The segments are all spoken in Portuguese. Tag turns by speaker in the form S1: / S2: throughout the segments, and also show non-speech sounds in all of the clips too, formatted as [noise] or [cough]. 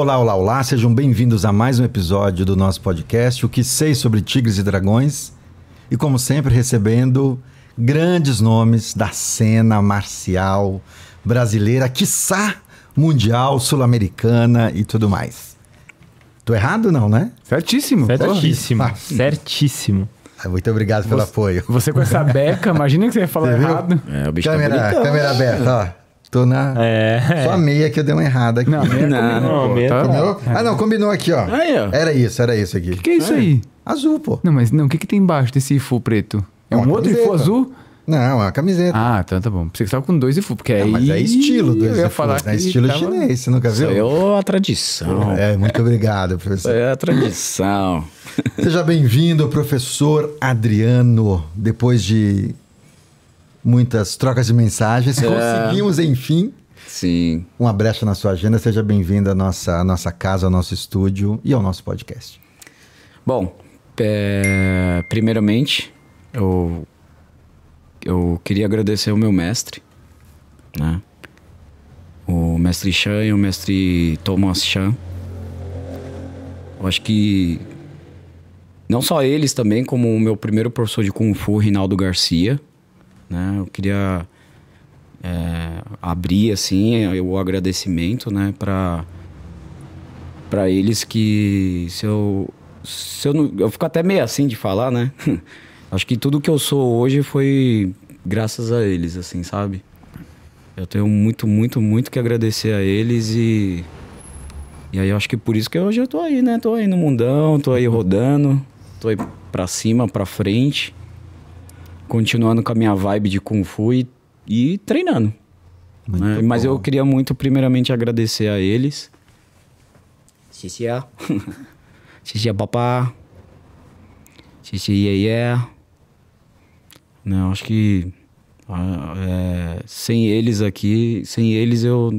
S1: Olá, olá, olá, sejam bem-vindos a mais um episódio do nosso podcast, O que sei sobre Tigres e Dragões. E como sempre, recebendo grandes nomes da cena marcial brasileira, quiçá mundial, sul-americana e tudo mais. Tô errado não, né?
S2: Certíssimo.
S3: Certíssimo.
S1: Ah.
S3: Certíssimo.
S1: Ah, Muito obrigado pelo apoio.
S2: Você com essa beca, imagina que você ia falar
S1: Você
S2: errado.
S4: É, o bicho tá
S1: Câmera,
S4: bonitão.
S1: câmera aberta, ó. Tô na.
S3: É.
S1: Só a meia que eu dei uma errada aqui.
S2: Não, meia
S4: Não,
S2: combinou,
S3: não, meia
S2: tá?
S1: Combinou? Ah, não, combinou aqui, ó.
S4: Aí, ó.
S1: Era isso, era isso aqui.
S2: O que é isso aí?
S1: Azul, pô.
S2: Não, mas não, o que, que tem embaixo desse ifu preto? É um
S1: Uma
S2: outro ifu
S1: camiseta.
S2: azul?
S1: Não, é uma camiseta.
S2: Ah, então tá bom. Que você tava com dois ifu, porque
S1: Não,
S2: aí...
S1: mas é estilo do
S2: eu ia falar
S1: É
S2: que
S1: estilo
S2: tava-
S1: chinês, você nunca viu?
S4: Isso é a tradição.
S1: É, muito obrigado,
S4: Isso
S1: professor.
S4: é a tradição.
S1: Seja bem-vindo, professor Adriano. Depois de muitas trocas de mensagens,
S4: É.
S1: conseguimos, enfim,
S4: Sim.
S1: uma brecha na sua agenda. Seja bem-vindo à nossa, à nossa casa, ao nosso estúdio e ao nosso podcast.
S4: Bom, é, primeiramente, eu, eu queria agradecer ao meu mestre, né? O mestre Chan e o mestre Thomas Chan. Eu acho que não só eles também, como o meu primeiro professor de Kung Fu, Rinaldo Garcia, né? Eu queria é, abrir, assim, o agradecimento, né? Pra, pra eles que se eu se eu não, eu fico até meio assim de falar, né? [laughs] Acho que tudo que eu sou hoje foi graças a eles, assim, sabe? Eu tenho muito, muito, muito que agradecer a eles e e aí eu acho que por isso que hoje eu tô aí, né? Tô aí no mundão, tô aí rodando, tô aí pra cima, pra frente, continuando com a minha vibe de kung fu e, e treinando. Né? Mas eu queria muito primeiramente agradecer a eles. [laughs] Xixia. Xixia papá. Xixia iê, iê. Não, Né, acho que ah, é, sem eles aqui, sem eles eu,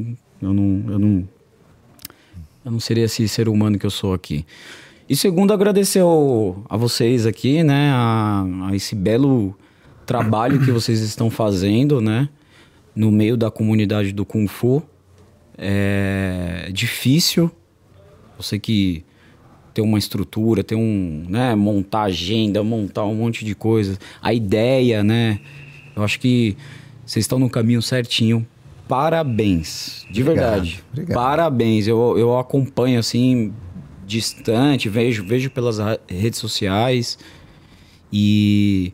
S4: eu não, eu não eu não seria esse ser humano que eu sou aqui. E segundo, agradecer ao- a vocês aqui, né, a, a esse belo trabalho que vocês estão fazendo, né, no meio da comunidade do Kung Fu. É difícil, eu sei que ter uma estrutura, ter um, né, montar agenda, montar um monte de coisas, a ideia, né? Eu acho que vocês estão no caminho certinho. Parabéns, de
S1: Obrigado,
S4: verdade.
S1: obrigado.
S4: Parabéns. Eu, eu acompanho assim distante, vejo, vejo pelas redes sociais e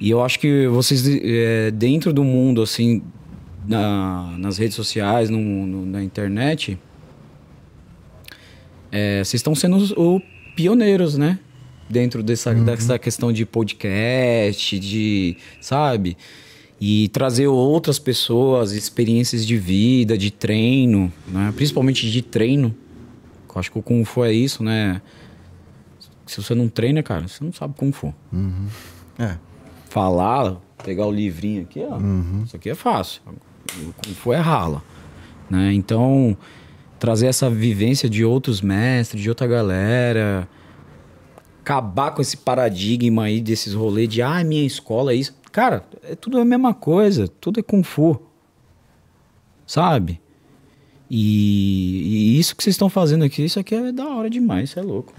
S4: e eu acho que vocês é, dentro do mundo assim na, nas redes sociais, no, no- na internet, é, vocês estão sendo os o pioneiros, né? Dentro dessa, dessa questão de podcast, de. Sabe? E trazer outras pessoas, experiências de vida, de treino, né? Principalmente de treino. Eu acho que o Kung Fu é isso, né? Se você não treina, cara, você não sabe Kung Fu.
S1: É.
S4: Falar, pegar o livrinho aqui, ó. Isso aqui é fácil. O Kung Fu é rala. Né? Então, trazer essa vivência de outros mestres, de outra galera. Acabar com esse paradigma aí desses rolês de, ah, minha escola é isso. Cara, é tudo a mesma coisa. Tudo é Kung Fu. Sabe? E, e isso que vocês estão fazendo aqui, isso aqui é da hora demais, isso é louco.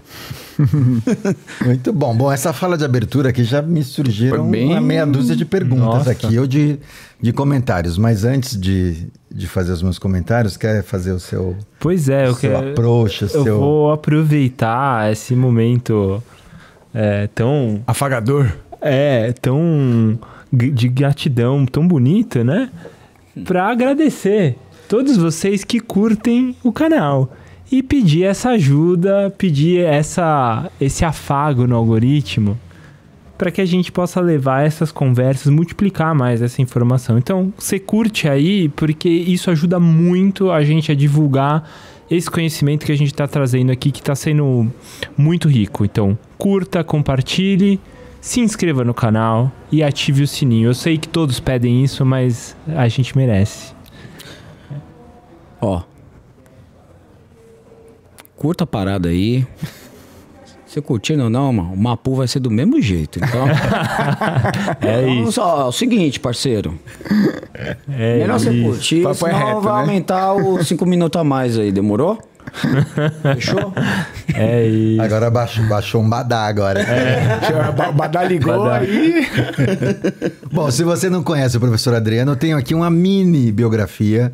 S4: [laughs]
S1: Muito bom. Bom, essa fala de abertura aqui já me surgiram
S2: bem-
S1: uma meia dúzia de perguntas
S3: Nossa.
S1: aqui, ou de, de comentários. Mas antes de, de fazer os meus comentários, quer fazer o seu,
S3: Pois é, eu
S1: seu
S3: quero.
S1: approach, o
S3: Eu
S1: seu...
S3: vou aproveitar esse momento é, tão.
S2: Afagador.
S3: É, tão. de gratidão, tão bonito, né? Pra agradecer todos vocês que curtem o canal. E pedir essa ajuda, pedir essa, esse afago no algoritmo para que a gente possa levar essas conversas, multiplicar mais essa informação. Então, você curte aí, porque isso ajuda muito a gente a divulgar esse conhecimento que a gente está trazendo aqui, que está sendo muito rico. Então, curta, compartilhe, se inscreva no canal e ative o sininho. Eu sei que todos pedem isso, mas a gente merece.
S4: Ó. Curta a parada aí. Você curtindo ou não, mano, o Mapu vai ser do mesmo jeito. Então, [laughs]
S3: É
S4: Então,
S3: isso.
S4: só, é o seguinte, parceiro.
S3: É
S4: Melhor você
S3: isso.
S4: curtir,
S2: Papo é
S4: senão
S2: reto,
S4: vai
S2: né?
S4: aumentar os cinco minutos a mais aí, demorou? Fechou?
S3: É isso.
S1: Agora baixou, baixou um badá agora. [laughs]
S2: O Badá ligou
S3: Badá.
S2: aí.
S1: Bom, se você não conhece o professor Adriano, eu tenho aqui uma mini biografia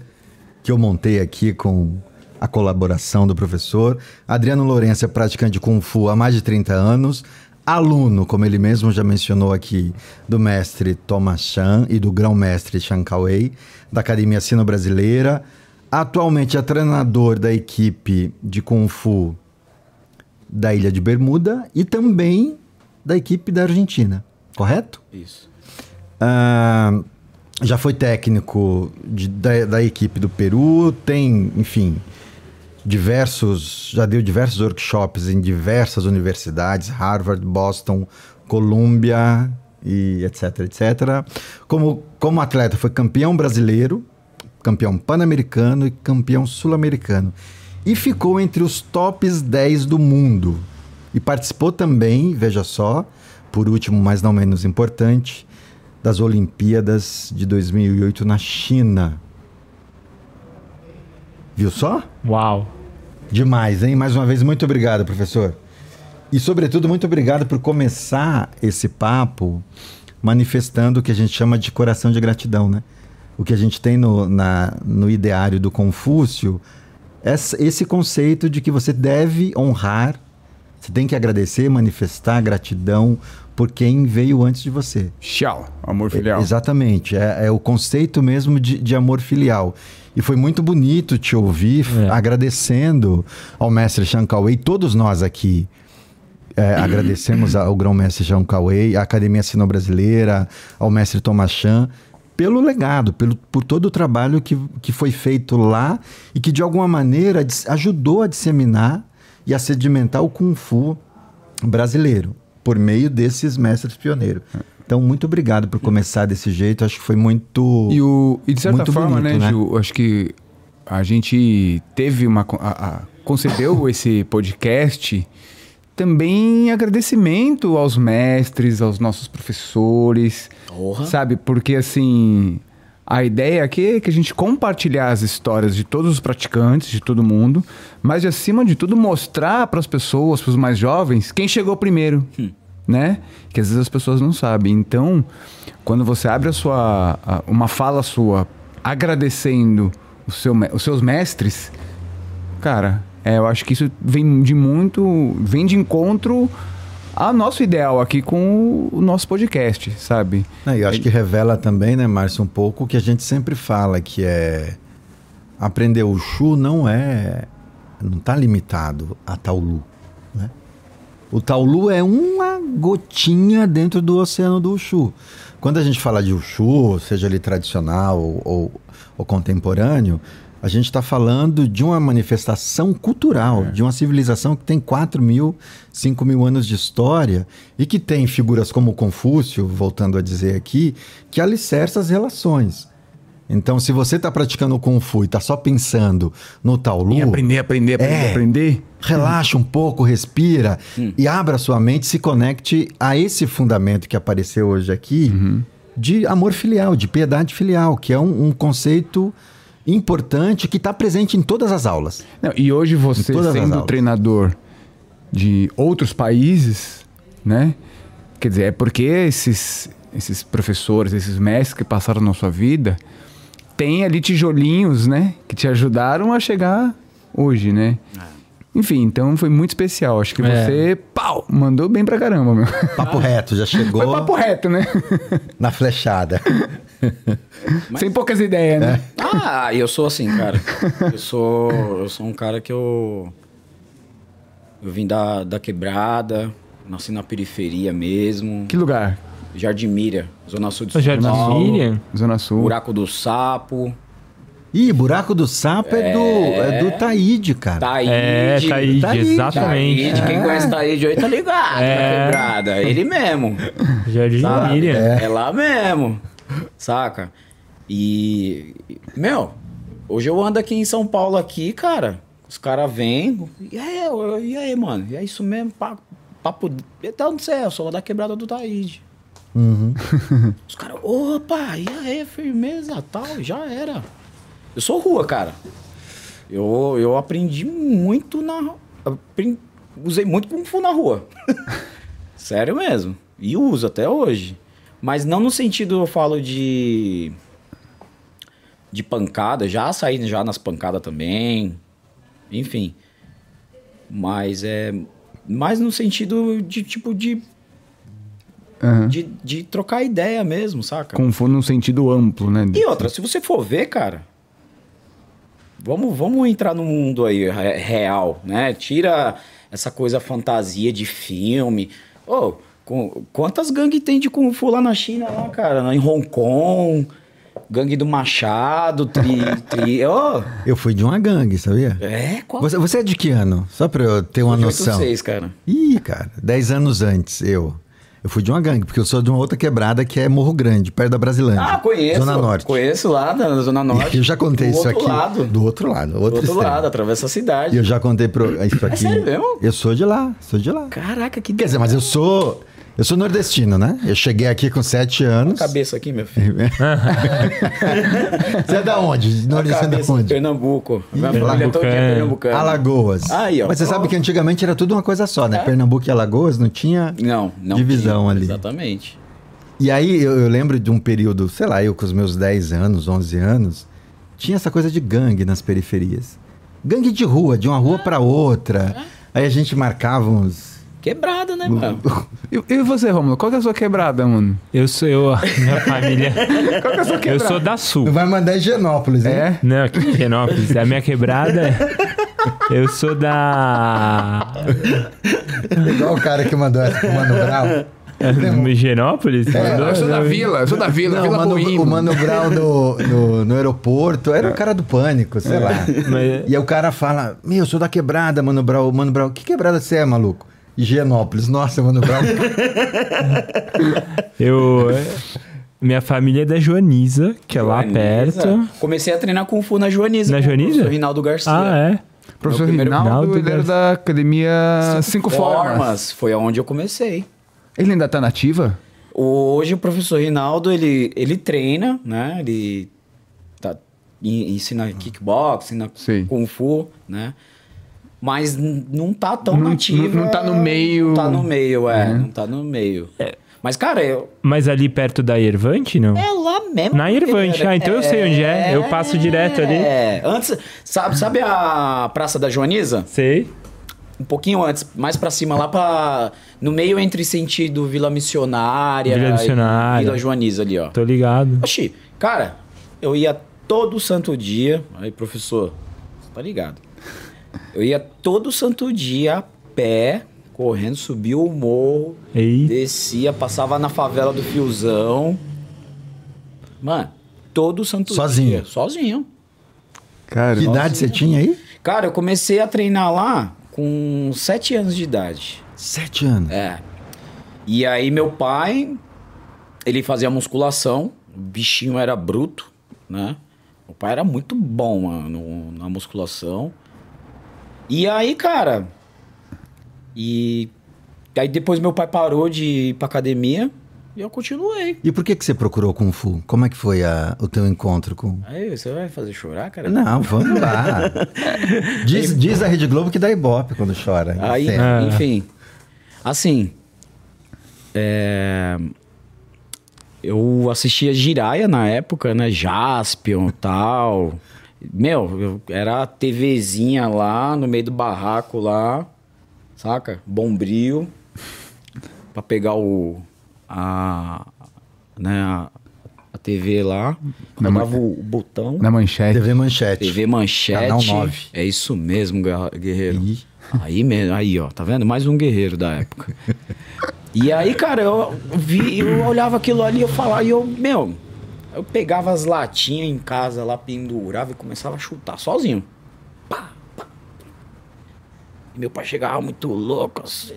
S1: que eu montei aqui com a colaboração do professor. Adriano Lourenço é praticante de Kung Fu há mais de 30 anos, aluno, como ele mesmo já mencionou aqui, do mestre Thomas Chan e do grão-mestre Chan Kawei, da Academia Sino-Brasileira. Atualmente é treinador da equipe de Kung Fu da Ilha de Bermuda e também da equipe da Argentina, correto?
S4: Isso.
S1: Ah, já foi técnico de- da, da equipe do Peru, tem, enfim, diversos, já deu diversos workshops em diversas universidades, Harvard, Boston, Columbia e etc, etc. Como, como atleta foi campeão brasileiro, campeão pan-americano e campeão sul-americano. E ficou entre os tops 10 do mundo. E participou também, veja só, por último, mas não menos importante, das Olimpíadas de 2008 na China. Viu só?
S3: Uau.
S1: Demais, hein? Mais uma vez, muito obrigado, professor. E, sobretudo, muito obrigado por começar esse papo manifestando o que a gente chama de coração de gratidão, né? O que a gente tem no, na- no ideário do Confúcio, essa- esse conceito de que você deve honrar, você tem que agradecer, manifestar gratidão por quem veio antes de você.
S2: Tchau, amor filial.
S1: Exatamente, é, é o conceito mesmo de, de amor filial. E foi muito bonito te ouvir
S3: É.
S1: agradecendo ao mestre Chan Kawei, todos nós aqui. é, [clears throat] agradecemos ao grão-mestre Chan Kawei, à Academia Sino-Brasileira, ao mestre Thomas Chan, pelo legado, pelo, por todo o trabalho que, que foi feito lá e que de alguma maneira ajudou a disseminar e a sedimentar o Kung Fu brasileiro, por meio desses mestres pioneiros. Então, muito obrigado por começar desse jeito. Acho que foi muito.
S2: E, o, e de certa forma,
S1: bonito,
S2: né,
S1: né?
S2: Ju, acho que a gente teve uma. a- a- concedeu [laughs] esse podcast também em agradecimento aos mestres, aos nossos professores.
S4: Porra.
S2: Sabe? Porque assim. A ideia aqui é que a gente compartilhar as histórias de todos os praticantes, de todo mundo, mas acima de tudo mostrar para as pessoas, para os mais jovens, quem chegou primeiro, né? Que às vezes as pessoas não sabem. Então, quando você abre a sua a- uma fala sua agradecendo seu os seus mestres, cara, é, eu acho que isso vem de muito, vem de encontro ao nosso ideal aqui com o nosso podcast, sabe?
S1: É, eu acho que revela também, né, Márcio, um pouco o que a gente sempre fala, que é aprender o Shu não é. não está limitado a Taulu. Né? O Taulu é uma gotinha dentro do oceano do Ushu. Quando a gente fala de Ushu, seja ele tradicional ou, ou- ou contemporâneo, a gente está falando de uma manifestação cultural, de uma civilização que tem 4 mil, 5 mil anos de história e que tem figuras como Confúcio, voltando a dizer aqui, que alicerça as relações. Então, se você está praticando o Kung Fu e está só pensando no Taolu,
S2: E aprender, aprender, aprender,
S1: É.
S2: aprender.
S1: Relaxa um pouco, respira e abra sua mente, se conecte a esse fundamento que apareceu hoje aqui de amor filial, de piedade filial, que é um, um conceito importante que está presente em todas as aulas.
S2: Não, e hoje você sendo treinador de outros países, né? Quer dizer, é porque esses, esses professores, esses mestres que passaram na sua vida, têm ali tijolinhos, né? Que te ajudaram a chegar hoje, né? Enfim, então foi muito especial. Acho que
S3: É.
S2: você, pau, mandou bem pra caramba, meu.
S1: Papo reto, já chegou
S2: Foi papo reto, né?
S1: na flechada. [laughs] [laughs]
S2: Sem poucas ideias, né?
S4: Ah, eu sou assim, cara. Eu sou, eu sou um cara que eu. Eu vim da, da quebrada, nasci na periferia mesmo.
S2: Que lugar?
S4: Jardim Miriam, Zona Sul de São
S3: Jardim
S4: Paulo.
S3: Miriam?
S2: Zona Sul.
S4: Buraco do Sapo.
S1: Ih, buraco do sapo é, do, é do Taíde, cara.
S4: Taíde.
S3: É, Taíde,
S1: Taíde.
S3: exatamente.
S4: Taíde, quem conhece Taíde aí tá ligado
S3: É.
S4: na quebrada. Ele mesmo.
S3: Jardim
S4: Sabe?
S3: Miriam.
S4: É. lá mesmo. Saca? E. Meu, hoje eu ando aqui em São Paulo aqui, cara. Os caras vêm. E aí, e aí, mano? E é isso mesmo? pa- Papo. Então, não sei, eu sou da quebrada do Taíde.
S1: Uhum. [laughs]
S4: Os caras, opa, e aí, firmeza, tal, já era. Eu sou rua, cara. Eu, eu aprendi muito na. apren- usei muito Kung Fu na rua. [laughs] Sério mesmo. E uso até hoje. Mas não no sentido, eu falo de. de pancada. Já saí já nas pancadas também. Enfim. Mas é. Mais no sentido de tipo de.
S2: Aham.
S4: De, de trocar ideia mesmo, saca?
S2: Kung Fu num sentido amplo, né?
S4: E outra, se você for ver, cara, vamos, vamos entrar no mundo aí re- real, né? Tira essa coisa fantasia de filme. Ô, com- quantas gangues tem de Kung Fu lá na China, lá, cara? Em Hong Kong, gangue do Machado, tri... [laughs] tri ô,
S1: Eu fui de uma gangue, sabia?
S4: é, qual?
S1: Você, você é de que ano? Só pra eu ter uma
S4: De
S1: noção.
S4: 86, cara.
S1: Ih, cara, 10 anos antes, eu. Eu fui de uma gangue, porque eu sou de uma outra quebrada que é Morro Grande, perto da Brasilândia.
S4: Ah, conheço.
S1: Zona Norte.
S4: Conheço lá na Zona Norte.
S1: Eu já contei
S4: do
S1: isso
S4: outro
S1: aqui.
S4: Lado.
S1: Do outro lado.
S4: Do
S1: Outro,
S4: outro
S1: extremo.
S4: lado, atravessa a cidade.
S1: E eu já contei pro, isso aqui.
S4: sério mesmo?
S1: Eu sou de lá, sou de lá.
S4: Caraca, que
S1: Quer dizer, mas eu sou. Eu sou nordestino, né? Eu cheguei aqui com 7 anos.
S4: cabeça aqui, meu filho. [laughs]
S1: Você é da onde? Nordestino é da onde?
S4: Pernambuco. Minha família toda é pernambucana.
S1: Alagoas.
S4: Aí, ó.
S1: Mas você sabe que antigamente era tudo uma coisa só, né? Pernambuco e Alagoas não tinha.
S4: Não, não.
S1: Divisão
S4: tinha.
S1: ali.
S4: Exatamente.
S1: E aí eu, eu lembro de um período, sei lá, eu com os meus 10 anos, 11 anos, tinha essa coisa de gangue nas periferias. Gangue de rua, de uma rua pra outra. Aí a gente marcava uns.
S4: Quebrada, né, mano?
S2: E, e você, Romulo? Qual que é a sua quebrada, mano?
S3: Eu sou eu, minha família. [laughs]
S2: Qual que é a sua
S3: eu
S2: quebrada?
S3: sou da Sul.
S1: Vai mandar em Genópolis, hein?
S2: É?
S3: Não, aqui em Genópolis. A minha quebrada. Eu sou da.
S1: Igual o cara que mandou essa pro Mano Brown.
S3: Em Genópolis? Mandou?
S2: Eu sou da vila, eu sou da vila,
S1: Não, o
S2: Vila
S1: Mano, o Mano Brown no, no, no aeroporto era o cara do pânico, sei lá.
S3: Mas-
S1: E aí o cara fala: Meu, eu sou da quebrada, Mano Brown. Mano Brown, que quebrada você é, maluco? Higienópolis. Nossa, Mano Brown. [laughs]
S3: Eu. Minha família é da Joaniza, que é lá perto.
S4: Comecei a treinar Kung Fu na Joaniza.
S3: Na Joaniza?
S4: professor Rinaldo Garcia.
S3: Ah, é?
S2: Professor
S4: Meu
S2: Rinaldo,
S3: Rinaldo
S2: ele era da Academia Cinco, Formas.
S4: Foi aonde eu comecei.
S2: Ele ainda tá nativa?
S4: Hoje o professor Rinaldo, ele, ele treina, né? Ele tá, en- ensina kickbox, ensina
S2: Sim.
S4: Kung Fu, né? Mas não tá tão
S2: Não-
S4: nativa.
S2: não- não tá no meio.
S4: Não tá no meio, é.
S2: Uhum.
S4: Não tá no meio. Mas, cara, eu,
S3: Mas ali perto da Irvante, não?
S4: é lá mesmo.
S3: Na Irvante. Ah, então eu sei onde é. Eu passo direto ali.
S4: É. Antes, sabe, sabe a Praça da Joaniza?
S3: Sei.
S4: Um pouquinho antes, mais pra cima, lá pra. No meio entre sentido Vila Missionária.
S3: Vila Missionária.
S4: E Vila Joaniza ali, ó.
S3: Tô ligado.
S4: Oxi, cara, eu ia todo santo dia. Aí, professor, tá ligado? Eu ia todo santo dia a pé, correndo, subia o morro,
S3: Ei.
S4: descia, passava na favela do Fiozão. Mano, todo santo
S1: Sozinho?
S4: dia. Sozinho.
S2: Cara,
S1: Que idade você tinha aí?
S4: Cara, eu comecei a treinar lá com sete anos de idade.
S1: Sete anos.
S4: É. E aí meu pai, ele fazia musculação, o bichinho era bruto, né? O pai era muito bom, mano, na musculação. E aí, cara, e aí depois meu pai parou de ir pra academia e eu continuei.
S1: E por que, que você procurou Kung Fu? Como é que foi a- o teu encontro com.
S4: Aí, você vai fazer chorar, cara?
S1: Não, vamos lá. [laughs] diz, diz a Rede Globo que dá ibope quando chora.
S4: Aí.
S3: Ah.
S4: enfim. Assim. é, Eu assistia Jiraya na época, né? Jaspion e tal. Meu, eu- era a TVzinha lá no meio do barraco lá, saca? Bombril. Pra pegar o. A. Né? A, a TV lá.
S2: Na
S4: Dava o botão.
S2: na manchete.
S1: TV Manchete.
S4: TV Manchete.
S1: Canal 9.
S4: É isso mesmo, guerreiro.
S1: Ih.
S4: Aí mesmo, aí, ó, tá vendo? Mais um guerreiro da época. [laughs] e aí, cara, eu vi, eu olhava aquilo ali, eu falava, e eu, meu, eu pegava as latinhas em casa lá, pendurava e começava a chutar sozinho. Pá, pá. E meu pai chegava muito louco, assim.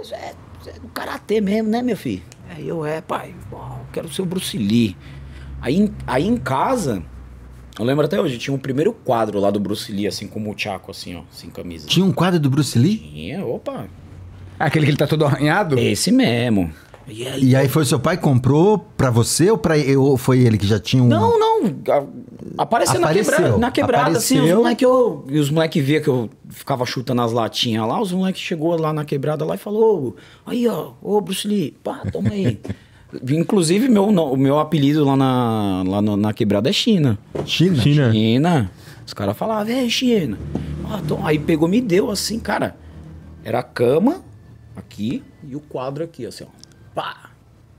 S4: Isso é, isso é do karatê mesmo, né, meu filho? Aí eu, é, pai, eu quero ser o Bruce Lee. Aí, em- aí em casa, eu lembro até hoje, tinha um primeiro quadro lá do Bruce Lee, assim, com o Muchaco, assim, ó, sem camisa.
S1: Tinha um quadro do Bruce Lee?
S4: Tinha, opa,
S2: Aquele que ele tá todo arranhado?
S4: esse mesmo. E aí,
S1: E aí foi seu pai que comprou pra você ou, pra, ou foi ele que já tinha um.
S4: Não, não. a- Apareceu, na
S1: Apareceu.
S4: quebrada, na quebrada assim, os
S1: Apareceu.
S4: moleques eu, e os moleque via que eu ficava chutando as latinhas lá, os moleques chegou lá na quebrada lá e falou, aí ó, ô Bruce Lee, pá, toma aí. [laughs] Inclusive, meu, o meu apelido lá na, lá no- na quebrada é China.
S1: China?
S3: China.
S4: China. Os caras falavam, vem, China. Ah, toma. Aí pegou, me deu assim, cara. Era a cama aqui e o quadro aqui, assim, ó. Pá.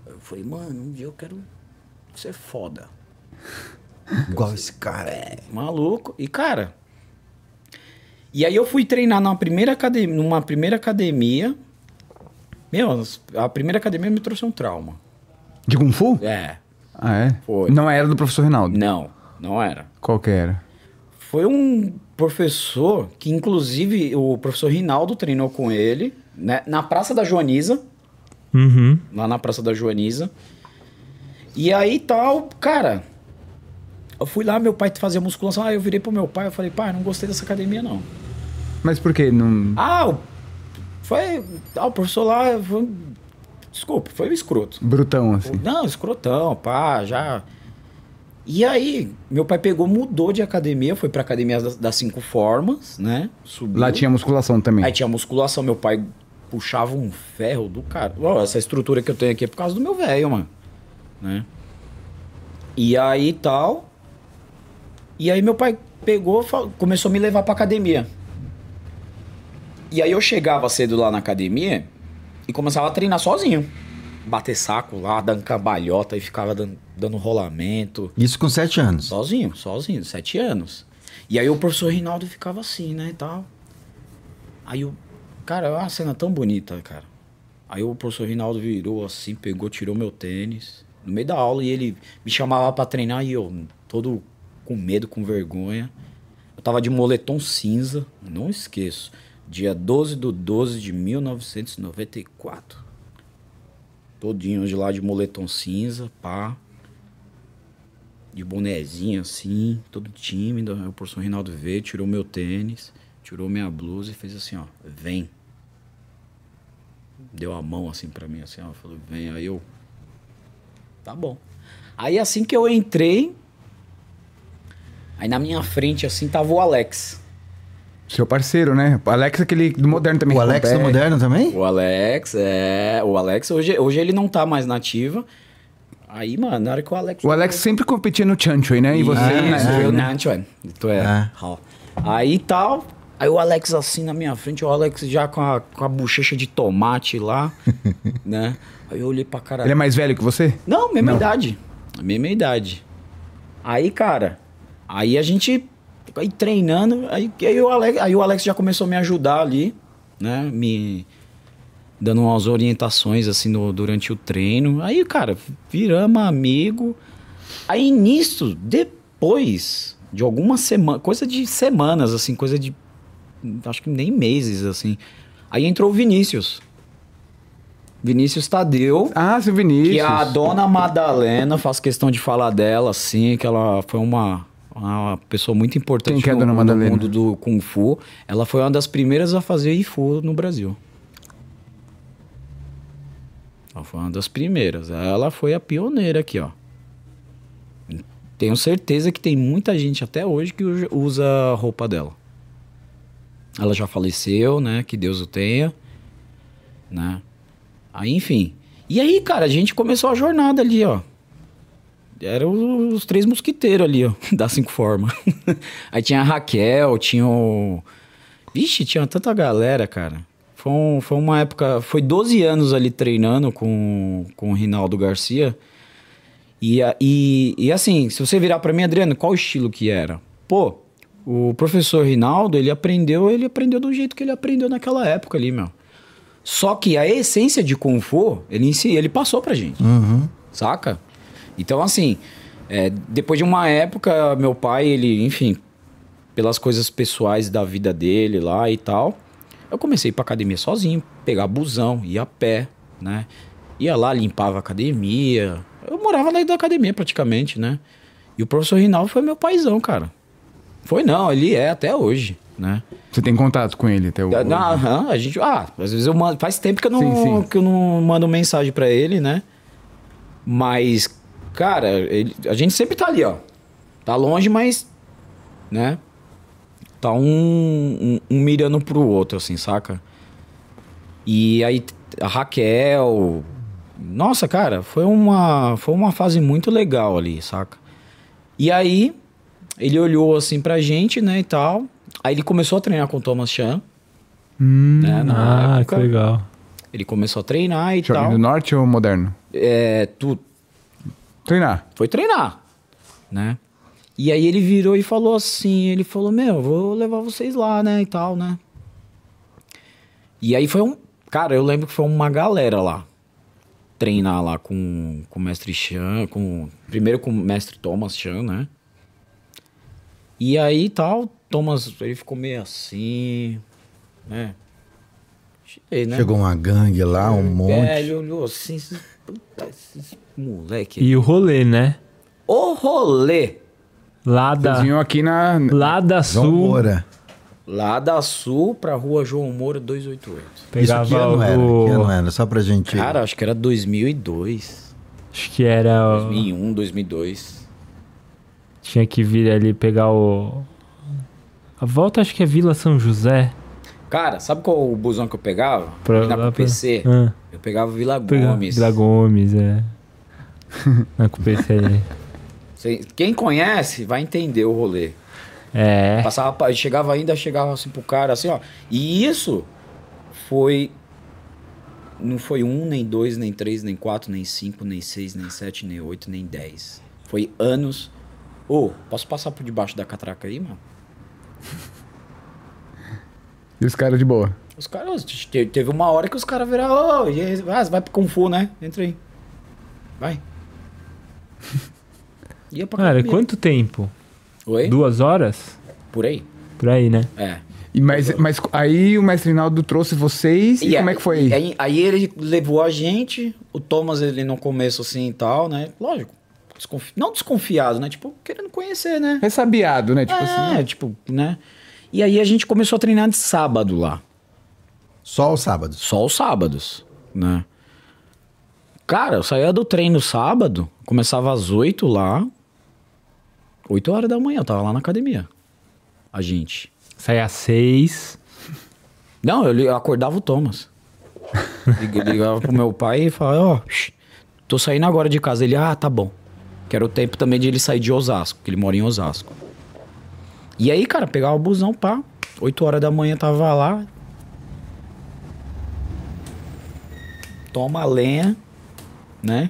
S4: Eu falei, mano, um dia eu quero ser foda. [laughs]
S1: Igual esse cara. É.
S4: Maluco. E, cara. E aí eu fui treinar numa primeira academia, numa primeira academia. Meu, a primeira academia me trouxe um trauma.
S2: De Kung Fu?
S4: É.
S2: Ah, é?
S4: Foi.
S2: Não era do professor Reinaldo.
S4: Não, não era.
S2: Qual que era?
S4: Foi um professor que, inclusive, o professor Rinaldo treinou com ele, né? Na Praça da Joaniza.
S3: Uhum.
S4: Lá na Praça da Joaniza. E aí tal, cara. Eu fui lá, meu pai fazia musculação. Aí eu virei pro meu pai, eu falei, pai, não gostei dessa academia, não.
S2: Mas por que? Não...
S4: Ah, foi. Ah, o professor lá. Foi, desculpa, foi um escroto.
S2: Brutão, assim.
S4: Não, escrotão, pá, já. E aí, meu pai pegou, mudou de academia, foi pra academia das, das cinco formas, né? Subiu.
S2: Lá tinha musculação também.
S4: Aí tinha musculação, meu pai puxava um ferro do cara. Ó, essa estrutura que eu tenho aqui é por causa do meu velho, mano. Né? E aí tal. E aí meu pai pegou, começou a me levar pra academia. E aí eu chegava cedo lá na academia e começava a treinar sozinho. Bater saco lá, dando cambalhota e ficava dando, dando rolamento.
S1: Isso com sete anos.
S4: Sozinho, sozinho, sete anos. E aí o professor Rinaldo ficava assim, né, e tal. Aí o... Cara, é uma cena tão bonita, cara. Aí o professor Rinaldo virou assim, pegou, tirou meu tênis no meio da aula e ele me chamava pra treinar e eu todo com medo, com vergonha. Eu tava de moletom cinza, não esqueço. Dia 12 do 12 de 1994. Todinho de lá de moletom cinza, pá de bonezinho assim, todo tímido. O professor Rinaldo veio, tirou meu tênis, tirou minha blusa e fez assim, ó, vem. Deu a mão assim pra mim, assim, ó, falou, vem. Aí eu, tá bom. Aí assim que eu entrei, aí na minha frente assim tava o Alex.
S2: Seu parceiro, né? O Alex é aquele do moderno também.
S1: O Alex do. Moderno também?
S4: O Alex, é, o Alex, hoje, hoje ele não tá mais nativa. Aí, mano, na hora que o Alex...
S2: O Alex sempre competia no Chanchway, né? E você
S4: Isso,
S2: no Nashville,
S4: eu
S2: né?
S4: Nashville. Tu é.
S1: É.
S4: Ó. Aí tal. Aí o Alex assim na minha frente, o Alex já com a, com a bochecha de tomate lá, [laughs] né? Aí eu olhei pra cara.
S2: Ele é mais velho que você?
S4: Não, mesma
S2: Não.
S4: idade. Mesma idade. Aí, cara, aí a gente aí treinando, aí, aí, o Alex, aí o Alex já começou a me ajudar ali, né? Me dando umas orientações assim no- durante o treino. Aí, cara, viramos amigo. Aí nisso, depois de algumas semanas, coisa de semanas, assim, coisa de acho que nem meses, assim. Aí entrou o Vinícius. Vinícius Tadeu.
S2: Ah, seu Vinícius.
S4: Que a dona Madalena, faço questão de falar dela, assim, que ela foi uma, uma pessoa muito importante
S2: Quem que é a
S4: no,
S2: dona
S4: no
S2: Madalena?
S4: mundo do Kung Fu. Ela foi uma das primeiras a fazer Ifu no Brasil. Ela foi uma das primeiras. Ela foi a pioneira aqui, ó. Tenho certeza que tem muita gente até hoje que usa a roupa dela. Ela já faleceu, né? Que Deus o tenha, né? Aí, enfim. E aí, cara, a gente começou a jornada ali, ó. Eram os três mosquiteiros ali, ó, [laughs] das cinco formas. [laughs] aí tinha a Raquel, tinha o... Vixe, tinha tanta galera, cara. Foi, um- foi uma época... Foi 12 anos ali treinando com, com o Rinaldo Garcia. E, e, e assim, se você virar pra mim, Adriano, qual estilo que era? Pô, o professor Rinaldo, ele aprendeu, ele aprendeu do jeito que ele aprendeu naquela época ali, meu. Só que a essência de Kung Fu, ele, ele passou pra gente. Saca? Então, assim, é, depois de uma época, meu pai, ele, enfim, pelas coisas pessoais da vida dele lá e tal, eu comecei a ir pra academia sozinho, pegar busão, ia a pé, né? Ia lá, limpava a academia. Eu morava lá da academia praticamente, né? E o professor Rinaldo foi meu paizão, cara. Foi não, ele é até hoje, né?
S2: Você tem contato com ele até.
S4: Ah, não, aham, a gente. Ah, às vezes eu mando. Faz tempo que eu não,
S2: Sim, sim.
S4: Que eu não mando mensagem pra ele, né? Mas, cara, ele- a gente sempre tá ali, ó. Tá longe, mas. Né? Tá um, um, um mirando pro outro, assim, saca? E aí a Raquel. Nossa, cara, foi uma, foi uma fase muito legal ali, saca? E aí, ele olhou assim pra gente, né, e tal. Aí ele começou a treinar com o Thomas Chan.
S3: Hum,
S4: É, na
S3: ah,
S4: época.
S3: que legal.
S4: Ele começou a treinar e
S2: Joguinho
S4: tal.
S2: do Norte ou Moderno?
S4: É, tu
S2: Treinar.
S4: foi treinar, né? E aí ele virou e falou assim, ele falou, meu, vou levar vocês lá, né, e tal, né? E aí foi um, cara, eu lembro que foi uma galera lá, treinar lá com, com o mestre Chan, com, primeiro com o mestre Thomas Chan, né? E aí tal, Thomas, ele ficou meio assim, né? Cheguei, né?
S1: Chegou uma gangue lá, um monte.
S4: É, ele olhou assim, esses, puta, esses moleque.
S3: E o rolê, né?
S4: O rolê
S3: Lá da,
S2: vinham aqui na.
S3: lá da
S1: João
S3: Sul,
S1: Moura.
S4: lá da Sul pra rua João Moura 288.
S1: Isso
S3: pegava
S1: que ano era?
S3: o...
S1: Que ano era? Só pra gente...
S4: Cara, acho que era 2002,
S3: Acho que era...
S4: 2001, 2002.
S3: Tinha que vir ali pegar o... A volta acho que é Vila São José.
S4: Cara, sabe qual o busão que eu pegava?
S3: Pra-
S4: Ir na
S3: lá pra-
S4: PC.
S3: Ah,
S4: Eu pegava Vila Gomes.
S3: Vila Gomes, é. Na [laughs] com o PC ali.
S4: Cê- Quem conhece vai entender o rolê.
S3: É.
S4: Passava, pa- chegava ainda, chegava assim pro cara, assim, ó. E isso foi. Não foi um, nem dois, nem três, nem quatro, nem cinco, nem seis, nem sete, nem oito, nem dez. Foi anos. Ô, posso passar por debaixo da catraca aí, mano?
S2: E os caras de boa.
S4: Os caras. te- Teve uma hora que os caras viraram. Ô, e aí, ah, você vai pro Kung Fu, né? Entra aí. Vai. [laughs] Ia pra
S3: Cara,
S4: academia.
S3: quanto tempo?
S4: Oi?
S3: Duas horas?
S4: Por aí?
S3: Por aí, né?
S4: É.
S2: E mas, mas aí o mestre Rinaldo trouxe vocês e, como é que foi aí?
S4: Aí, aí ele levou a gente, o Thomas, ele no começo assim e tal, né? Lógico, desconfi- não desconfiado, né? Tipo, querendo conhecer, né?
S2: Ressabiado, né? Tipo assim.
S4: é, tipo, né? E aí a gente começou a treinar de sábado lá.
S1: Só os sábados.
S4: Só os sábados, né? Cara, eu saía do treino sábado, começava às 8 lá. 8 horas da manhã, eu tava lá na academia. A gente.
S3: Sai às seis.
S4: Não, eu, eu acordava o Thomas. [laughs] Lig- Ligava pro meu pai e falava, ó, shh, tô saindo agora de casa. Ele, ah, tá bom. Que era o tempo também de ele sair de Osasco, que ele mora em Osasco. E aí, cara, pegava o busão, pá. 8 horas da manhã tava lá. Toma a lenha, né?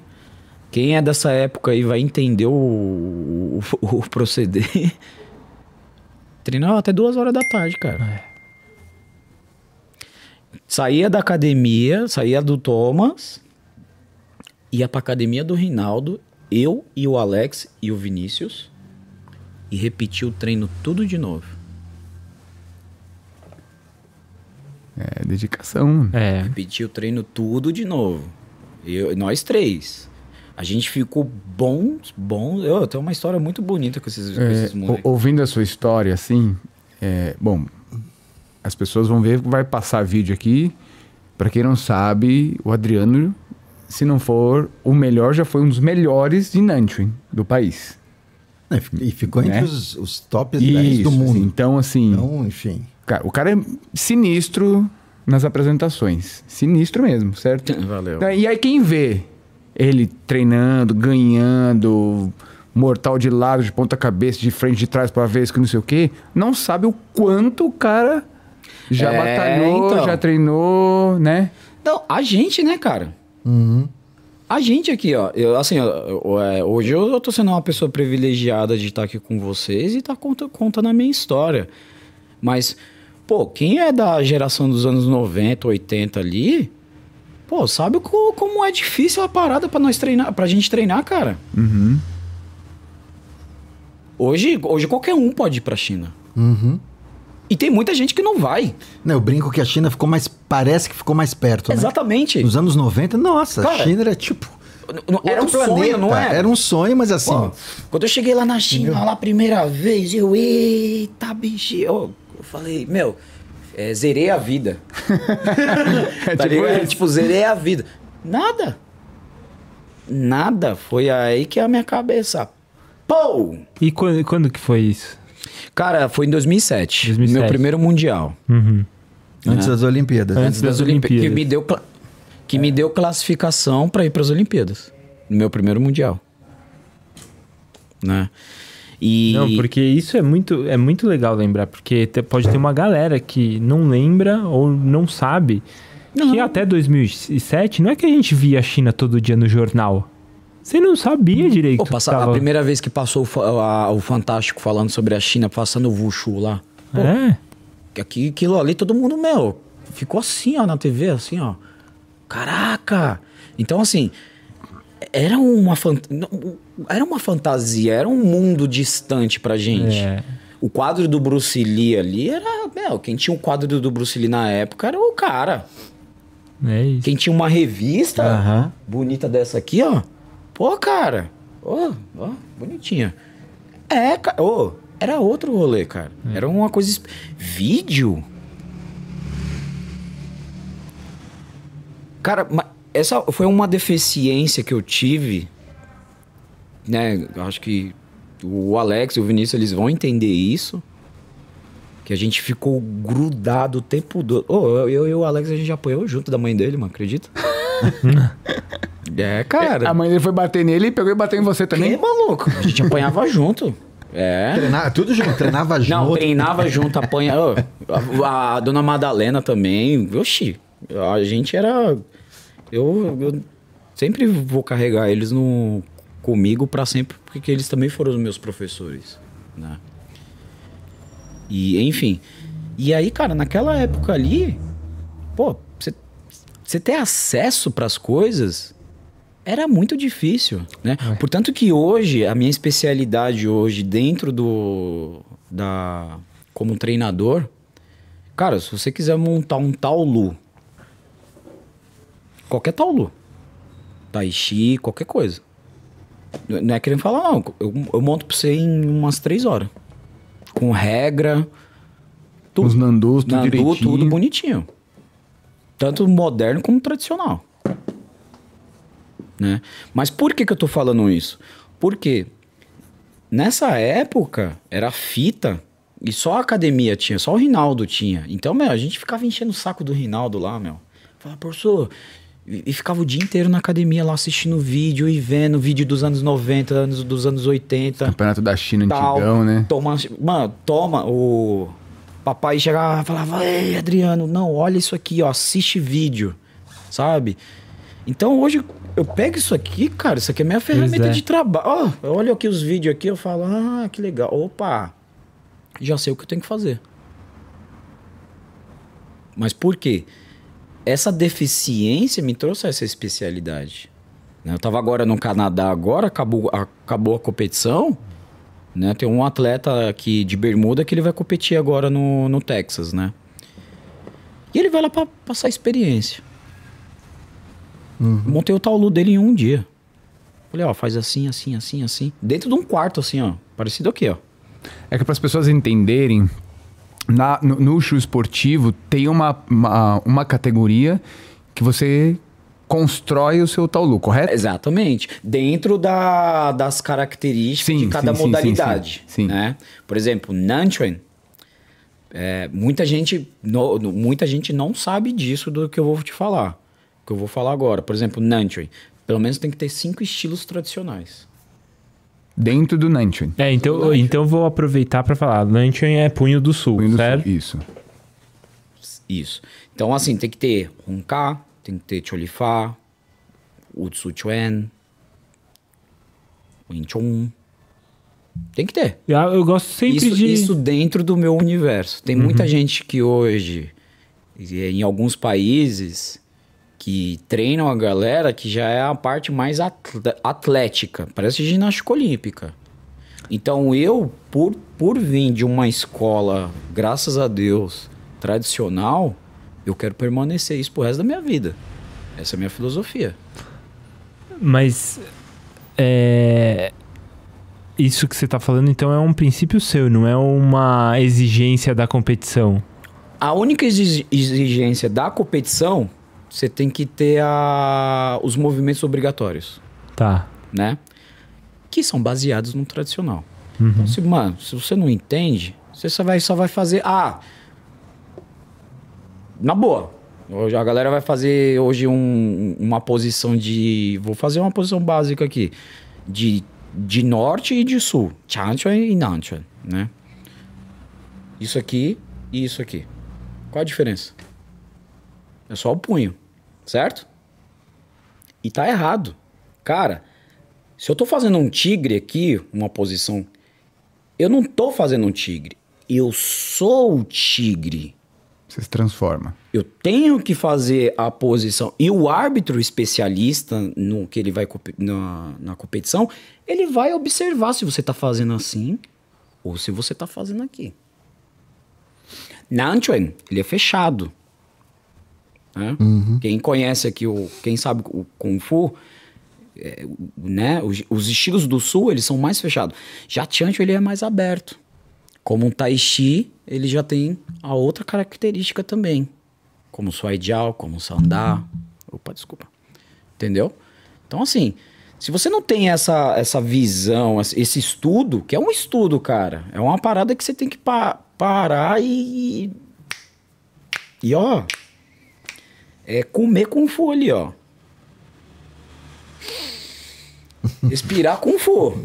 S4: Quem é dessa época aí vai entender o, o, o proceder. [laughs] Treinava até duas horas da tarde, cara. Saía da academia, saía do Thomas, ia pra academia do Rinaldo, eu e o Alex e o Vinícius, e repetia o treino tudo de novo.
S2: É, dedicação.
S3: É.
S4: Repetia o treino tudo de novo. Eu, nós três. A gente ficou bons, bons. Eu tenho uma história muito bonita com esses, com
S2: É,
S4: esses
S2: o-
S4: moleques.
S2: ouvindo a sua história, assim, é, bom, as pessoas vão ver, vai passar vídeo aqui. Pra quem não sabe, o Adriano, se não for o melhor, já foi um dos melhores de Nanchuin do país.
S1: É, E ficou entre
S2: Né?
S1: os, os top 10
S2: Isso,
S1: do mundo.
S2: Então, assim,
S1: Então, enfim.
S2: cara, o cara é sinistro nas apresentações. Sinistro mesmo, certo?
S4: Valeu.
S2: E aí quem vê ele treinando, ganhando, mortal de lado, de ponta cabeça, de frente, de trás para vez, que não sei o quê, não sabe o quanto o cara já
S4: É,
S2: batalhou,
S4: então.
S2: já treinou, né?
S4: Então, a gente, né, cara? A gente aqui, ó. Eu, assim, eu- é, hoje eu, eu tô sendo uma pessoa privilegiada de estar aqui com vocês e tá conta, contando a minha história. Mas, pô, quem é da geração dos anos 90, 80 ali, pô, sabe co- como é difícil a parada pra nós treinar, pra gente treinar, cara? Hoje, hoje qualquer um pode ir pra China.
S1: Uhum.
S4: E tem muita gente que não vai.
S1: Não, eu brinco que a China ficou mais. Parece que ficou mais perto. né?
S4: Exatamente.
S1: Nos anos 90, nossa, a
S4: Cara,
S1: China era tipo.
S4: Era um
S1: outro
S4: sonho, não é?
S1: Era um sonho, mas assim.
S4: Pô, quando eu cheguei lá na China, lá a primeira vez, eu, eita, bicho. Eu, eu falei, meu, é, zerei a vida. [laughs] [laughs] tá
S2: tipo.
S4: Tipo, zerei a vida. Nada. Nada. Foi aí que a minha cabeça Pou!
S3: E quando, quando que foi isso?
S4: Cara, foi em 2007.
S3: 2007.
S4: Meu primeiro mundial.
S3: Uhum.
S1: Antes
S4: É.
S1: das Olimpíadas.
S3: Antes das
S4: Olimpí-
S3: Olimpíadas.
S4: Que me deu, cla- que me deu classificação para ir para as Olimpíadas. No meu primeiro mundial. Né? E
S3: Não, porque isso é muito, é muito legal lembrar, porque te- pode ter uma galera que não lembra ou não sabe que
S4: Não.
S3: até 2007 não é que a gente via a China todo dia no jornal. Você não sabia direito.
S4: Pô,
S3: que
S4: passa-
S3: tava-
S4: a primeira vez que passou o, a- o Fantástico falando sobre a China, passando o Wushu lá. Pô,
S3: É?
S4: aqui, aquilo ali, todo mundo, meu, ficou assim, ó, na TV, assim, ó. Caraca! Então, assim, era uma, fan- não, era uma fantasia, era um mundo distante pra gente.
S3: É.
S4: O quadro do Bruce Lee ali era, meu, quem tinha o quadro do Bruce Lee na época era o cara.
S3: É isso.
S4: Quem tinha uma revista
S1: Aham.
S4: bonita dessa aqui, ó. Pô, cara. Ó, ó, bonitinha. É, cara. Ô, era outro rolê, cara. Era uma coisa. Vídeo? Cara, essa foi uma deficiência que eu tive, né? Eu Acho que o Alex e o Vinícius eles vão entender isso. Que a gente ficou grudado o tempo todo. Ô, eu, eu e o Alex a gente apoiou junto da mãe dele, mano, acredita? [laughs] [laughs] é, cara.
S2: A mãe dele foi bater nele e pegou e bateu em você também.
S4: Que maluco? A gente apanhava junto. É.
S1: Treinar, tudo junto, treinava
S4: Não,
S1: junto.
S4: treinava junto, apanha. A, a dona Madalena também. Oxi, a gente era. Eu, eu sempre vou carregar eles no, comigo pra sempre, porque eles também foram os meus professores, né? E, enfim. E aí, cara, naquela época ali, pô, você- ter acesso pras coisas era muito difícil, né? Portanto que hoje, a minha especialidade hoje dentro do... da... como treinador, cara, se você quiser montar um taulu, qualquer taulu, tai chi, qualquer coisa. Não é querendo falar, não. Eu, eu monto pra você em umas três horas. Com regra,
S2: Os nandus, tudo
S4: Nandu,
S2: direitinho.
S4: tudo bonitinho. Tanto moderno como tradicional. Né? Mas por que, que eu tô falando isso? Porque nessa época era fita e só a academia tinha, só o Rinaldo tinha. Então, meu, a gente ficava enchendo o saco do Rinaldo lá, meu. Falava, professor. E e ficava o dia inteiro na academia lá assistindo vídeo e vendo vídeo dos anos 90, anos, dos anos 80
S2: Campeonato da China
S4: tal,
S2: antigão, né?
S4: Toma, mano, toma, o papai chegava e falava, ei, Adriano, não, olha isso aqui, ó, assiste vídeo, sabe? Então hoje eu pego isso aqui, cara, isso aqui é minha ferramenta
S3: é.
S4: de trabalho. Eu olho aqui os vídeos aqui, eu falo, ah, que legal, opa, já sei o que eu tenho que fazer. Mas por quê? Essa deficiência me trouxe essa especialidade. né? Eu tava agora no Canadá, agora acabou, acabou a competição. Né? Tem um atleta aqui de Bermuda que ele vai competir agora no, no Texas, né? E ele vai lá pra passar experiência. Montei o taulu dele em um dia. Falei, ó, faz assim, assim, assim, assim. Dentro de um quarto, assim, ó. Parecido aqui, ó.
S2: É que para as pessoas entenderem, na, no, no show esportivo tem uma, uma, uma categoria que você constrói o seu taulu, correto?
S4: Exatamente. Dentro da- das características
S2: Sim,
S4: de cada
S2: sim,
S4: modalidade.
S2: sim, sim.
S4: Né? Por exemplo, Nanchuan. é, muita, gente, no- no- muita gente não sabe disso do que eu vou te falar. Que eu vou falar agora. Por exemplo, Nanchuan. Pelo menos tem que ter cinco estilos tradicionais.
S2: Dentro do Nanchuan.
S3: É, então, então eu vou aproveitar pra falar. Luncheon é punho do sul,
S2: Punho do
S3: certo?
S2: Sul, Isso.
S4: Isso. Então, assim, tem que ter Honka, tem que ter Cholifá, Utsu Chuen, Wing Chun. Tem que ter.
S3: Eu, gosto sempre
S4: isso,
S3: de.
S4: isso dentro do meu universo. Tem muita gente que hoje, em alguns países, que treinam a galera que já é a parte mais atlética. Parece ginástica olímpica. Então eu, por, por vir de uma escola, graças a Deus, tradicional, eu quero permanecer isso pro resto da minha vida. Essa é a minha filosofia.
S3: Mas. É. Isso que você tá falando, então, é um princípio seu, não é uma exigência da competição.
S4: A única exi- exigência da competição, você tem que ter a, os movimentos obrigatórios.
S3: Tá.
S4: né? que são baseados no tradicional. Então, se, mano, se você não entende, você só vai, só vai fazer. Ah, na boa. Hoje a galera vai fazer hoje um- uma posição de. Vou fazer uma posição básica aqui. De, de norte e de sul. Chanchuan e Nanchuan, né? Isso aqui e isso aqui. Qual a diferença? É só o punho, certo? E tá errado. Cara, se eu tô fazendo um tigre aqui, uma posição, eu não tô fazendo um tigre. Eu sou o tigre.
S2: Você se transforma.
S4: Eu tenho que fazer a posição. E o árbitro especialista no que ele vai na, na competição, ele vai observar se você tá fazendo assim ou se você tá fazendo aqui. Nanchuan, ele é fechado. né? Quem conhece aqui, o, quem sabe o Kung Fu, é, né? Os, os estilos do sul, eles são mais fechados. Já Chancho, ele é mais aberto. Como um Tai Chi, ele já tem a outra característica também. Como o Jiao, como o Sandá. Opa, desculpa. Entendeu? Então, assim, se você não tem essa, essa visão, esse estudo, que é um estudo, cara, é uma parada que você tem que pa- parar e. E, ó. É comer com ali, ó. Respirar com fu.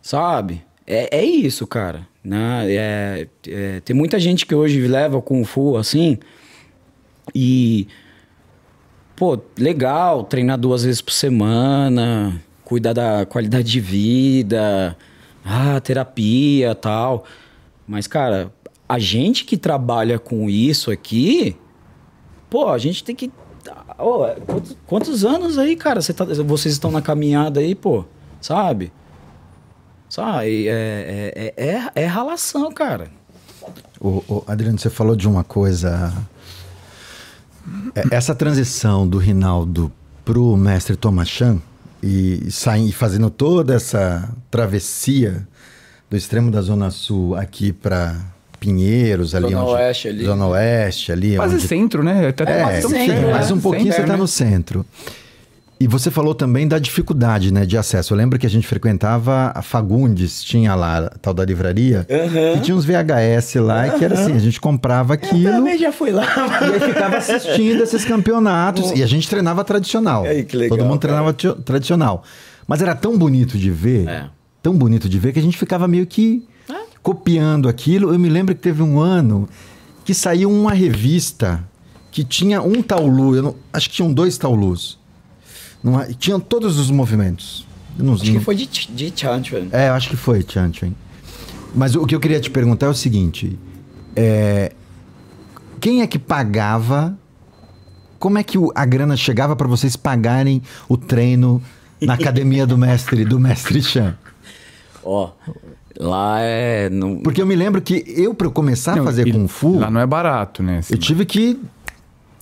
S4: Sabe? É, é isso, cara. Né? É, é, tem muita gente que hoje leva Kung Fu assim e. Pô, legal, treinar duas vezes por semana, cuidar da qualidade de vida, ah, terapia tal. Mas, cara, a gente que trabalha com isso aqui, pô, a gente tem que. Ô, quantos, quantos anos aí, cara, tá- vocês estão na caminhada aí, pô? Sabe? Sabe? É, é, é, é, é ralação, cara.
S1: O, o- Adriano, você falou de uma coisa. É, Essa transição do Rinaldo pro mestre Thomas Chan e, sair fazendo toda essa travessia do extremo da Zona Sul aqui para Pinheiros, ali
S4: Zona
S1: onde.
S4: Oeste ali.
S1: Zona Oeste, ali.
S2: Quase
S1: onde,
S2: centro, né? Até
S1: é,
S4: centro,
S2: centro,
S4: né?
S1: mas um pouquinho
S2: Centro,
S1: você está
S2: né?
S1: no centro. E você falou também da dificuldade né, de acesso. Eu lembro que a gente frequentava a Fagundes, tinha lá a tal da livraria, e tinha uns VHS lá, que era assim, a gente comprava aquilo
S4: já fui lá.
S1: e aí ficava assistindo esses campeonatos. E a gente treinava tradicional.
S4: Aí, que legal,
S1: Todo mundo
S4: cara.
S1: treinava tio- tradicional. Mas era tão bonito de ver,
S4: É.
S1: tão bonito de ver, que a gente ficava meio que copiando aquilo. Eu me lembro que teve um ano que saiu uma revista que tinha um taulu, eu não- acho que tinham dois taulus. Não é- tinham todos os movimentos. Não-
S4: Acho que
S1: não-
S4: foi de, de Chanchuan.
S1: é, eu acho que foi, Chan Chan. Mas o que eu queria te perguntar é o seguinte: é, quem é que pagava? Como é que o- a grana chegava para vocês pagarem o treino na academia do mestre do mestre Chan?
S4: Ó, lá é. Não...
S1: Porque eu me lembro que eu para começar a
S2: Não,
S1: fazer
S2: e
S1: kung fu,
S2: Lá não é barato, né? assim.
S1: eu tive que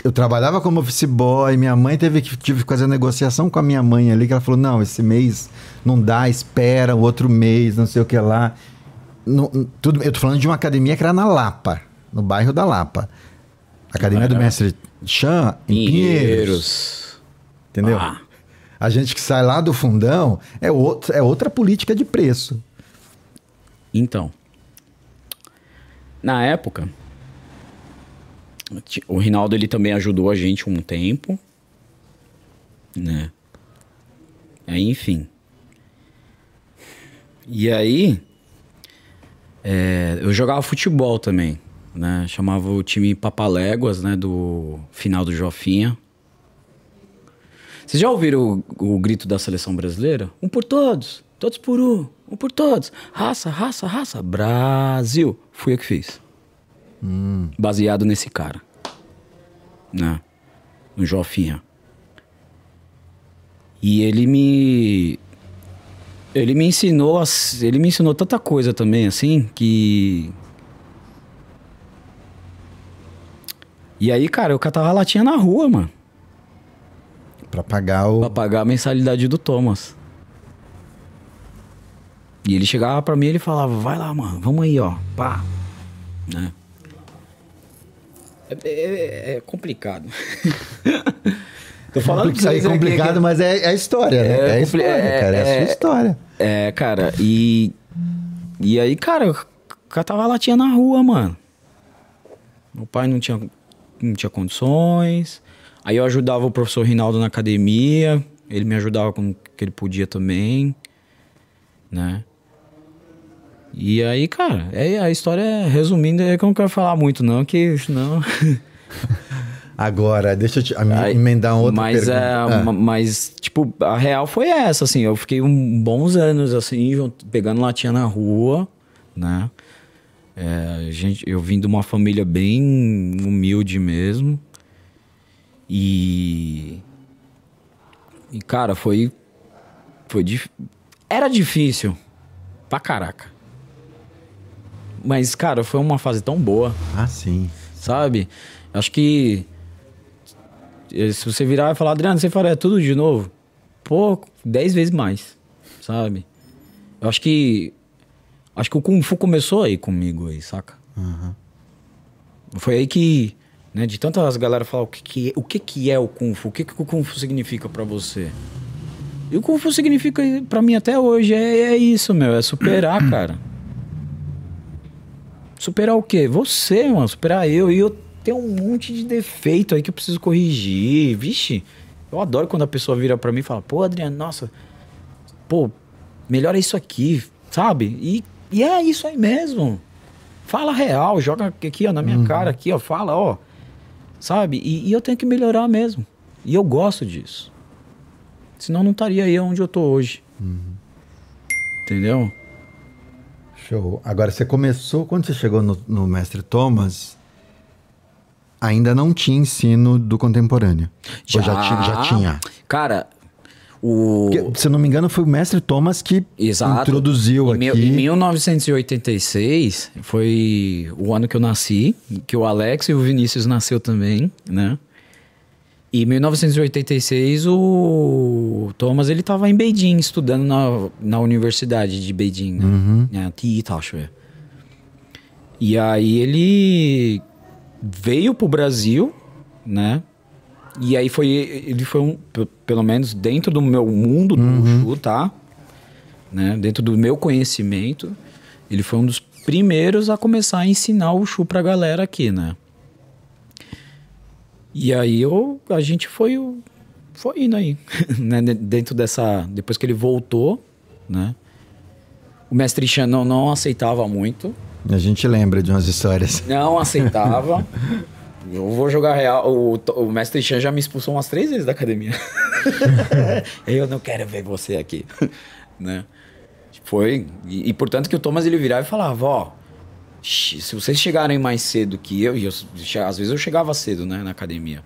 S1: eu trabalhava como office boy, minha mãe teve que tive que fazer negociação com a minha mãe ali, que ela falou: "Não, esse mês não dá, espera o outro mês, não sei o que lá". Não- tudo, eu tô falando de uma academia que era na Lapa, no bairro da Lapa. Academia do Mestre Chan, em Pinheiros. Entendeu?
S4: Ah.
S1: A gente que sai lá do fundão é, outro, é outra política de preço.
S4: Então. Na época. O Rinaldo ele também ajudou a gente um tempo. Né? Aí, enfim. E aí. é, eu jogava futebol também. Né? Chamava o time Papaléguas, né? Do final do Jofinha. Vocês já ouviram o, o grito da seleção brasileira? Um por todos, todos por um, um por todos. Raça, raça, raça. Brasil. Fui eu que fiz. Baseado nesse cara. Né? No Jofinha. E ele me. Ele me ensinou. Ele me ensinou tanta coisa também, assim, que. E aí, cara, eu catava latinha na rua, mano.
S1: Pra pagar o.
S4: Pra pagar a mensalidade do Thomas. E ele chegava pra mim e ele falava, vai lá, mano, vamos aí, ó. Pá. Né? É, é- é complicado. [laughs] Tô falando
S1: Isso aí é complicado,
S4: que-
S1: mas é, é a história, né?
S4: É
S1: É, história,
S4: é-
S1: cara. É, a
S4: é-
S1: sua história.
S4: É, cara, e. E aí, cara, o cara tava latinha na rua, mano. Meu pai não tinha, não tinha condições. Aí eu ajudava o professor Rinaldo na academia. Ele me ajudava com o que ele podia também. Né? E aí, cara, é, a história, é- resumindo, é que eu não quero falar muito, não, que senão. [laughs]
S1: Agora, deixa eu te, a emendar uma outra
S4: mas,
S1: pergunta.
S4: é,
S1: Ah.
S4: ma- mas, tipo, a real foi essa, assim. Eu fiquei um, bons anos, assim, pegando latinha na rua, né? É, gente, eu vim de uma família bem humilde mesmo. E... E, cara, foi... Foi dif... Era difícil. Pra caraca. Mas, cara, foi uma fase tão boa
S1: Ah, sim.
S4: sabe? Acho que eh, se você virar e falar, Adriano, você faria tudo de novo? Pô, dez vezes mais, sabe? Eu acho que acho que o Kung Fu começou aí comigo aí, saca? Foi aí que, né, de tantas galera falar o que que, o que que é o Kung Fu, o que que o Kung Fu significa pra você? E o Kung Fu significa pra mim até hoje é, é isso, meu, é superar, cara. Superar o quê? Você, mano. Superar eu. E eu tenho um monte de defeito aí que eu preciso corrigir. Vixe, eu adoro quando a pessoa vira pra mim e fala, pô, Adriano, nossa, pô, melhora isso aqui, sabe? E, e é isso aí mesmo. Fala real, joga aqui, ó, na minha cara, aqui, ó, fala, ó. Sabe? E, e eu tenho que melhorar mesmo. E eu gosto disso. Senão não estaria aí onde eu tô hoje. Entendeu?
S1: Show. Agora, você começou, quando você chegou no, no Mestre Thomas, ainda não tinha ensino do contemporâneo. Já, ti- já tinha?
S4: Cara, o.
S1: Porque, se eu não me engano, foi o Mestre Thomas que
S4: Exato.
S1: introduziu
S4: em,
S1: aqui.
S4: em 1986 foi o ano que eu nasci, que o Alex e o Vinícius nasceu também, né? E em 1986 o Thomas ele tava em Beijing estudando na, na universidade de Beijing, né?
S1: Uhum.
S4: É. E aí ele veio pro Brasil, né? E aí foi ele foi um, pe- pelo menos dentro do meu mundo do Wushu, tá? Né? Dentro do meu conhecimento, ele foi um dos primeiros a começar a ensinar o Wushu pra galera aqui, né? E aí eu, a gente foi, foi indo aí, [laughs] né? De- Dentro dessa... Depois que ele voltou, né? O mestre Chan não, não aceitava muito.
S1: A gente lembra de umas histórias.
S4: Não aceitava. [laughs] Eu vou jogar real. O, o mestre Chan já me expulsou umas três vezes da academia. [laughs] eu não quero ver você aqui. né? Foi. E, e, portanto que o Thomas ele virava e falava, ó. "Xi, Se vocês chegarem mais cedo que eu, e eu, às vezes eu chegava cedo, né, na academia.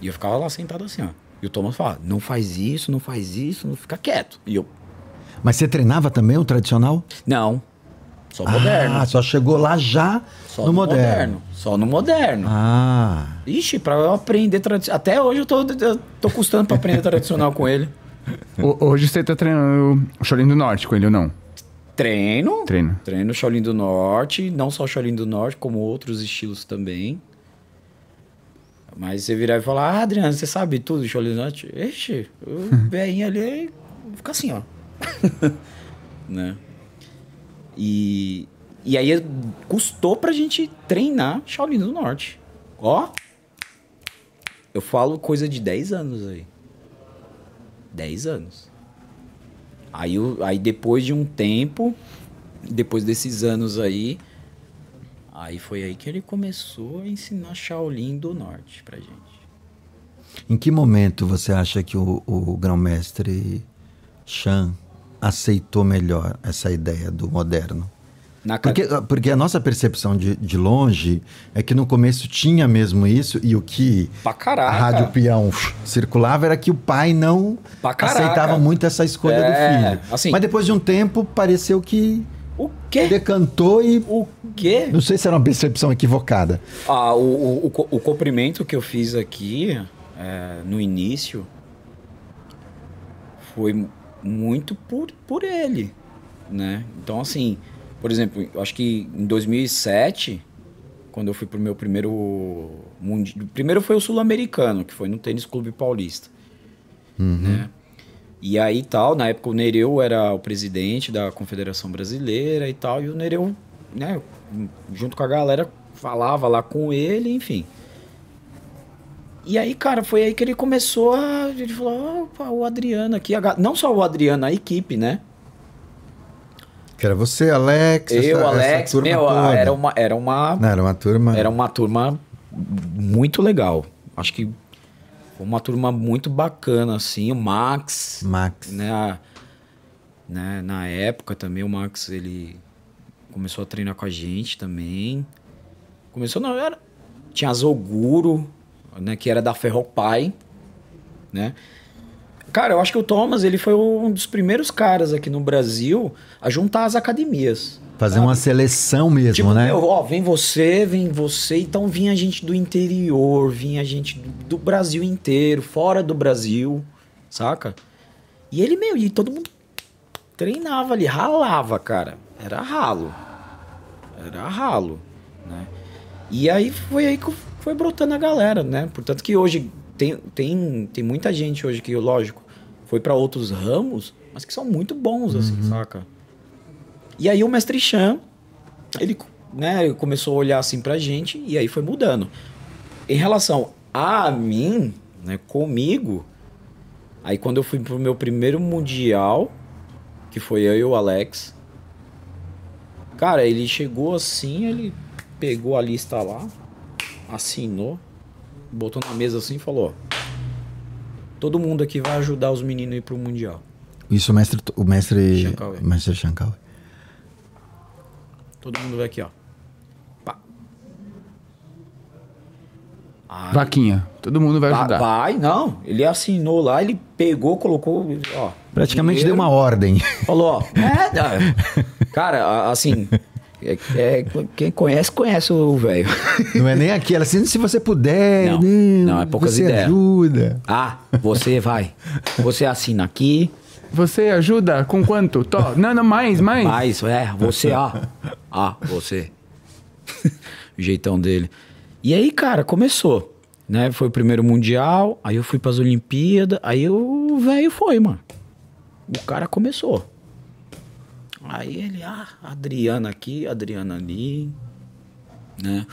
S4: E eu ficava lá sentado assim, ó. E o Thomas falava, não faz isso, não faz isso, não fica quieto. E eu,
S1: Mas você treinava também o tradicional?
S4: não, só moderno.
S1: Ah, só chegou lá já
S4: só
S1: no, moderno.
S4: Só no moderno.
S1: Ah,
S4: Ixi, pra eu aprender tradicional. Até hoje eu tô, eu tô custando pra aprender tradicional com ele. [laughs]
S2: O- Hoje você tá treinando o Shaolin do Norte com ele ou não?
S4: Treino.
S2: Treino.
S4: Treino Shaolin do Norte. Não só Shaolin do Norte, como outros estilos também. Mas você virar e falar, ah, Adriano, você sabe tudo de Shaolin do Norte? Ixi, o [laughs] velhinho ali fica assim, ó. [laughs] né? E, e aí custou pra gente treinar Shaolin do Norte. Ó, eu falo coisa de 10 anos aí. 10 anos. Aí, aí depois de um tempo, depois desses anos aí, aí foi aí que ele começou a ensinar Shaolin do Norte pra gente.
S1: em que momento você acha que o, o grão-mestre Chan aceitou melhor essa ideia do moderno?
S4: Na
S1: Porque, porque a nossa percepção de, de longe é que no começo tinha mesmo isso e o que a rádio peão circulava era que o pai não aceitava muito essa escolha
S4: É,
S1: do filho.
S4: assim-
S1: Mas depois de um tempo pareceu que
S4: O quê?
S1: decantou e
S4: O quê?
S1: não sei se era uma percepção equivocada.
S4: Ah, o, o, o, o comprimento que eu fiz aqui é, no início foi mu- muito por, por ele, né? Então, assim, por exemplo, eu acho que em 2007, quando eu fui pro meu primeiro mundi... primeiro foi o sul-americano, que foi no Tênis Clube Paulista. né? E aí tal, na época o Nereu era o presidente da Confederação Brasileira e tal, e o Nereu, né, junto com a galera, falava lá com ele, enfim. E aí, cara, foi aí que ele começou a. Ele falou: opa, o Adriano aqui. a Não só o Adriano, a equipe, né?
S1: Que era você, Alex.
S4: Eu,
S1: essa- essa
S4: Alex,
S1: turma
S4: meu,
S1: toda.
S4: era uma, era uma.
S1: Não, era uma turma.
S4: Era uma turma muito legal. Acho que foi uma turma muito bacana, assim. O Max,
S1: Max.
S4: né, né, na época também o Max, ele começou a treinar com a gente também. Começou, não, era... Tinha a Zoguro, né, que era da Ferropai, né? Cara, eu acho que o Thomas, ele foi um dos primeiros caras aqui no Brasil a juntar as academias.
S1: Fazer uma seleção mesmo,
S4: Tipo,
S1: né?
S4: meu, ó, vem você, vem você. Então vinha gente do interior, vinha gente do, do Brasil inteiro, fora do Brasil, saca? E ele, meu, e todo mundo treinava ali, ralava, cara. Era ralo. Era ralo, né? E aí foi aí que foi brotando a galera, né? Portanto que hoje tem, tem, tem muita gente hoje que, lógico, foi pra outros ramos, mas que são muito bons, assim, saca? E aí o mestre Chan, ele, né, começou a olhar assim pra gente e aí foi mudando. Em relação a mim, né, comigo, aí quando eu fui pro meu primeiro mundial, que foi eu e o Alex, cara, ele chegou assim, ele pegou a lista lá, assinou, botou na mesa assim e falou: ó, Todo mundo aqui vai ajudar os meninos a ir pro mundial.
S1: Isso o mestre, o mestre, mestre Shankar.
S4: Todo mundo vai aqui, ó. Pá. Aí-
S2: Vaquinha. Todo mundo vai
S4: Va-
S2: ajudar.
S4: Vai, não. Ele assinou lá, ele pegou, colocou, ó.
S1: Praticamente
S4: dinheiro,
S1: deu uma ordem.
S4: Falou, ó. [laughs] É, cara, assim. É- é- quem conhece, conhece o velho.
S1: Não é nem aquela assim, se você puder,
S4: Não,
S1: né,
S4: não, é poucas
S1: você
S4: ideias.
S1: ajuda.
S4: Ah, você vai. Você assina aqui,
S2: Você ajuda com quanto? Tó. Não, não, mais, mais.
S4: mas é, você, ó. Ah, você. o jeitão dele. E aí, cara, começou. Né? Foi o primeiro mundial, aí eu fui pras Olimpíadas, aí o velho foi, mano. O cara começou. Aí ele, ah, Adriana aqui, Adriana ali, né?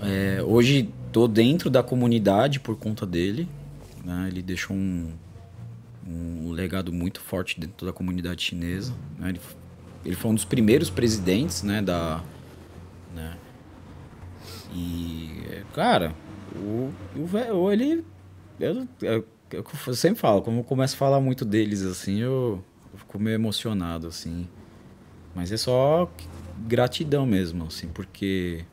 S4: É, hoje tô dentro da comunidade por conta dele, né? Ele deixou um, um legado muito forte dentro da comunidade chinesa. né? Ele, ele foi um dos primeiros presidentes, né, da, né? E, é, cara, o, o ele, eu, eu, eu sempre falo, como eu começo a falar muito deles, assim, eu, eu fico meio emocionado, assim. Mas é só gratidão mesmo, assim, porque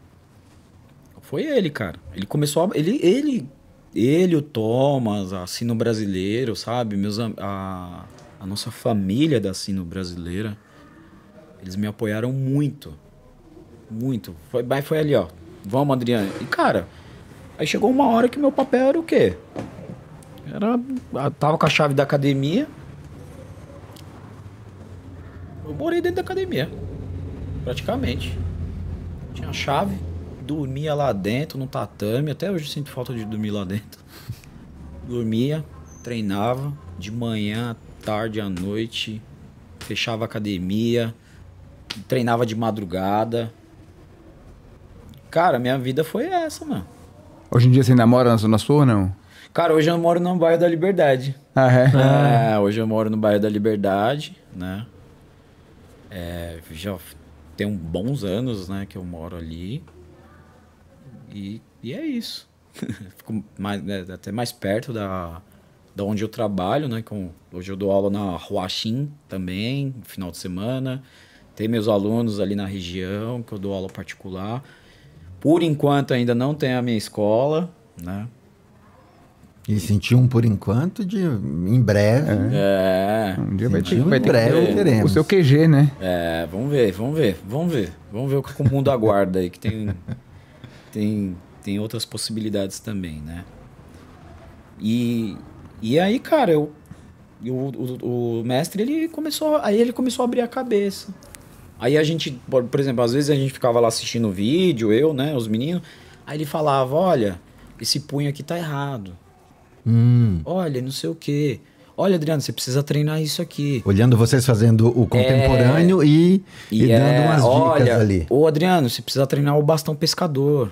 S4: foi ele, cara. Ele começou a, ele ele ele o Thomas, a Sino Brasileiro, sabe? Meus a, a nossa família da Sino Brasileira, eles me apoiaram muito. Muito. Foi, foi ali, ó. Vamos, Adriano. E cara, aí chegou uma hora que meu papel era o quê? Era tava com a chave da academia. Eu morei dentro da academia. Praticamente. Tinha chave, dormia lá dentro, no tatame. Até hoje sinto falta de dormir lá dentro. [laughs] Dormia, treinava de manhã, à tarde, à noite. Fechava a academia. Treinava de madrugada. Cara, minha vida foi essa, mano.
S2: Hoje em dia você ainda mora na Zona Sul ou não?
S4: Cara, hoje eu moro no bairro da Liberdade.
S2: Ah, é?
S4: É, hoje eu moro no bairro da Liberdade, né? É, já tem bons anos, né, que eu moro ali. E, e é isso. [laughs] Fico mais, né, até mais perto da, da onde eu trabalho, né? Com, hoje eu dou aula na Huaxin também, no final de semana. Tem meus alunos ali na região, que eu dou aula particular. Por enquanto ainda não tem a minha escola, né?
S1: E senti um por enquanto de em breve.
S4: É.
S2: Um dia vai ter,
S1: Sentiu
S2: vai
S1: em
S2: ter que
S1: breve
S2: ter o-
S1: teremos.
S2: o seu QG, né?
S4: É, vamos ver, vamos ver, vamos ver. Vamos ver o que o mundo aguarda aí, que tem, tem, tem outras possibilidades também, né? E, e aí, cara, eu, eu- o, o mestre, ele começou, aí ele começou a abrir a cabeça. Aí a gente, por, por exemplo, às vezes a gente ficava lá assistindo o vídeo, eu, né, os meninos, aí ele falava, olha, esse punho aqui tá errado.
S1: Hum.
S4: Olha, não sei o quê. Olha, Adriano, você precisa treinar isso aqui.
S1: Olhando vocês fazendo o contemporâneo e, e,
S4: é,
S1: dando umas dicas
S4: olha,
S1: ali.
S4: Ô, Adriano, você precisa treinar o bastão pescador.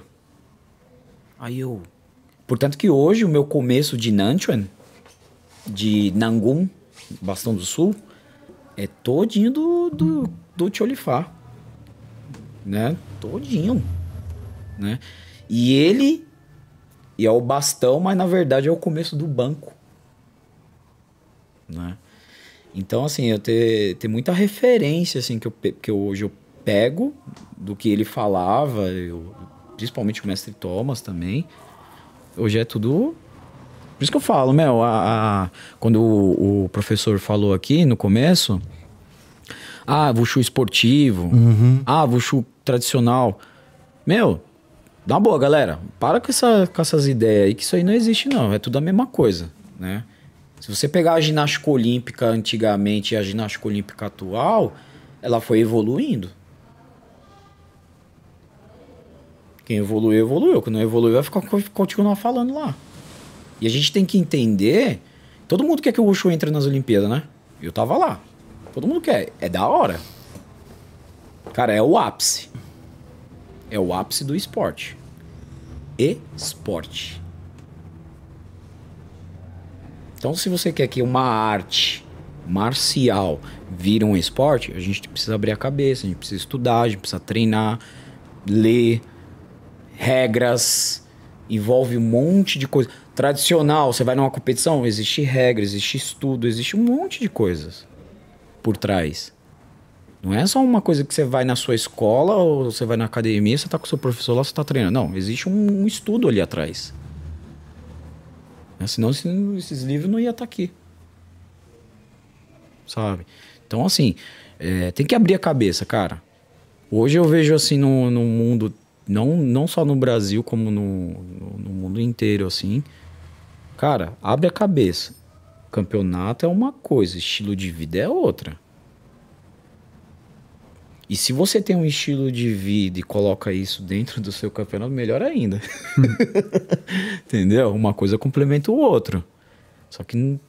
S4: Aí eu. Portanto, que hoje o meu começo de Nanchuan, de Nangum, Bastão do Sul, é todinho do, do, do Cholifá. Né? Todinho. Né? E ele. E é o bastão, mas na verdade é o começo do banco. Né? Então, assim, eu ter, ter muita referência, assim, que, eu, que eu, hoje eu pego do que ele falava, eu- principalmente o mestre Thomas também. Hoje é tudo. Por isso que eu falo, meu, a, a- quando o, o professor falou aqui no começo, ah, Wushu esportivo, ah, Wushu tradicional. Meu, dá uma boa, galera. Para com, essa, com essas ideias aí, que isso aí não existe, não. É tudo a mesma coisa, né? Se você pegar a ginástica olímpica antigamente e a ginástica olímpica atual, ela foi evoluindo. Quem evoluiu, evoluiu. Quem não evoluiu, vai ficar, continuar falando lá. E a gente tem que entender. Todo mundo quer que o Wushu entre nas Olimpíadas, né? Eu tava lá. Todo mundo quer. É da hora. Cara, é o ápice. É o ápice do esporte. Esporte. Então, se você quer que uma arte marcial vire um esporte, a gente precisa abrir a cabeça, a gente precisa estudar, a gente precisa treinar, ler, regras, envolve um monte de coisa. Tradicional, você vai numa competição, existe regra, existe estudo, existe um monte de coisas por trás. Não é só uma coisa que você vai na sua escola ou você vai na academia, você tá com o seu professor lá, você tá treinando. Não, existe um, um estudo ali atrás. Né? Senão esse- esses livros não iam estar aqui. Sabe? Então, assim, é, tem que abrir a cabeça, cara. Hoje eu vejo assim no, no mundo, não, não só no Brasil, como no, no, no mundo inteiro, assim. Cara, abre a cabeça. Campeonato é uma coisa, estilo de vida é outra. E se você tem um estilo de vida e coloca isso dentro do seu campeonato, melhor ainda. [laughs] Entendeu? Uma coisa complementa o outro. Só que.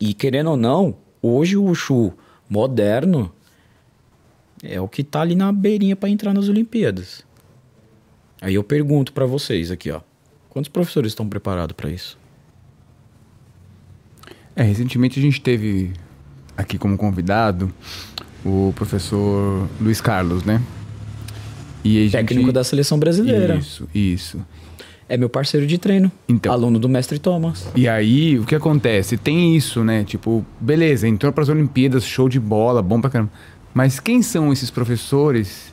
S4: E querendo ou não, hoje o Wushu moderno é o que tá ali na beirinha para entrar nas Olimpíadas. Aí eu pergunto para vocês aqui, ó. Quantos professores estão preparados para isso?
S2: É, recentemente a gente teve aqui como convidado o professor Luiz Carlos, né? E a gente-
S4: Técnico da seleção brasileira.
S2: Isso, isso.
S4: É meu parceiro de treino.
S2: Então.
S4: Aluno do mestre Thomas.
S2: E aí, o que acontece? Tem isso, né? Tipo, beleza, entrou para as Olimpíadas, show de bola, bom pra caramba. Mas quem são esses professores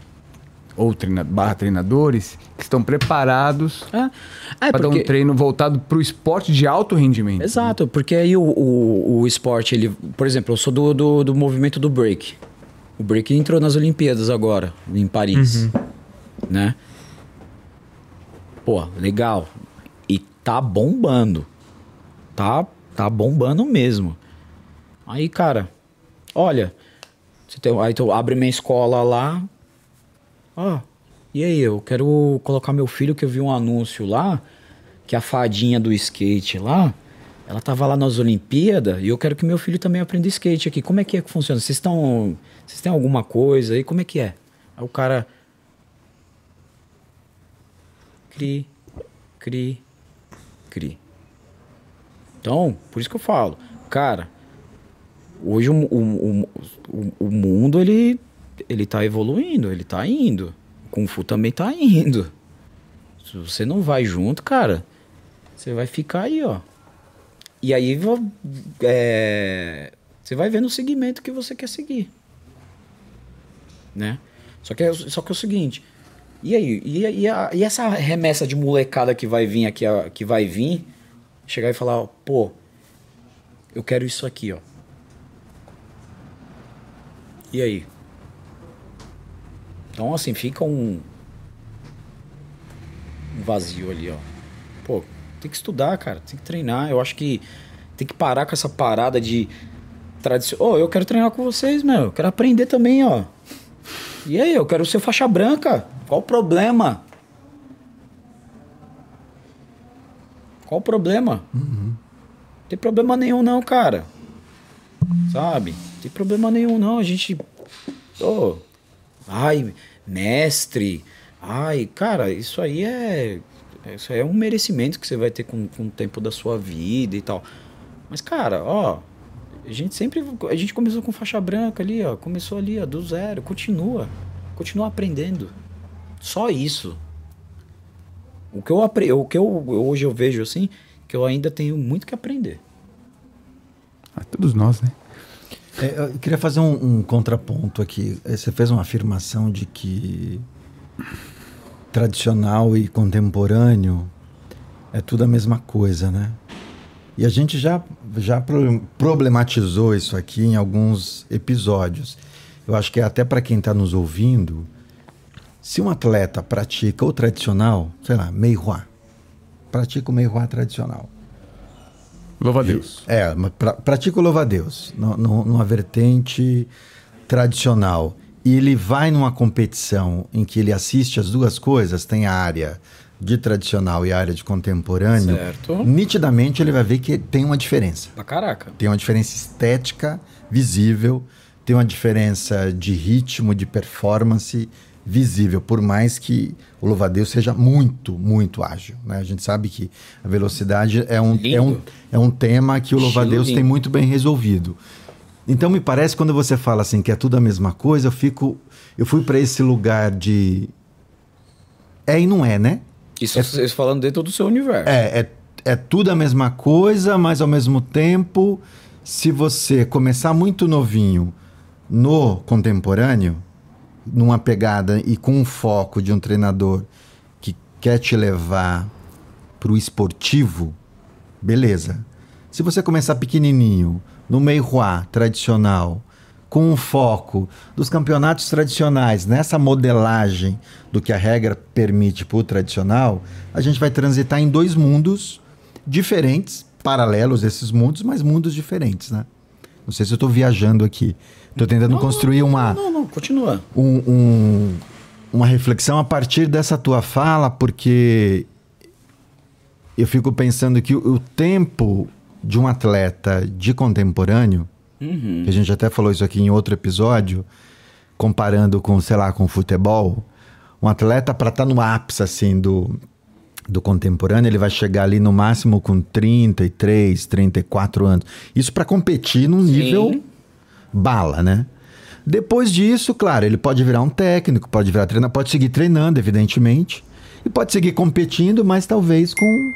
S2: ou treina, barra treinadores que estão preparados
S4: É, é
S2: para dar um
S4: porque...
S2: treino voltado para o esporte de alto rendimento?
S4: Exato, porque aí o, o, o esporte, ele. Por exemplo, eu sou do, do, do movimento do break. O break entrou nas Olimpíadas agora, em Paris. Né? Pô, legal. E tá bombando. Tá, tá bombando mesmo. Aí, cara, olha. Você tem, aí tu abre minha escola lá. Ó, e aí, eu quero colocar meu filho que eu vi um anúncio lá, que a fadinha do skate lá, ela tava lá nas Olimpíadas e eu quero que meu filho também aprenda skate aqui. Como é que é que funciona? Vocês estão. Vocês têm alguma coisa aí? Como é que é? Aí o cara. Cri, cri, cri. Então, por isso que eu falo, cara, hoje o, o, o, o mundo ele, ele tá evoluindo, ele tá indo. O Kung Fu também tá indo. Se você não vai junto, cara, você vai ficar aí, ó. E aí é, você vai vendo o segmento que você quer seguir. Né? Só que, é, só que é o seguinte. E aí? E, e a- e essa remessa de molecada que vai vir aqui, que vai vir, chegar e falar, pô, eu quero isso aqui, ó. E aí? Então, assim, fica um, um vazio ali, ó. Pô, tem que estudar, cara, tem que treinar. Eu acho que tem que parar com essa parada de tradição. Ô, eu quero treinar com vocês, meu. Eu quero aprender também, ó. E aí, eu quero ser faixa branca. Qual o problema? Qual o problema? Não tem problema nenhum não, cara. Sabe? Não tem problema nenhum não. A gente... Ô, ai, mestre. Ai, cara, isso aí é... Isso aí é um merecimento que você vai ter com, com o tempo da sua vida e tal. Mas, cara, ó... A gente sempre... A gente começou com faixa branca ali, ó. Começou ali, ó, do zero. Continua. Continua aprendendo. Só isso. O que eu apre... o que eu hoje eu vejo assim, que eu ainda tenho muito que aprender.
S2: Ah, todos nós, né?
S1: É, eu queria fazer um, um contraponto aqui. Eh, Você fez uma afirmação de que tradicional e contemporâneo é tudo a mesma coisa, né? E a gente já, já pro- problematizou isso aqui em alguns episódios. Eu acho que é até para quem está nos ouvindo, se um atleta pratica o tradicional, sei lá, meihua, pratica o meihua tradicional.
S2: Louva a Deus.
S1: É, pra, pratica o louva-a-Deus, nu- nu- numa vertente tradicional. E ele vai numa competição em que ele assiste as duas coisas, tem a área de tradicional e a área de contemporâneo.
S4: Certo.
S1: Nitidamente ele vai ver que tem uma diferença.
S4: Pra caraca.
S1: Tem uma diferença estética visível, tem uma diferença de ritmo, de performance visível, por mais que o louva-a-Deus seja muito, muito ágil. Né? A gente sabe que a velocidade é um, é um, é um tema que o
S4: Estilo
S1: louva-a-Deus tem muito bem resolvido. Então me parece quando você fala assim que é tudo a mesma coisa, eu fico eu fui para esse lugar de é e não é, né?
S4: Isso vocês falando dentro do seu universo.
S1: É, é, é tudo a mesma coisa, mas ao mesmo tempo, se você começar muito novinho no contemporâneo, numa pegada e com um foco de um treinador que quer te levar para o esportivo, beleza. Se você começar pequenininho, no meio ruá tradicional, com um foco dos campeonatos tradicionais, nessa modelagem do que a regra permite para o tradicional, a gente vai transitar em dois mundos diferentes, paralelos esses mundos, mas mundos diferentes, né? Não sei se eu estou viajando aqui. Estou tentando construir uma,
S4: Não, não, continua.
S1: um- um- uma reflexão a partir dessa tua fala, porque eu fico pensando que o, o tempo de um atleta de contemporâneo,
S4: Uhum.
S1: que a gente até falou isso aqui em outro episódio, comparando com, sei lá, com futebol, um atleta para estar no ápice assim do do contemporâneo, ele vai chegar ali no máximo com 33, 34 anos. Isso para competir num nível bala, né? Depois disso, claro, ele pode virar um técnico, pode virar treinador, pode seguir treinando, evidentemente, e pode seguir competindo, mas talvez com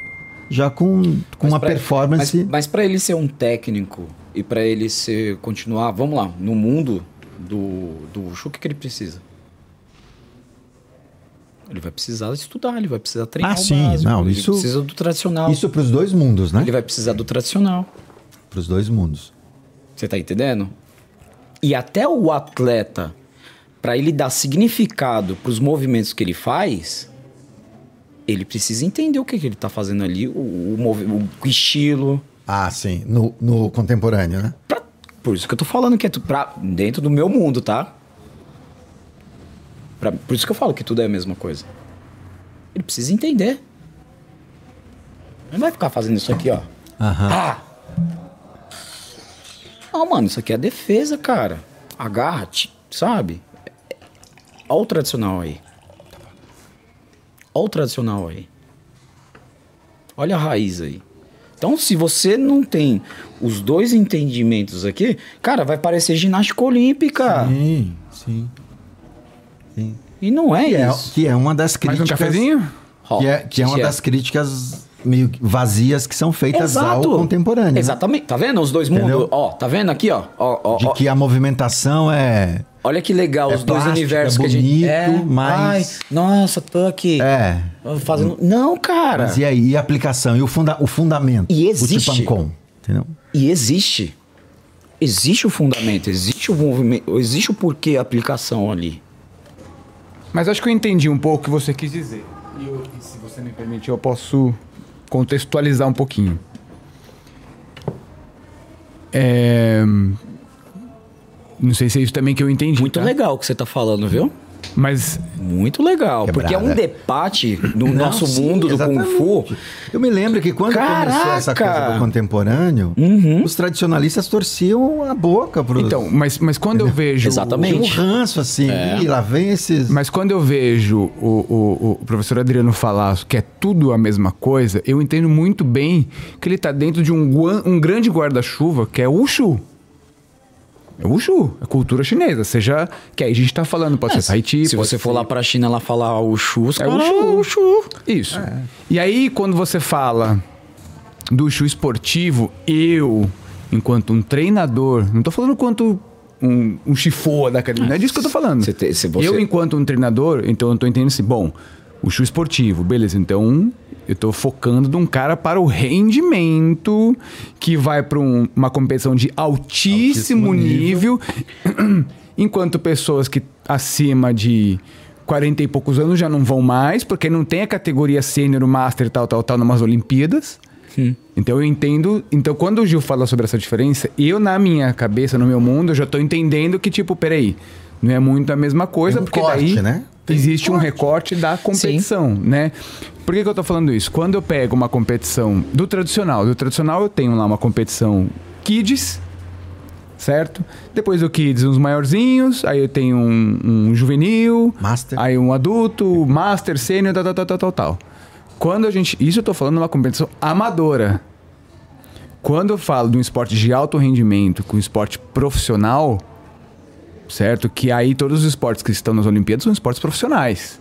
S1: já com, com
S4: Mas
S1: uma
S4: pra-
S1: performance.
S4: Mas, mas para ele ser um técnico e para ele ser continuar, vamos lá, no mundo do do Wushu, o que, que ele precisa? Ele vai precisar estudar, ele vai precisar treinar
S1: Ah, sim,
S4: básico,
S1: não,
S4: ele
S1: isso-
S4: precisa do tradicional.
S1: Isso para os dois mundos, né?
S4: Ele vai precisar do tradicional.
S1: Para os dois mundos.
S4: Você tá entendendo? E até o atleta, para ele dar significado para os movimentos que ele faz, ele precisa entender o que, que ele tá fazendo ali, o, o, o estilo.
S1: Ah, sim, no, no contemporâneo, né?
S4: Pra- por isso que eu tô falando que é tu- pra, dentro do meu mundo, tá? Pra- por isso que eu falo que tudo é a mesma coisa. Ele precisa entender. Ele não vai ficar fazendo isso aqui, ó.
S1: Aham.
S4: Ah! Não, mano, isso aqui é defesa, cara. Agarra, te- sabe? Olha o tradicional aí. Olha o tradicional aí. Olha a raiz aí. Então, se você não tem os dois entendimentos aqui, cara, vai parecer ginástica olímpica.
S1: Sim, sim. Sim.
S4: E não é
S1: Que é,
S4: isso.
S1: que é uma das
S2: Mais
S1: críticas.
S2: um cafezinho?
S1: Que é, que é uma das críticas meio que vazias que são feitas ao
S4: Exato.
S1: contemporâneo. né?
S4: Exatamente. Tá vendo os dois
S1: Entendeu?
S4: mundos? Ó, tá vendo aqui, ó? Ó, ó,
S1: De
S4: ó.
S1: que a movimentação é.
S4: Olha que legal
S1: É
S4: os dois universos
S1: é
S4: que a gente.
S1: bonito,
S4: É,
S1: mas-
S4: Ai, nossa, tô aqui.
S1: É.
S4: Fazendo. Não, cara.
S1: Mas e aí? E a aplicação? E o, funda o fundamento?
S4: E
S1: O
S4: existe.
S1: Tipancom. Entendeu?
S4: E existe. Existe o fundamento, existe o movimento, existe o porquê a aplicação ali.
S2: Mas acho que eu entendi um pouco o que você quis dizer. E, eu- e se você me permitir, eu posso contextualizar um pouquinho. É... Não sei se é isso também que eu entendi.
S4: Muito
S2: tá?
S4: legal o que você tá falando, viu?
S2: Mas
S4: Muito legal.
S1: Quebrada.
S4: Porque é um debate no nosso
S1: sim,
S4: mundo do Kung Fu.
S1: exatamente. Eu me lembro que quando começou essa
S4: Caraca!
S1: coisa do contemporâneo,
S4: Uhum.
S1: os tradicionalistas torciam a boca pro.
S2: então, mas, mas quando eu vejo
S4: Exatamente.
S1: Um ranço assim.
S4: É.
S1: Lá vem esses.
S2: Mas quando eu vejo o, o, o professor Adriano falar que é tudo a mesma coisa, eu entendo muito bem que ele tá dentro de um, um grande guarda-chuva que é o Wushu. É o Wushu, é cultura chinesa. Seja que aí a gente tá falando, pode ser Haiti,
S4: Se você for lá pra China ela falar o Shu, os
S2: É
S4: caras,
S2: Wushu.
S4: "Ah, Wushu.
S2: Isso. E aí, quando você fala do Wushu esportivo, eu, enquanto um treinador, não tô falando quanto um, um chifoa da academia, não é disso que eu tô falando.
S4: Você te- se você-
S2: Eu, enquanto um treinador, então eu tô entendendo assim, bom, o Wushu esportivo, beleza, então eu tô focando de um cara para o rendimento, que vai para uma competição de altíssimo,
S1: Altíssimo nível.
S2: nível, [clears throat] enquanto pessoas que acima de 40 e poucos anos já não vão mais, porque não tem a categoria sênior, master, tal, tal, tal, numas Olimpíadas. Então eu entendo. Então, quando o Gil fala sobre essa diferença, eu, na minha cabeça, no meu mundo, eu já tô entendendo que, tipo, peraí, não é muito a mesma coisa,
S1: Tem um
S2: porque
S1: corte,
S2: daí
S1: né? Tem
S2: existe um recorte da competição, né? Por que, que eu tô falando isso? Quando eu pego uma competição do tradicional, do tradicional eu tenho lá uma competição kids, certo? Depois do kids, uns maiorzinhos, aí eu tenho um, um juvenil,
S1: Master.
S2: aí um adulto, master, sênior, tal, tal, tal, tal, tal, tal. Quando a gente. Isso eu tô falando numa competição amadora. Quando eu falo de um esporte de alto rendimento com um esporte profissional, certo? Que aí todos os esportes que estão nas Olimpíadas são esportes profissionais.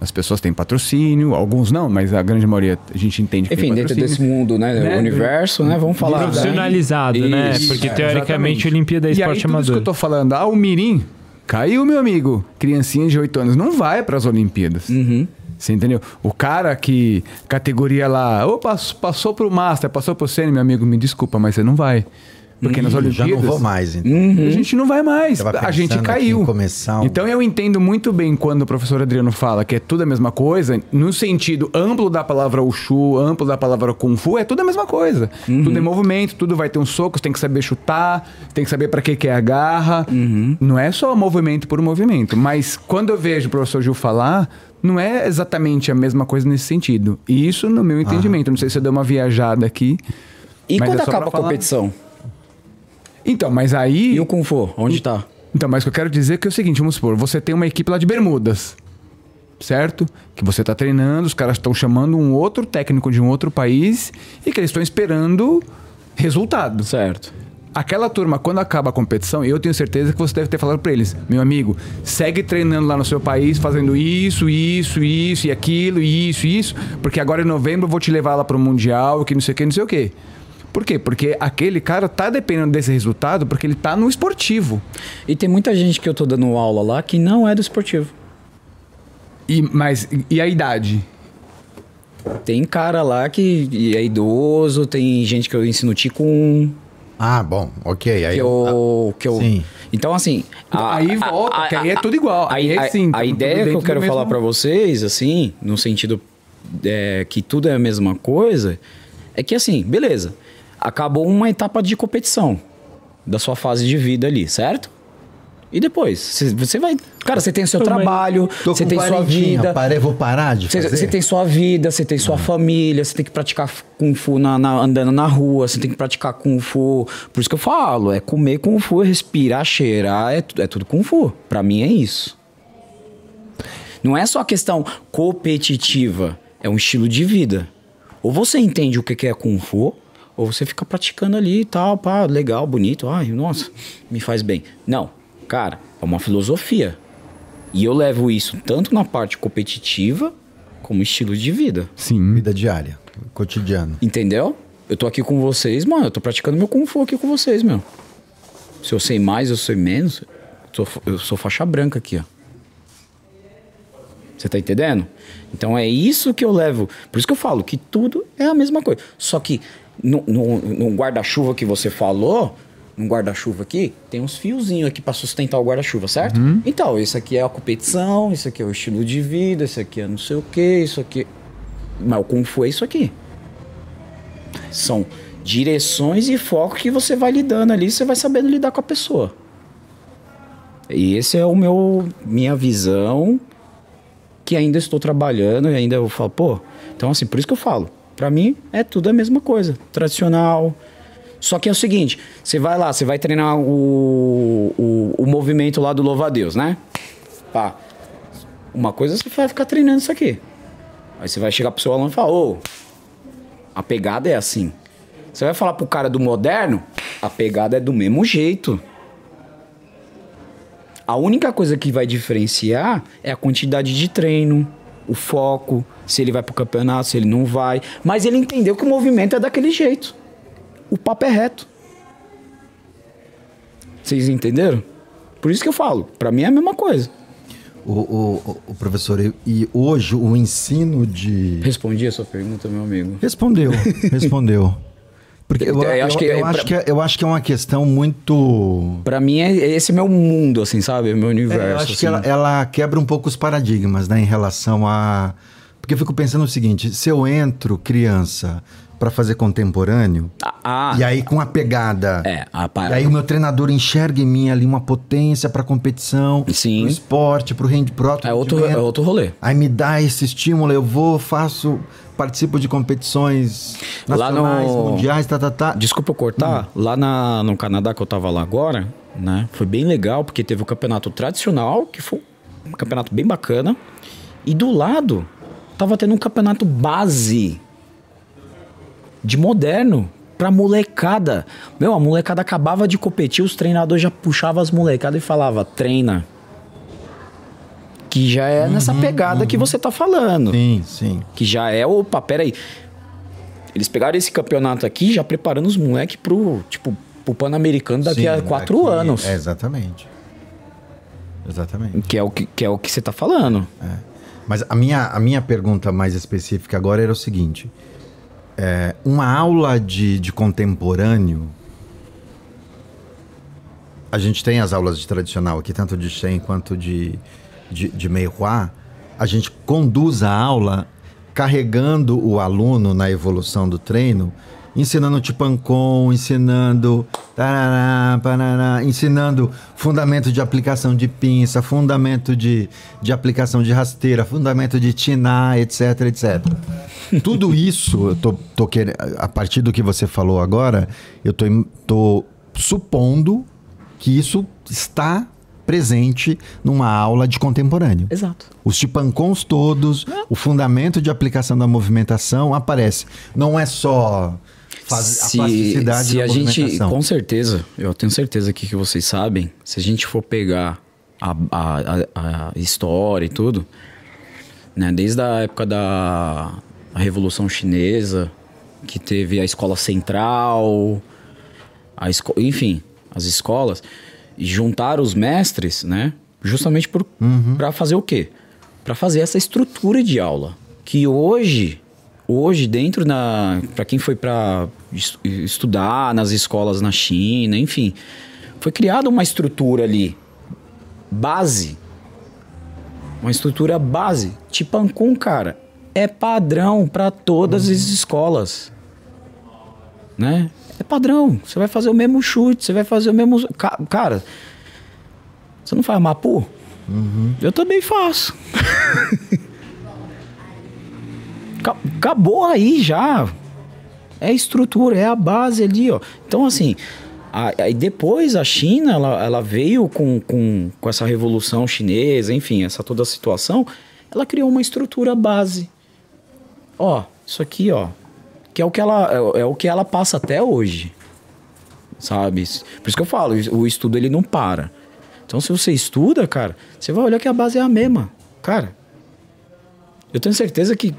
S2: As pessoas têm patrocínio, alguns não, mas a grande maioria a gente entende que
S4: Enfim,
S2: tem
S4: dentro desse mundo, né?
S2: Né?
S4: O universo, né? Vamos falar.
S3: Profissionalizado, né?
S4: Isso,
S3: Porque
S2: É,
S3: teoricamente a Olimpíada é
S2: e aí,
S3: esporte
S2: tudo isso que
S3: amador.
S2: eu tô falando, ah, o Mirim caiu, meu amigo. Criancinha de 8 anos não vai para as Olimpíadas.
S4: Uhum.
S2: Você entendeu? O cara que categoria lá, ô, passou, passou pro Master, passou pro Sênior, meu amigo, me desculpa, mas você não vai. Porque nas
S1: Eu
S2: Olimpíadas.
S1: já não vou mais, então.
S2: A gente não vai mais. A gente caiu.
S1: em um-
S2: Então eu entendo muito bem quando o professor Adriano fala que é tudo a mesma coisa, no sentido amplo da palavra Ushu, amplo da palavra Kung Fu, é tudo a mesma coisa. Tudo é movimento, tudo vai ter uns socos, tem que saber chutar, tem que saber para que, que é a garra. Não é só movimento por movimento. Mas quando eu vejo o professor Gil falar, não é exatamente a mesma coisa nesse sentido. E isso no meu entendimento. Não sei se eu dei uma viajada aqui.
S4: E
S2: Mas
S4: quando
S2: é só
S4: acaba
S2: pra
S4: a
S2: falar. Então, mas aí.
S4: E o Kung Fu? Onde tá?
S2: Então, mas o que eu quero dizer é que é o seguinte, vamos supor, você tem uma equipe lá de Bermudas, certo? Que você tá treinando, os caras estão chamando um outro técnico de um outro país e que eles estão esperando resultado.
S4: Certo.
S2: Aquela turma, quando acaba a competição, eu tenho certeza que você deve ter falado pra eles, meu amigo, segue treinando lá no seu país, fazendo isso, isso, isso e aquilo, isso, isso, porque agora em novembro eu vou te levar lá pro Mundial, que não sei o que, não sei o que. Por quê? Porque aquele cara tá dependendo desse resultado porque ele tá no esportivo.
S4: E tem muita gente que eu tô dando aula lá que não é do esportivo.
S2: E, mas, e a idade?
S4: Tem cara lá que é idoso, tem gente que eu ensino Ticum,
S1: Ah, bom, ok. Aí
S4: que eu... Que eu
S1: Sim.
S4: Então, assim... a-
S2: Aí
S4: a-
S2: volta,
S4: a-
S2: que aí é
S4: a-
S2: tudo igual.
S4: A,
S2: Aí é
S4: a-
S2: sim,
S4: a ideia que eu quero falar
S2: mesmo-
S4: pra vocês, assim, no sentido é, que tudo é a mesma coisa, é que, assim, beleza. Acabou uma etapa de competição da sua fase de vida ali, certo? E depois? Você vai... Cara, você tem o seu trabalho, você tem sua vida...
S1: Parei, vou parar de
S4: Você,
S1: fazer?
S4: você tem sua vida, você tem sua família, você tem que praticar Kung Fu na, na- andando na rua, você tem que praticar Kung Fu. Por isso que eu falo, é comer Kung Fu, é respirar, cheirar, é, é tudo Kung Fu. Pra mim é isso. Não é só questão competitiva, é um estilo de vida. Ou você entende o que que é Kung Fu, ou você fica praticando ali e tal, pá, legal, bonito, ai, nossa, me faz bem. Não, cara, é uma filosofia. E eu levo isso tanto na parte competitiva como estilo de vida.
S2: Sim.
S1: Vida diária, cotidiano.
S4: Entendeu? Eu tô aqui com vocês, mano. Eu tô praticando meu Kung Fu aqui com vocês, meu. Se eu sei mais, eu sei menos. Eu sou, eu sou faixa branca aqui, ó. Você tá entendendo? Então é isso que eu levo. Por isso que eu falo que tudo é a mesma coisa. Só que no, no- no guarda-chuva que você falou, no guarda-chuva aqui, tem uns fiozinhos aqui pra sustentar o guarda-chuva, certo? Então, isso aqui é a competição, isso aqui é o estilo de vida, isso aqui é não sei o que, isso aqui. Mas o Kung Fu é isso aqui. São direções e foco que você vai lidando ali, você vai sabendo lidar com a pessoa. E esse é o meu minha visão que ainda estou trabalhando e ainda eu falo, pô, então assim, por isso que eu falo, pra mim é tudo a mesma coisa, tradicional. Só que é o seguinte, você vai lá, você vai treinar o, o, o movimento lá do louva-a-Deus, né? Pá. Uma coisa você vai ficar treinando isso aqui. Aí você vai chegar pro seu aluno e falar, ô, a pegada é assim. Você vai falar pro cara do moderno, a pegada é do mesmo jeito. A única coisa que vai diferenciar é a quantidade de treino, o foco, se ele vai pro campeonato, se ele não vai. Mas ele entendeu que o movimento é daquele jeito. O papo é reto. Vocês entenderam? Por isso que eu falo, pra mim é a mesma coisa.
S1: O, o, o professor, e- e hoje o ensino de.
S4: Respondi a sua pergunta, meu amigo.
S1: Respondeu, [laughs] respondeu. Porque eu,
S4: Eu
S1: eu-
S4: acho que-
S1: eu acho que é- eu acho que é uma questão muito.
S4: Pra mim é esse meu mundo, assim, sabe? Meu universo.
S1: É, eu acho
S4: assim.
S1: que ela, ela quebra um pouco os paradigmas, né, em relação a. Porque eu fico pensando o seguinte: se eu entro criança para fazer contemporâneo,
S4: Ah, ah,
S1: e aí com a pegada.
S4: é, a
S1: E aí o meu treinador enxerga em mim ali uma potência para competição,
S4: Sim.
S1: pro esporte, pro rende pro
S4: é outro, é outro rolê.
S1: Aí me dá esse estímulo, eu vou, faço, participo de competições
S4: Lá no-
S1: nacionais, mundiais, tá, tá, tá.
S4: Desculpa eu cortar, lá na, no Canadá que eu tava lá agora, né? Foi bem legal, porque teve o campeonato tradicional, que foi um campeonato bem bacana. E do lado, tava tendo um campeonato base de moderno pra molecada. Meu, a molecada acabava de competir, os treinadores já puxavam as molecadas e falava, treina. Que já é nessa pegada que você tá falando.
S1: Sim, sim.
S4: Que já é, opa, peraí. Eles pegaram esse campeonato aqui já preparando os moleques pro, tipo, pro Pan-Americano daqui
S1: Sim,
S4: a quatro
S1: daqui-
S4: anos.
S1: É, exatamente. Exatamente.
S4: Que é o que, que é o que você tá falando.
S1: Mas a minha, a minha pergunta mais específica agora era o seguinte: é, uma aula de, de contemporâneo. A gente tem as aulas de tradicional aqui, tanto de Shen quanto de, de, de Meihua. A gente conduz a aula carregando o aluno na evolução do treino, ensinando Tipancon, ensinando tarará, parará, ensinando fundamento de aplicação de pinça, fundamento de, de aplicação de rasteira, fundamento de tinar, etc, etc. Tudo isso, eu tô, tô querendo, a partir do que você falou agora, eu tô, tô supondo que isso está presente numa aula de contemporâneo.
S4: Exato.
S1: Os tipancons todos, o fundamento de aplicação da movimentação aparece. Não é só faz, a plasticidade
S4: se
S1: da
S4: a gente,
S1: movimentação.
S4: com certeza, eu tenho certeza aqui que vocês sabem, se a gente for pegar a, a, a- a história e tudo, né, desde a época da a Revolução Chinesa, que teve a escola central, a esco enfim, as escolas, juntaram os mestres, né, justamente para
S1: Uhum.
S4: fazer o quê? Para fazer essa estrutura de aula, que hoje hoje dentro na para quem foi para estudar nas escolas na China, enfim, foi criada uma estrutura ali base. Uma estrutura base. Tipancum, cara, é padrão para todas as escolas. Né? É padrão. Você vai fazer o mesmo chute, você vai fazer o mesmo. Ca- Cara, você não faz mapu? Eu também faço. [laughs] Ca- Acabou aí já. É a estrutura, é a base ali, ó. Então, assim, aí depois a China, ela, ela veio com, com, com essa revolução chinesa, enfim, essa toda a situação, ela criou uma estrutura base. Ó, isso aqui, ó, que é o que ela, é, é o que ela passa até hoje, sabe? Por isso que eu falo, o estudo ele não para. Então, se você estuda, cara, você vai olhar que a base é a mesma. Cara, eu tenho certeza que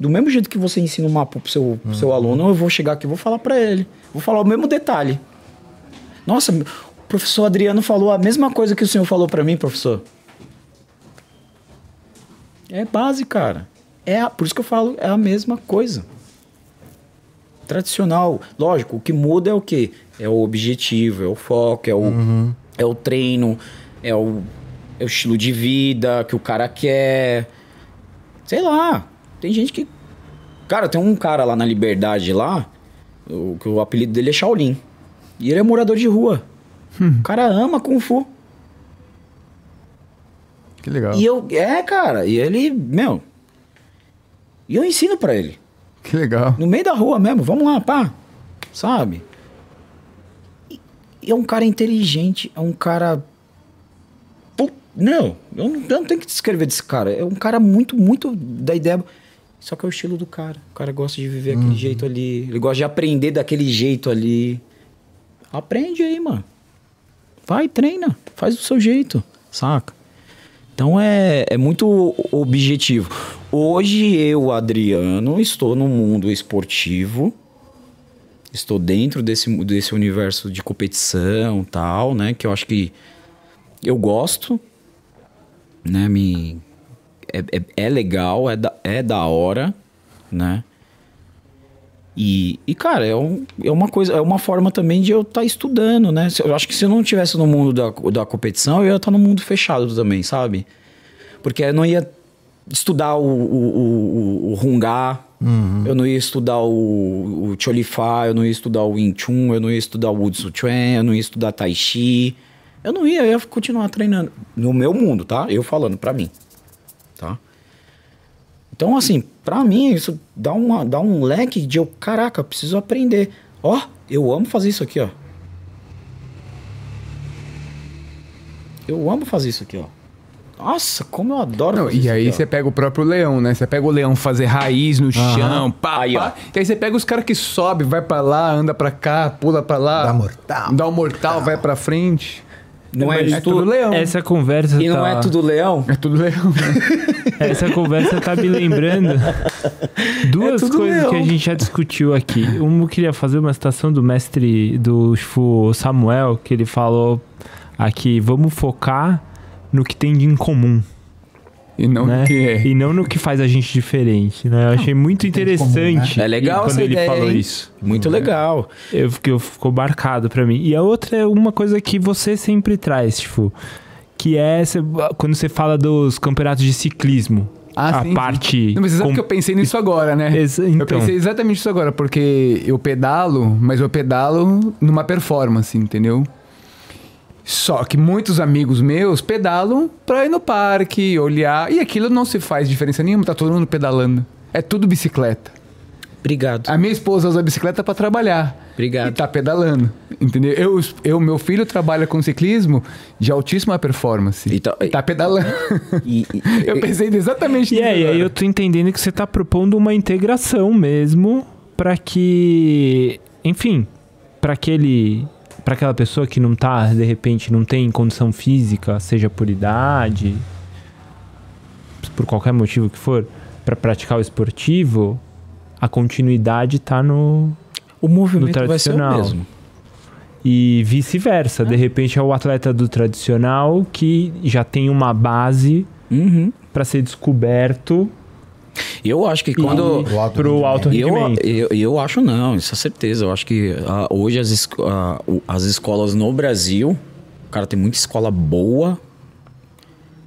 S4: do mesmo jeito que você ensina um mapa pro seu, pro seu aluno, eu vou chegar aqui e vou falar para ele. Vou falar o mesmo detalhe. Nossa, o professor Adriano falou a mesma coisa que o senhor falou para mim, professor. É base, cara. É a- por isso que eu falo, é a mesma coisa. Tradicional. Lógico, o que muda é o quê? É o objetivo, é o foco, é o, é o treino, é o, é o estilo de vida que o cara quer. Sei lá. Tem gente que. Cara, tem um cara lá na Liberdade lá, o, que o apelido dele é Shaolin. E ele é morador de rua. O cara ama Kung Fu.
S2: Que legal.
S4: E eu, é, cara, e ele, meu. E eu ensino pra ele.
S2: Que legal.
S4: No meio da rua mesmo, vamos lá, pá. Sabe? E, é um cara inteligente, é um cara. Pô, não, eu não, eu não tenho que descrever desse cara. É um cara muito, muito da ideia. Só que é o estilo do cara. O cara gosta de viver aquele jeito ali. Ele gosta de aprender daquele jeito ali. Aprende aí, mano. Vai, treina. Faz do seu jeito, saca? Então é, é muito objetivo. Hoje eu, Adriano, estou no mundo esportivo. Estou dentro desse, desse universo de competição tal, né? Que eu acho que eu gosto, né? Me, é, é, é legal, é da, é da hora, né? E, e cara, é, um, é uma coisa, é uma forma também de eu estar estudando, né? Eu acho que se eu não estivesse no mundo da, da competição, eu ia estar no mundo fechado também, sabe? Porque eu não ia estudar o, o, o, o Hungá, eu não ia estudar o, o Cholifá, eu não ia estudar o Wing Chun, eu não ia estudar o Wudsu Chuan, eu não ia estudar Tai Chi. Eu não ia, eu ia continuar treinando. No meu mundo, tá? Eu falando pra mim, tá? Então, assim, pra mim, isso dá, uma, dá um leque de eu, caraca, preciso aprender. Ó, eu amo fazer isso aqui, ó. Eu amo fazer isso aqui, ó. Nossa, como eu adoro
S2: Não,
S4: fazer
S2: e
S4: isso
S2: aí você pega o próprio leão, né? Você pega o leão fazer raiz no chão, pá,
S4: Aí, ó.
S2: pá. E aí você pega os caras que sobe, vai pra lá, anda pra cá, pula pra lá.
S1: Dá mortal.
S2: Dá o mortal, vai pra frente.
S4: Não é,
S2: é
S4: isso
S2: tudo leão.
S3: Essa conversa
S4: E
S3: tá...
S4: não é tudo leão?
S2: É tudo leão. [laughs]
S3: Essa conversa tá me lembrando [laughs] duas
S4: É tudo
S3: coisas
S4: leão.
S3: que a gente já discutiu aqui. Um eu queria fazer uma citação do mestre do Shifu Samuel, que ele falou aqui, vamos focar no que tem de em comum,
S2: E não
S3: né?
S2: que é.
S3: E não no que faz a gente diferente, né? Eu achei muito
S1: tem de comum,
S3: interessante
S1: né?
S4: É legal
S3: quando
S4: essa
S3: ele
S4: ideia,
S3: falou
S4: hein?
S3: isso.
S4: Muito legal.
S3: Eu fiquei, ficou marcado pra mim. E a outra é uma coisa que você sempre traz, tipo, que é cê- quando você fala dos campeonatos de ciclismo.
S2: Ah,
S3: a
S2: sim, sim.
S3: parte.
S2: Não, mas você sabe
S3: com-
S2: que eu pensei nisso agora, né? Eu
S3: então.
S2: pensei exatamente isso agora, porque eu pedalo, mas eu pedalo numa performance, entendeu? Só que muitos amigos meus pedalam pra ir no parque, olhar, e aquilo não se faz diferença nenhuma, tá todo mundo pedalando. É tudo bicicleta.
S4: Obrigado.
S2: A minha esposa usa bicicleta pra trabalhar.
S4: Obrigado.
S2: E tá pedalando, entendeu? Eu, eu, meu filho trabalha com ciclismo de altíssima performance.
S4: E tá-
S2: E tá pedalando.
S4: E- e- [laughs]
S2: eu pensei exatamente
S3: E
S2: nisso
S3: aí, aí
S2: agora.
S3: eu tô entendendo que você tá propondo uma integração mesmo pra que, enfim, pra aquele para aquela pessoa que não tá, de repente, não tem condição física, seja por idade, por qualquer motivo que for, pra praticar o esportivo, a continuidade tá no
S4: o movimento
S3: No
S4: vai ser o
S3: tradicional.
S4: mesmo.
S3: e vice-versa. De repente é o atleta do tradicional que já tem uma base
S4: Uhum.
S3: pra ser descoberto
S4: Eu acho que quando...
S1: O alto
S3: pro alto
S4: Eu,
S3: rendimento.
S4: eu, eu acho não, isso é certeza. Eu acho que ah, hoje as, ah, o- as escolas no Brasil, cara, tem muita escola boa.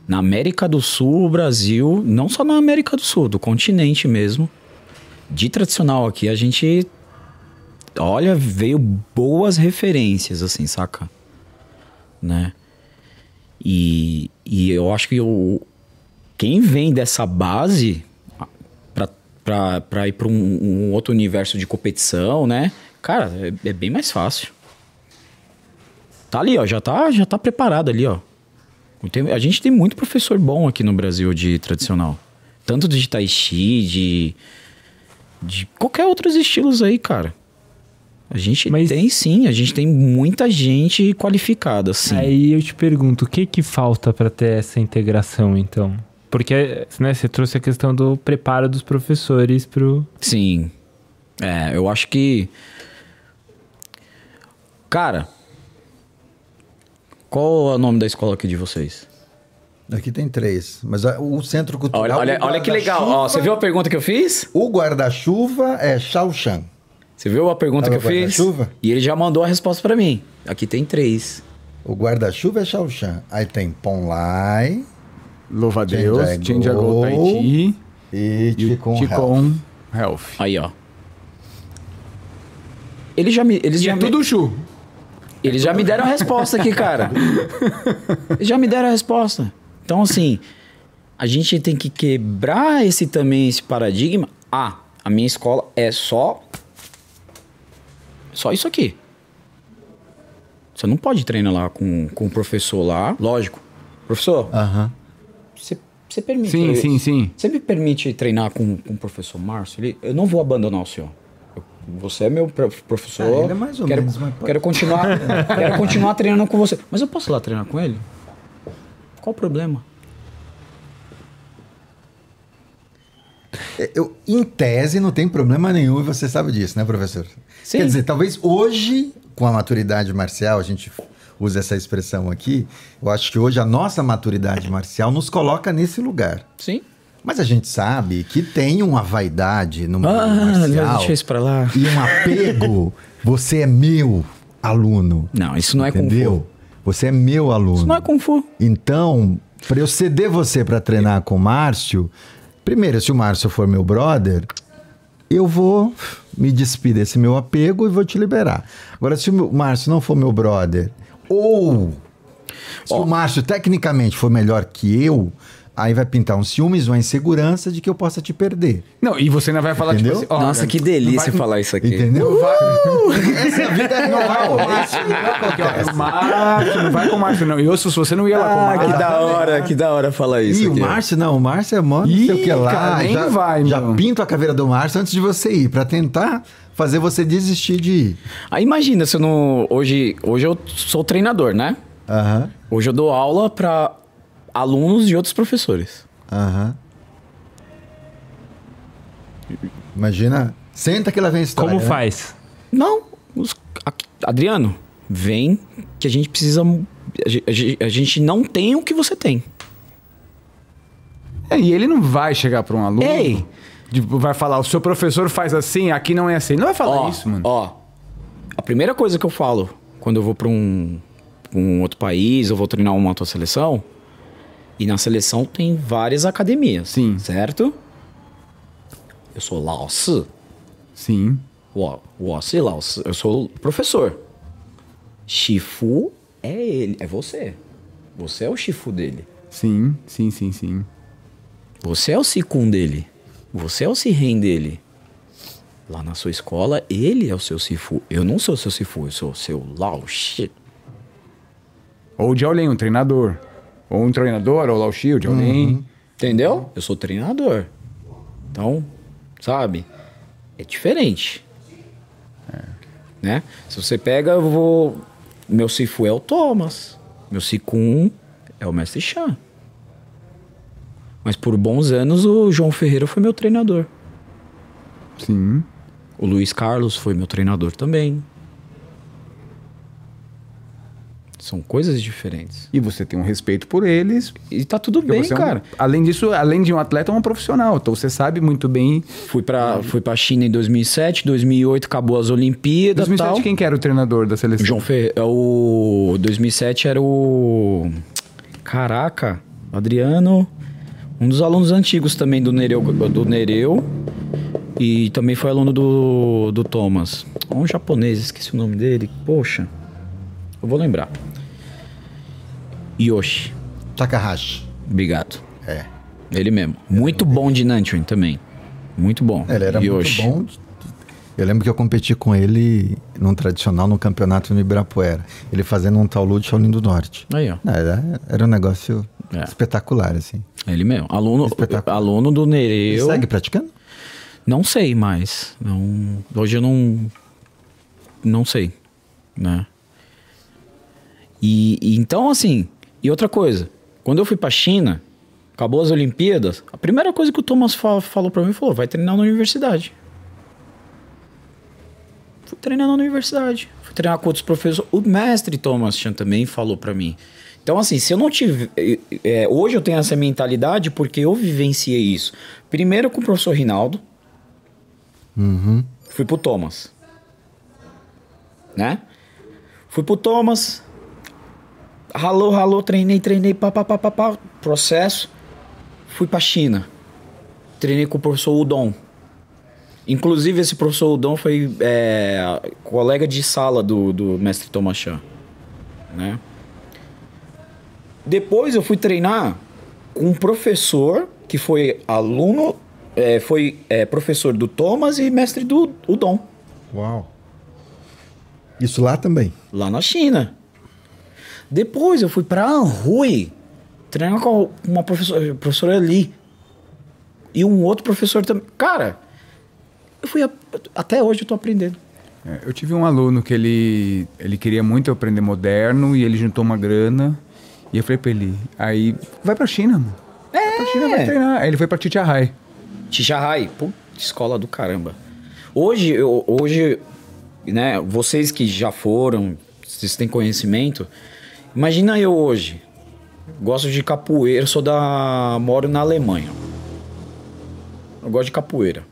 S4: Na América do Sul, Brasil, não só na América do Sul, do continente mesmo. De tradicional aqui, a gente. Olha, veio boas referências, assim, saca? Né? E, e eu acho que o, quem vem dessa base pra ir pra um, um outro universo de competição, né? Cara, é, é bem mais fácil. Tá ali, ó, já tá, já tá preparado ali, ó. Tem- a gente tem muito professor bom aqui no Brasil de tradicional. Tanto de tai chi, de, de qualquer outros estilos aí, cara. A gente
S3: Mas-
S4: tem sim, a gente tem muita gente qualificada, sim.
S3: Aí eu te pergunto, o que que falta pra ter essa integração, então? Porque né, você trouxe a questão do preparo dos professores pro...
S4: Sim. É, eu acho que. Cara. Qual é o nome da escola aqui de vocês?
S1: Aqui tem três. Mas o centro cultural.
S4: Olha, olha,
S1: o
S4: olha que legal. Ó, você viu a pergunta que eu fiz?
S1: O guarda-chuva é Shaoshan.
S4: Você viu a pergunta
S1: Sabe
S4: que eu
S1: o
S4: fiz?
S1: guarda-chuva?
S4: E ele já mandou a resposta pra mim. Aqui tem três.
S1: O guarda-chuva é Shaoshan. Aí tem Ponlai
S2: Louva a Deus,
S1: Change
S2: Change
S1: Go.
S2: Tai Chi
S1: e Ticon Health.
S2: Health.
S4: Aí, ó. Eles já me, eles
S2: E
S4: já
S2: é
S4: me,
S2: tudo Chu.
S4: eles já me deram a resposta aqui, cara. Eles já me deram a resposta. Então, assim, a gente tem que quebrar esse também, esse paradigma. Ah, a minha escola é só. Só isso aqui. Você não pode treinar lá com, com o professor lá. Lógico. Professor,
S1: Aham.
S4: Você, permite.
S2: Sim, sim, sim.
S4: Você me permite treinar com, com o professor Márcio? Ele- eu não vou abandonar o senhor. Eu- você é meu pro- professor.
S1: Ah, ele é mais ou
S4: quero,
S1: menos, mas pode-
S4: quero continuar, [laughs] quero continuar treinando com você. Mas eu posso ir lá treinar com ele? Qual o problema?
S1: Eu, em tese, não tem problema nenhum e você sabe disso, né, professor?
S4: Sim.
S1: Quer dizer, talvez hoje, com a maturidade marcial, a gente usa essa expressão aqui, eu acho que hoje a nossa maturidade marcial nos coloca nesse lugar.
S4: Sim.
S1: Mas a gente sabe que tem uma vaidade no mundo
S4: Ah,
S1: marcial
S4: deixa isso pra lá.
S1: e um apego. Você é meu aluno.
S4: Não, isso não é Kung
S1: entendeu?
S4: Fu.
S1: Você é meu aluno.
S4: Isso não é Kung Fu.
S1: Então, para eu ceder você para treinar com o Márcio, primeiro, se o Márcio for meu brother, eu vou me despir desse meu apego e vou te liberar. Agora, se o Márcio não for meu brother, ou se o Márcio tecnicamente for melhor que eu, aí vai pintar um ciúmes, uma insegurança de que eu possa te perder.
S2: Não, e você não vai falar,
S1: Entendeu?
S2: tipo assim, ó,
S4: Nossa, que delícia
S2: vai-
S4: falar isso aqui.
S1: Entendeu?
S2: Não vai,
S1: Essa é vida
S2: não vai com o. Márcio, não vai com o Márcio, não vai com o Márcio, não. E eu, se você não ia lá com o
S4: Ah,
S2: Márcio.
S4: que da hora, que da hora falar isso
S1: o
S4: aqui.
S1: Márcio não, o Márcio é mó não sei o que lá.
S2: cara, nem
S1: já,
S2: vai,
S1: já
S2: meu.
S1: pinto a caveira do Márcio antes de você ir, pra tentar fazer você desistir de ir.
S4: Aí imagina se eu não. Hoje, hoje eu sou treinador, né?
S1: Aham,
S4: Hoje eu dou aula para alunos de outros professores.
S1: aham. Imagina, senta que lá vem a história.
S3: Como
S1: né?
S3: faz?
S4: Não, os- Adriano, vem que a gente precisa. A ge- a ge- a gente não tem o que você tem.
S2: É, e ele não vai chegar pra um aluno.
S4: Ei!
S2: vai falar, o seu professor faz assim, aqui não é assim. Não vai falar
S4: ó,
S2: isso, mano.
S4: Ó, a primeira coisa que eu falo quando eu vou para um, um outro país, eu vou treinar uma outra seleção, e na seleção tem várias academias.
S2: Sim.
S4: Certo? Eu sou Laos
S2: Sim.
S4: o Si Lao Eu sou professor. Shifu é ele, é você. Você é o Shifu dele.
S2: Sim, sim, sim, sim.
S4: Você é o Sikun dele. Você é o Siren dele. Lá na sua escola, ele é o seu Sifu. Eu não sou o seu Sifu, eu sou o seu Lao Shi.
S2: Ou o Jiaolin, um treinador. Ou um treinador, ou o Lao Shi, o Jiaolin.
S4: Entendeu? Eu sou treinador. Então, sabe? É diferente. Né? Se você pega, eu vou. Meu Sifu é o Thomas. Meu Sikun é o Mestre Chan. Mas por bons anos o João Ferreira foi meu treinador.
S2: Sim.
S4: O Luiz Carlos foi meu treinador também. São coisas diferentes.
S2: E você tem um respeito por eles.
S4: E tá tudo bem,
S2: é um-
S4: cara.
S2: além disso, além de um atleta, é um profissional. Então você sabe muito bem.
S4: Fui pra, fui pra China em 2007, 2008 acabou as Olimpíadas e
S2: 2007,
S4: tal.
S2: quem que era o treinador da seleção?
S4: João Ferreira. O 2007 era o. Caraca, Adriano. Um dos alunos antigos também do Nereu. Do Nereu e também foi aluno do, do Thomas. Um japonês, esqueci o nome dele. Poxa. Eu vou lembrar. Yoshi.
S1: Takahashi.
S4: Obrigado.
S1: É.
S4: Ele mesmo. Muito bom de Nanchuin também. Muito bom.
S1: Ele era
S4: Yoshi.
S1: muito bom. Eu lembro que eu competi com ele num tradicional, num campeonato no Ibirapuera. Ele fazendo um taulu de Shaolin do Norte.
S4: Aí, ó.
S1: Era, era um negócio
S4: É.
S1: espetacular, assim.
S4: Ele mesmo. Aluno, aluno do
S1: Ele
S4: Nereu.
S1: segue praticando?
S4: Não sei mais. Não, hoje eu não. Não sei. Né? E, e então, assim. E outra coisa. Quando eu fui pra China, acabou as Olimpíadas, a primeira coisa que o Thomas fa- falou pra mim falou: vai treinar na universidade. Fui treinar na universidade. Fui treinar com outros professores. O mestre Thomas Chan também falou pra mim. Então, assim, se eu não tiver. é, hoje eu tenho essa mentalidade porque eu vivenciei isso. Primeiro com o professor Rinaldo. Fui pro Thomas. Né? Fui pro Thomas. Ralou, ralou, treinei, treinei, pá, pá, pá, pá, pá. Processo. Fui pra China. Treinei com o professor Udon. Inclusive, esse professor Udon foi é, colega de sala do, do mestre Thomas Chan. Né? Depois eu fui treinar com um professor que foi aluno, é, foi é, professor do Thomas e mestre do o Dom,
S1: Uau. Isso lá também.
S4: lá na China. Depois eu fui pra Anhui treinar com uma professora, professora ali. E um outro professor também. Cara, eu fui. a- até hoje eu tô aprendendo.
S2: É, eu tive um aluno que ele, ele queria muito aprender moderno e ele juntou uma grana. E eu falei pra ele, aí vai pra China, mano. Vai pra China, vai treinar. Aí ele foi pra Chichahai.
S4: Xixahai, pô, escola do caramba. Hoje, eu, hoje, né, vocês que já foram, vocês têm conhecimento, imagina eu hoje, gosto de capoeira, sou da, moro na Alemanha. Eu gosto de capoeira,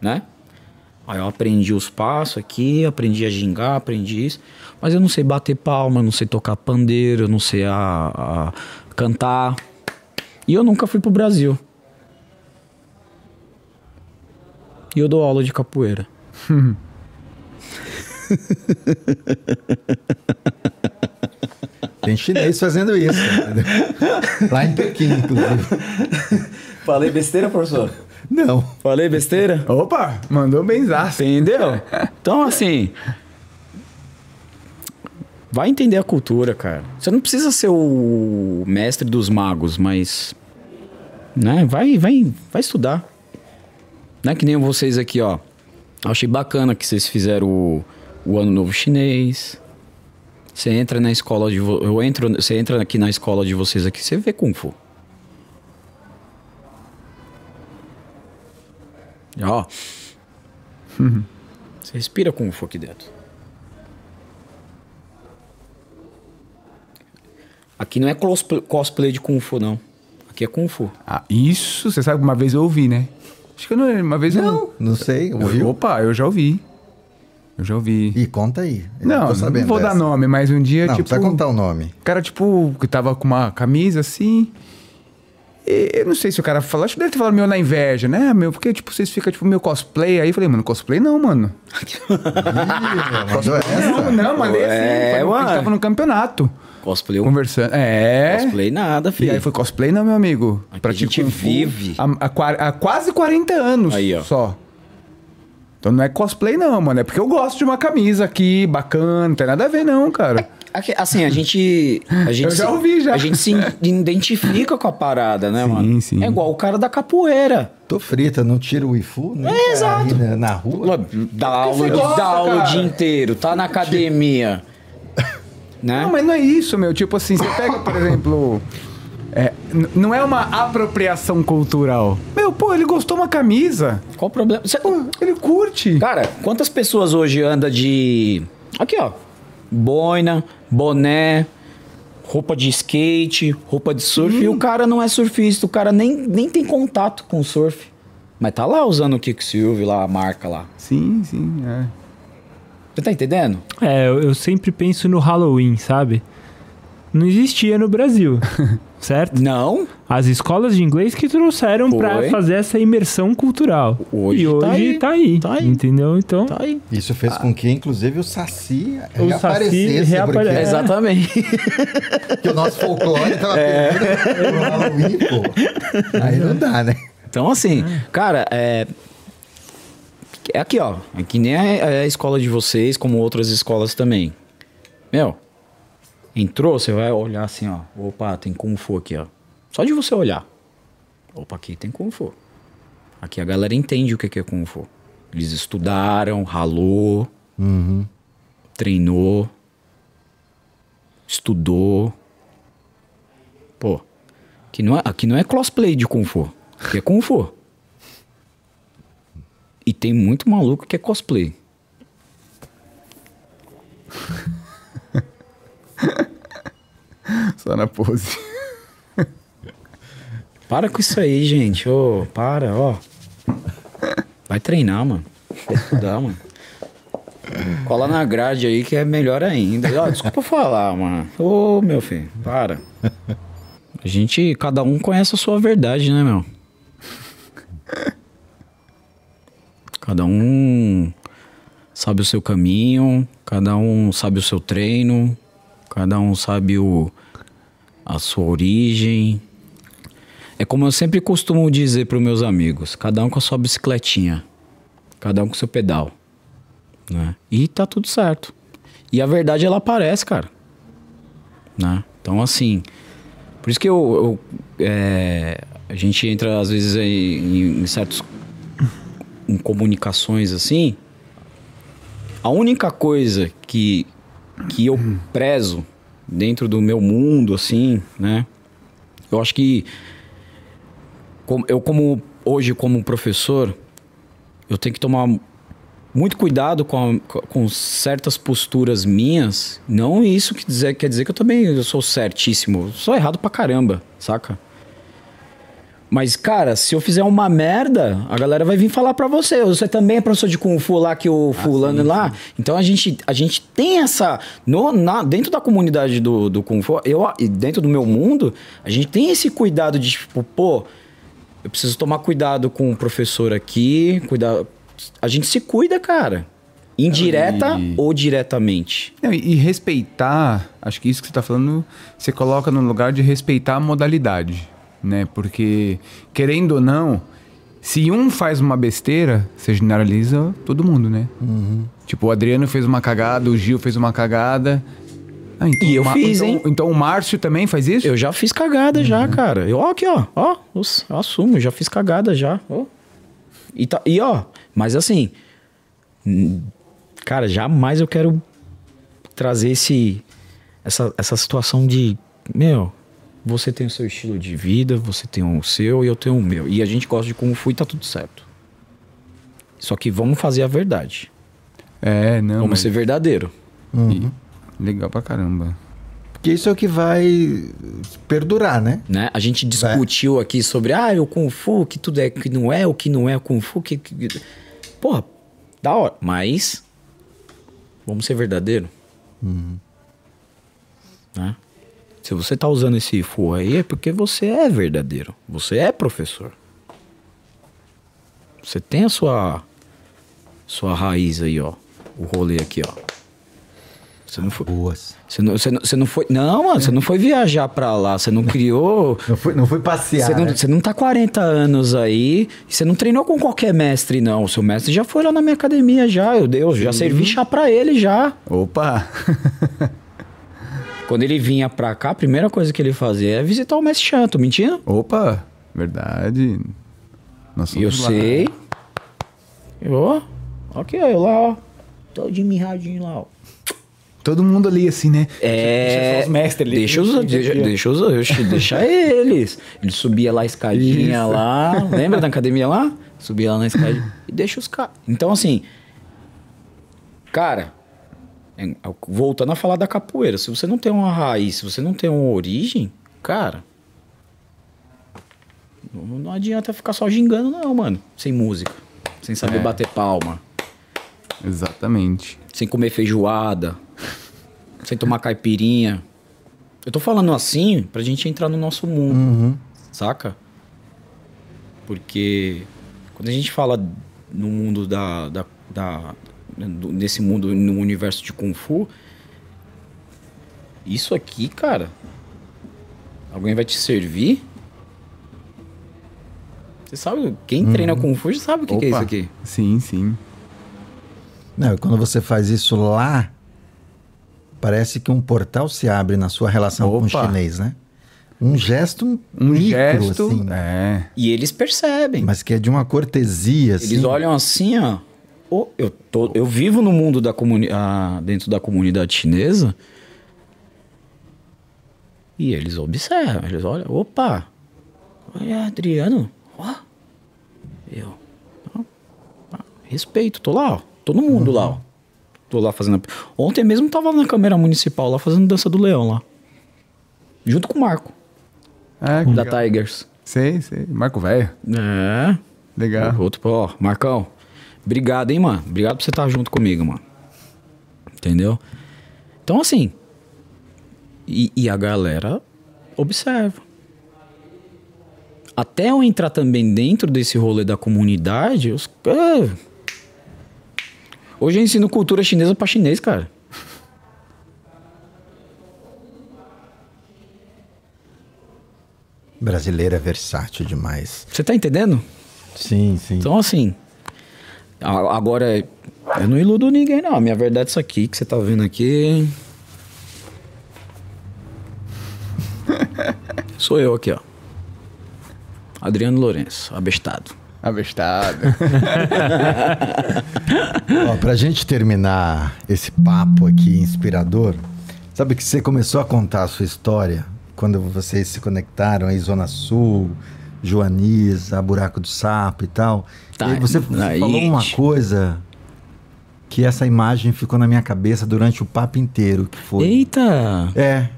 S4: né? Aí eu aprendi os passos aqui, aprendi a gingar, aprendi isso, mas eu não sei bater palma, não sei tocar pandeiro, eu não sei a, a cantar. E eu nunca fui pro Brasil. E eu dou aula de capoeira.
S1: Tem chinês fazendo isso. entendeu? [laughs] lá em Pequim, inclusive.
S4: Falei besteira, professor?
S1: Não.
S4: Falei besteira?
S2: Opa, mandou benzaço.
S4: Entendeu? Então, assim. Vai entender a cultura, cara. Você não precisa ser o mestre dos magos, mas. Né? Vai, vai, vai estudar. Não é que nem vocês aqui, ó. Achei bacana que vocês fizeram o, o Ano Novo Chinês. Você entra na escola de. Eu entro. Você entra aqui na escola de vocês aqui, você vê Kung Fu. Ó. Você respira Kung Fu aqui dentro. Aqui não é cosplay, de Kung Fu, não. Aqui é Kung Fu.
S2: Ah, isso, você sabe que uma vez eu ouvi, né? Acho que eu não, uma vez eu
S1: Não, não sei.
S2: Eu,
S1: Ouviu?
S2: opa, eu já ouvi. Eu já ouvi.
S1: E conta aí. Eu
S2: não, não vou dar
S1: dessa.
S2: nome, mas um dia,
S1: Não,
S2: tipo...
S1: precisa contar o nome.
S2: O cara, tipo, que tava com uma camisa assim. E eu não sei se o cara falou, acho que deve ter falado meio na inveja, né? Meu, porque, tipo, vocês ficam, tipo, meio cosplay. Aí eu falei, mano, cosplay não, mano. [laughs]
S1: Mandou essa?
S2: Não, não, mandei assim.
S4: É,
S2: foi no- a gente tava no campeonato,
S4: Cosplay,
S2: conversando. É.
S4: cosplay nada,
S2: E
S4: filho.
S2: aí foi cosplay não, meu amigo.
S4: Aqui a gente
S2: Kung Fu
S4: vive.
S2: Há, há qua- há quase 40 anos
S4: Aí, ó.
S2: só. Então não é cosplay não, mano. É porque eu gosto de uma camisa aqui, bacana. Não tem nada a ver não, cara.
S4: Assim, a gente. A gente [laughs]
S2: Eu já
S4: se-
S2: ouvi, já.
S4: A gente se identifica com a parada, né,
S2: Sim,
S4: mano?
S2: sim.
S4: É igual o cara da capoeira.
S1: Tô frita, não tira o ifu, né?
S4: É, exato.
S1: Na, na rua.
S4: Dá aula,
S2: gosta,
S4: dá aula o dia inteiro, tá na academia. [laughs] né?
S2: Não, mas não é isso, meu. Tipo assim, você pega, por exemplo. é, não é uma apropriação cultural. Meu, pô, ele gostou uma camisa.
S4: Qual o problema? Você-
S2: Pô, ele curte.
S4: Cara, quantas pessoas hoje andam de. Aqui, ó. Boina, boné, roupa de skate, roupa de surf. E o cara não é surfista, o cara nem, nem tem contato com o surf. Mas tá lá usando o Kicksilver lá, a marca lá.
S2: Sim, sim, é.
S4: Você tá entendendo?
S3: É, eu, eu sempre penso no Halloween, sabe? Não existia no Brasil, [laughs] certo?
S4: Não.
S3: As escolas de inglês que trouxeram pra
S4: Foi.
S3: fazer essa imersão cultural.
S4: Hoje
S3: e
S4: tá
S3: hoje
S4: aí.
S3: tá aí,
S4: Tá aí.
S3: entendeu? Então,
S4: Tá aí.
S1: Isso fez com que, inclusive, o Saci
S3: O
S1: reaparecesse.
S3: Saci reapare-
S1: porque,
S3: É.
S4: Exatamente. [laughs]
S1: porque o nosso folclore tava
S4: É.
S1: perdendo pro Halloween, pô. Aí não dá, né?
S4: Então, assim, cara, é. É aqui, ó. É que nem a, a escola de vocês, como outras escolas também. Meu, entrou, você vai olhar assim, ó. Opa, tem Kung Fu aqui, ó. Só de você olhar. Opa, aqui tem Kung Fu. Aqui a galera entende o que é Kung Fu. Eles estudaram, ralou, treinou, estudou. Pô, aqui não, é, aqui não é cosplay de Kung Fu. Aqui é Kung Fu. E tem muito maluco que é cosplay. [laughs] [laughs]
S2: Só na pose.
S4: Para com isso aí, gente. Ô, para, ó. Vai treinar, mano. Vai estudar, mano. Cola na grade aí que é melhor ainda. Ó, desculpa falar, mano. Ô, meu filho, para. A gente, cada um conhece a sua verdade, né, meu? Cada um sabe o seu caminho, cada um sabe o seu treino, cada um sabe o, a sua origem. É como eu sempre costumo dizer para os meus amigos: cada um com a sua bicicletinha, cada um com o seu pedal. Né? E tá tudo certo. E a verdade ela aparece, cara. Né? Então, assim, por isso que eu, eu é, a gente entra às vezes em, em certos em comunicações assim. A única coisa que que eu prezo dentro do meu mundo, assim, né? Eu acho que eu como hoje como professor, eu tenho que tomar muito cuidado com, a, com certas posturas minhas. Não isso que dizer, quer dizer que eu também eu sou certíssimo. Eu sou errado pra caramba, saca? Mas, cara, se eu fizer uma merda, a galera vai vir falar pra você. Você também é professor de Kung Fu lá que o ah, fulano sim, lá. Sim. Então a gente, a gente tem essa. No, na, dentro da comunidade do, do Kung Fu, eu, dentro do meu mundo, a gente tem esse cuidado de, tipo, pô, eu preciso tomar cuidado com o professor aqui, cuidar. A gente se cuida, cara. Indireta e... ou diretamente.
S2: Não, e, e respeitar, acho que isso que você tá falando, você coloca no lugar de respeitar a modalidade né? Porque, querendo ou não, se um faz uma besteira, você generaliza todo mundo, né? Uhum. Tipo, o Adriano fez uma cagada, o Gil fez uma cagada.
S4: Ah, então, e eu fiz,
S2: então,
S4: hein?
S2: Então o Márcio também faz isso?
S4: Eu já fiz cagada uhum. já, cara. Eu, ó, aqui, ó. Ó, eu assumo, eu já fiz cagada já. Ó. E, tá, e ó, mas assim... Cara, jamais eu quero trazer esse... Essa, essa situação de... Meu, você tem o seu estilo de vida, você tem o seu e eu tenho o meu. E a gente gosta de como fui e tá tudo certo. Só que vamos fazer a verdade.
S2: É, não.
S4: Vamos mas... ser verdadeiro.
S2: Uhum. Legal pra caramba.
S1: Porque isso é o que vai perdurar, né?
S4: né? A gente discutiu é. aqui sobre ah, o Kung Fu, que tudo é que não é, o que não é o Kung Fu, que. que... Porra, da hora. Mas. Vamos ser verdadeiro. Uhum. Né? Se você está usando esse for aí, é porque você é verdadeiro. Você é professor. Você tem a sua sua raiz aí, ó. O rolê aqui, ó. Você não foi. Boas. Você não, você, não, você não foi. Não, mano, você não foi viajar pra lá. Você não criou. [laughs]
S1: não, foi, não foi passear.
S4: Você não,
S1: né?
S4: você não tá 40 anos aí. Você não treinou com qualquer mestre, não. O seu mestre já foi lá na minha academia já. Eu eu já servi chá pra ele já.
S2: Opa! [laughs]
S4: Quando ele vinha pra cá, a primeira coisa que ele fazia é visitar o Mestre Chan, tô mentindo?
S2: Opa, verdade.
S4: Nós eu lá. sei. Aqui, ó, eu lá, ó. Tô de mirradinho lá, ó.
S2: Todo mundo ali, assim, né?
S4: É. Deixa os mestres ali. Deixa os, deixa, deixa os, deixa [laughs] eles. Ele subia lá a escadinha Isso. lá. Lembra da academia lá? Subia lá na escadinha e deixa os caras. Então, assim. Cara, é, voltando a falar da capoeira, se você não tem uma raiz, se você não tem uma origem, cara. Não adianta ficar só gingando, não, mano. Sem música. Sem saber é. bater palma.
S2: Exatamente.
S4: Sem comer feijoada. sem tomar caipirinha. Eu tô falando assim pra gente entrar no nosso mundo. Uhum. Saca? Porque quando a gente fala no mundo da, da, da nesse mundo, no universo de Kung Fu. Isso aqui, cara. Alguém vai te servir? Você sabe, quem uhum. treina Kung Fu já sabe o que, que, é isso aqui.
S2: Sim, sim.
S1: Não, quando você faz isso lá, parece que um portal se abre na sua relação Opa. com o chinês, né? Um gesto um micro, gesto, assim.
S4: É. E eles percebem.
S1: Mas que é de uma cortesia,
S4: assim. Eles olham assim, ó eu, tô, eu vivo no mundo da comunidade, dentro da comunidade chinesa e eles observam, eles olham, opa, olha Adriano, ó, eu, ó, respeito, tô lá, ó, todo mundo uhum. lá, ó, tô lá fazendo, ontem mesmo tava na câmera municipal lá fazendo dança do leão lá, junto com o Marco,
S2: é,
S4: da legal. Tigers.
S2: Sei, sei, Marco velho.
S4: É.
S2: Legal.
S4: Outro, ó, Marcão, Obrigado, hein, mano. Obrigado por você estar junto comigo, mano. Entendeu? Então, assim. E, e a galera observa. Até eu entrar também dentro desse rolê da comunidade, os. É... Hoje eu ensino cultura chinesa pra chinês, cara.
S1: Brasileiro é versátil demais.
S4: Você tá entendendo?
S1: Sim, sim.
S4: Então, assim. Agora, eu não iludo ninguém, não. A minha verdade é isso aqui que você tá vendo aqui. [laughs] Sou eu aqui, ó. Adriano Lourenço, abestado.
S2: Abestado. [laughs]
S1: Ó, pra gente terminar esse papo aqui inspirador, sabe que você começou a contar a sua história quando vocês se conectaram aí, Zona Sul, Joaniza, Buraco do Sapo e tal.
S4: Tá,
S1: e você falou uma
S4: gente.
S1: coisa que essa imagem ficou na minha cabeça durante o papo inteiro, que foi...
S4: Eita!
S1: É.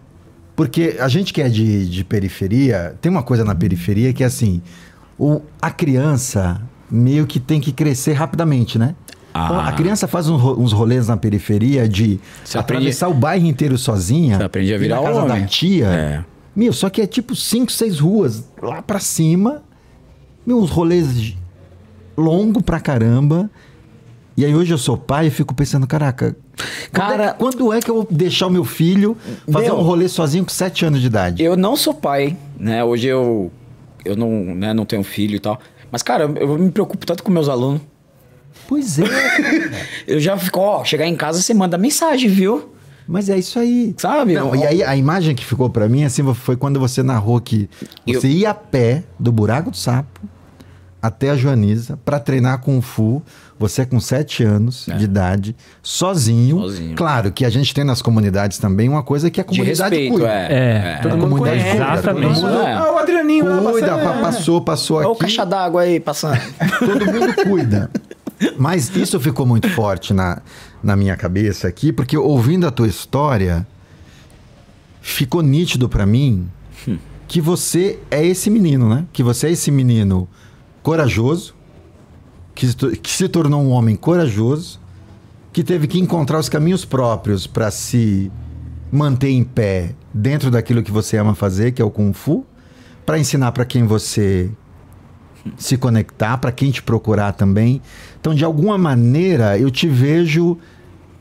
S1: Porque a gente que é de, de periferia, tem uma coisa na periferia que é assim: o, a criança meio que tem que crescer rapidamente, né? Então,
S4: Ah.
S1: a criança faz ro- uns rolês na periferia de atravessar o bairro inteiro sozinha.
S4: Você aprende a
S1: ir
S4: virar
S1: na casa
S4: homem.
S1: da tia.
S4: É.
S1: Meu, só que é tipo cinco, seis ruas lá pra cima. Meu, uns rolês longo pra caramba. E aí hoje eu sou pai e fico pensando, caraca, quando, é
S4: Cara-
S1: que, quando é que eu vou deixar o meu filho fazer
S4: Meu.
S1: um rolê sozinho com sete anos de idade?
S4: Eu não sou pai, né? Hoje eu, eu não, né, não tenho filho e tal. Mas, cara, eu me preocupo tanto com meus alunos.
S1: Pois é, [laughs]
S4: Eu já fico, ó, chegar em casa você manda mensagem, viu?
S1: Mas é isso aí.
S4: Sabe?
S1: Não, e aí a imagem que ficou pra mim assim foi quando você narrou que
S4: Eu-
S1: você ia a pé do buraco do sapo até a Joaniza pra treinar Kung Fu. Você com sete anos de idade, sozinho.
S4: Sozinho.
S1: Claro que a gente tem nas comunidades também uma coisa que a
S4: De
S1: comunidade
S4: respeito,
S1: cuida.
S4: é.
S3: É.
S1: Toda
S2: Todo mundo
S1: comunidade
S2: conhece.
S1: cuida.
S3: Exatamente.
S1: Todo mundo
S4: É.
S2: Ah, o Adrianinho lá
S1: cuida,
S2: passando,
S1: pa-
S2: é.
S1: passou, passou
S4: Olha o
S1: aqui.
S4: caixa d'água aí passando.
S1: Todo mundo cuida. [laughs] Mas isso ficou muito forte na, na minha cabeça aqui, porque ouvindo a tua história, ficou nítido pra mim que você é esse menino, né? Que você é esse menino corajoso, que, se que se tornou um homem corajoso, que teve que encontrar os caminhos próprios pra se manter em pé dentro daquilo que você ama fazer, que é o Kung Fu, pra ensinar pra quem você se conectar, para quem te procurar também. Então, de alguma maneira, eu te vejo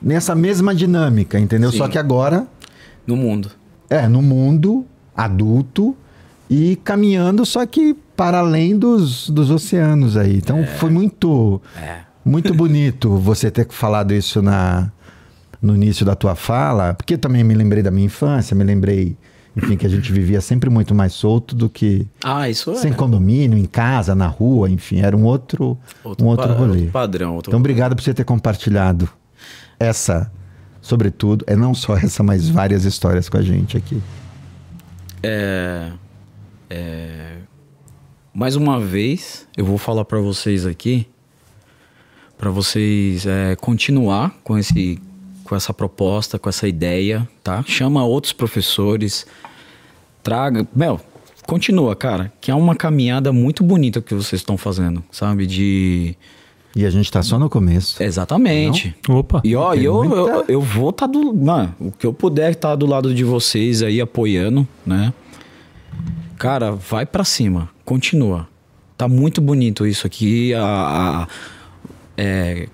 S1: nessa mesma dinâmica, entendeu?
S4: Sim.
S1: Só que agora,
S4: No mundo.
S1: é, no mundo adulto e caminhando, só que para além dos, dos oceanos aí. Então, foi muito,
S4: É.
S1: muito bonito [laughs] você ter falado isso na, no início da tua fala, porque também me lembrei da minha infância, me lembrei, enfim, que a gente vivia sempre muito mais solto do que
S4: Ah, isso é.
S1: sem condomínio, em casa, na rua, enfim, era um outro, um outro rolê.
S4: outro padrão. Outro
S1: Então, obrigado por você ter compartilhado essa, sobretudo, é não só essa, mas várias histórias com a gente aqui.
S4: É, é, mais uma vez, eu vou falar pra vocês aqui, pra vocês é, continuar com esse, com essa proposta, com essa ideia, tá? Chama outros professores, traga, meu, continua, cara, que é uma caminhada muito bonita que vocês estão fazendo, sabe? De
S1: E a gente tá só no começo.
S4: exatamente.
S3: Opa.
S4: E ó, eu,
S1: muita-
S4: eu, eu vou estar do. Mano, o que eu puder estar do lado de vocês aí apoiando, né? Cara, vai pra cima. Continua. Tá muito bonito isso aqui. A, a- é,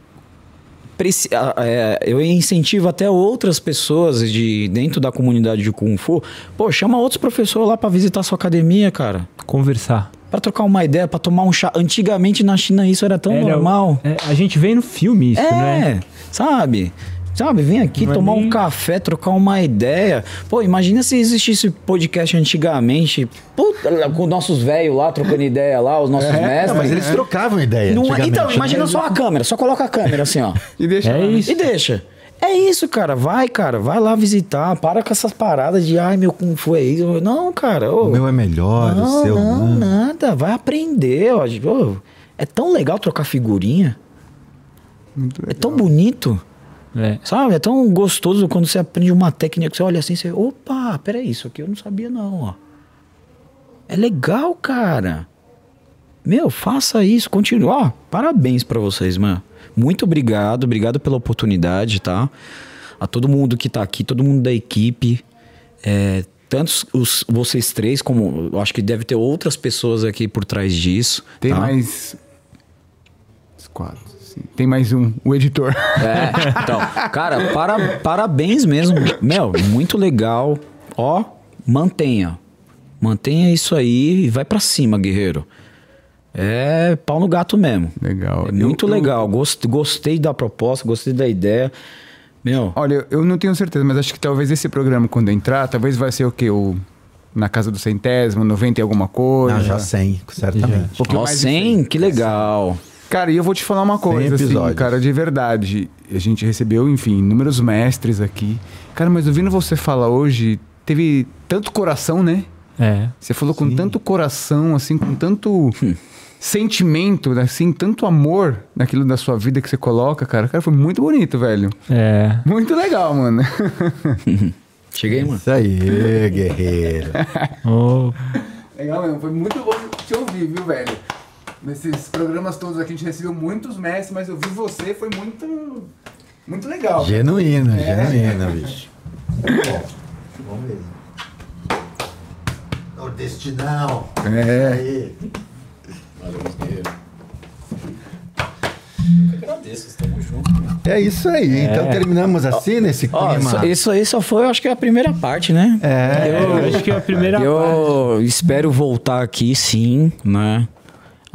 S4: eu incentivo até outras pessoas de dentro da comunidade de Kung Fu. Pô, chama outros professores lá pra visitar sua academia, cara.
S3: Conversar.
S4: Pra trocar uma ideia, pra tomar um chá. Antigamente na China isso era tão
S3: Era o-
S4: normal.
S3: é, a gente vê no filme isso,
S4: É,
S3: né?
S4: sabe? Sabe, vem aqui
S3: Não é
S4: tomar um
S3: nem-
S4: café, trocar uma ideia. Pô, imagina se existisse podcast antigamente. Puta, com nossos velhos lá trocando ideia lá, os nossos
S1: Não,
S4: mestres.
S1: mas eles trocavam ideia.
S4: Não- então,
S1: né?
S4: imagina só a câmera, só coloca a câmera assim, ó. [laughs]
S2: E deixa
S3: É
S2: lá.
S3: isso.
S4: E deixa. É isso, cara. Vai, cara. Vai lá visitar. Para com essas paradas de, ai, meu Kung Fu é isso. Não, cara. ô,
S1: O meu é melhor,
S4: não,
S1: o seu
S4: não,
S1: não.
S4: nada. Vai aprender. Ó. Ô, é tão legal trocar figurinha.
S2: Muito
S4: É
S2: legal.
S4: tão bonito.
S3: É.
S4: Sabe? É tão gostoso quando você aprende uma técnica que você olha assim, você, opa, peraí, isso aqui eu não sabia não, ó. É legal, cara. Meu, faça isso, continue. Ó, parabéns pra vocês, mano. Muito obrigado, obrigado pela oportunidade, tá? A todo mundo que tá aqui, todo mundo da equipe. É, tantos os, vocês três, como eu acho que deve ter outras pessoas aqui por trás disso.
S2: Tem
S4: tá?
S2: mais. Quatro. Tem mais um, o editor.
S4: É, então, cara, para, parabéns mesmo. Meu, muito legal. Ó, mantenha. Mantenha isso aí e vai pra cima, guerreiro. É pau no gato mesmo.
S2: Legal.
S4: É muito
S2: Eu- eu-
S4: legal. Gost- Gostei da proposta, gostei da ideia. Meu,
S2: Olha, eu não tenho certeza, mas acho que talvez esse programa, quando entrar, talvez vai ser o quê? O, na casa do centésimo, 90 e alguma coisa.
S1: Não, já 100, certamente.
S2: Um de
S4: 100, que legal.
S2: Cara, e eu vou te falar uma coisa, assim, cara, de verdade. A gente recebeu, enfim, inúmeros mestres aqui. Cara, mas ouvindo você falar hoje, teve tanto coração, né?
S3: É.
S2: Você falou com tanto coração, assim, com tanto sentimento, assim, tanto amor naquilo da sua vida que você coloca, cara. Cara, foi muito bonito, velho.
S3: É.
S2: Muito legal, mano. [laughs]
S4: Cheguei, mano.
S1: Isso aí, guerreiro. [laughs]
S3: Ô,
S2: Legal mesmo, foi muito bom te ouvir, viu, velho? Nesses programas todos aqui a gente recebeu muitos mestres, mas ouvir você foi muito. Muito legal.
S1: Genuíno,
S2: É.
S1: genuíno, bicho. Bom, vamos ver. Nordestinão.
S2: É.
S1: Aí.
S4: Agradeço, estamos juntos.
S1: É isso aí. Então terminamos assim nesse clima.
S4: isso, isso aí só foi, eu acho que a primeira parte, né?
S1: É.
S3: eu acho que é a primeira parte.
S4: Eu espero voltar aqui, sim, né?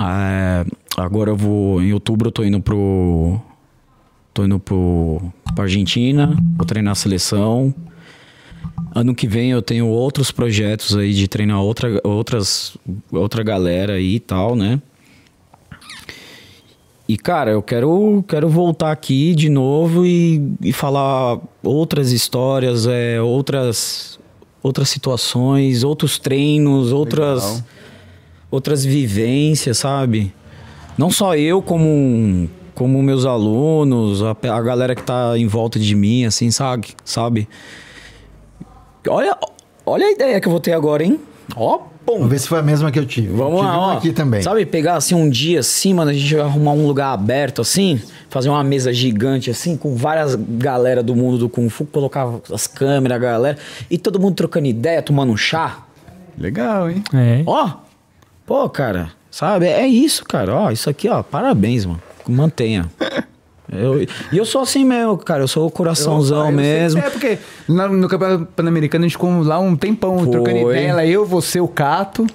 S4: É, agora eu vou. Em outubro eu tô indo pro. Tô indo pro, pra Argentina, vou treinar a seleção. Ano que vem eu tenho outros projetos aí de treinar outra, outras, outra galera aí e tal, né? E, cara, eu quero, quero voltar aqui de novo e, e falar outras histórias, é, outras, outras situações, outros treinos, outras, outras vivências, sabe? Não só eu, como, como meus alunos, a, a galera que tá em volta de mim, assim, sabe? sabe? Olha, olha a ideia que eu vou ter agora, hein? Ó, pum!
S1: Vamos ver se foi a mesma que eu tive.
S4: Vamos
S1: tive
S4: lá,
S1: uma
S4: ó.
S1: aqui também.
S4: Sabe, pegar assim um dia assim, mano, a gente vai arrumar um lugar aberto assim, fazer uma mesa gigante assim, com várias galera do mundo do Kung Fu, colocar as câmeras, a galera, e todo mundo trocando ideia, tomando um chá.
S2: Legal, hein?
S3: É.
S4: Ó, pô, cara, sabe? É isso, cara. Ó, isso aqui, ó, parabéns, mano. Mantenha. [laughs] Eu, e eu sou assim mesmo, cara. Eu sou o coraçãozão
S2: Eu- eu sei-
S4: mesmo.
S2: É, porque lá no Campeonato Pan-Americano a gente ficou lá um tempão
S4: Foi.
S2: trocando ideia. Eu, você, o Cato,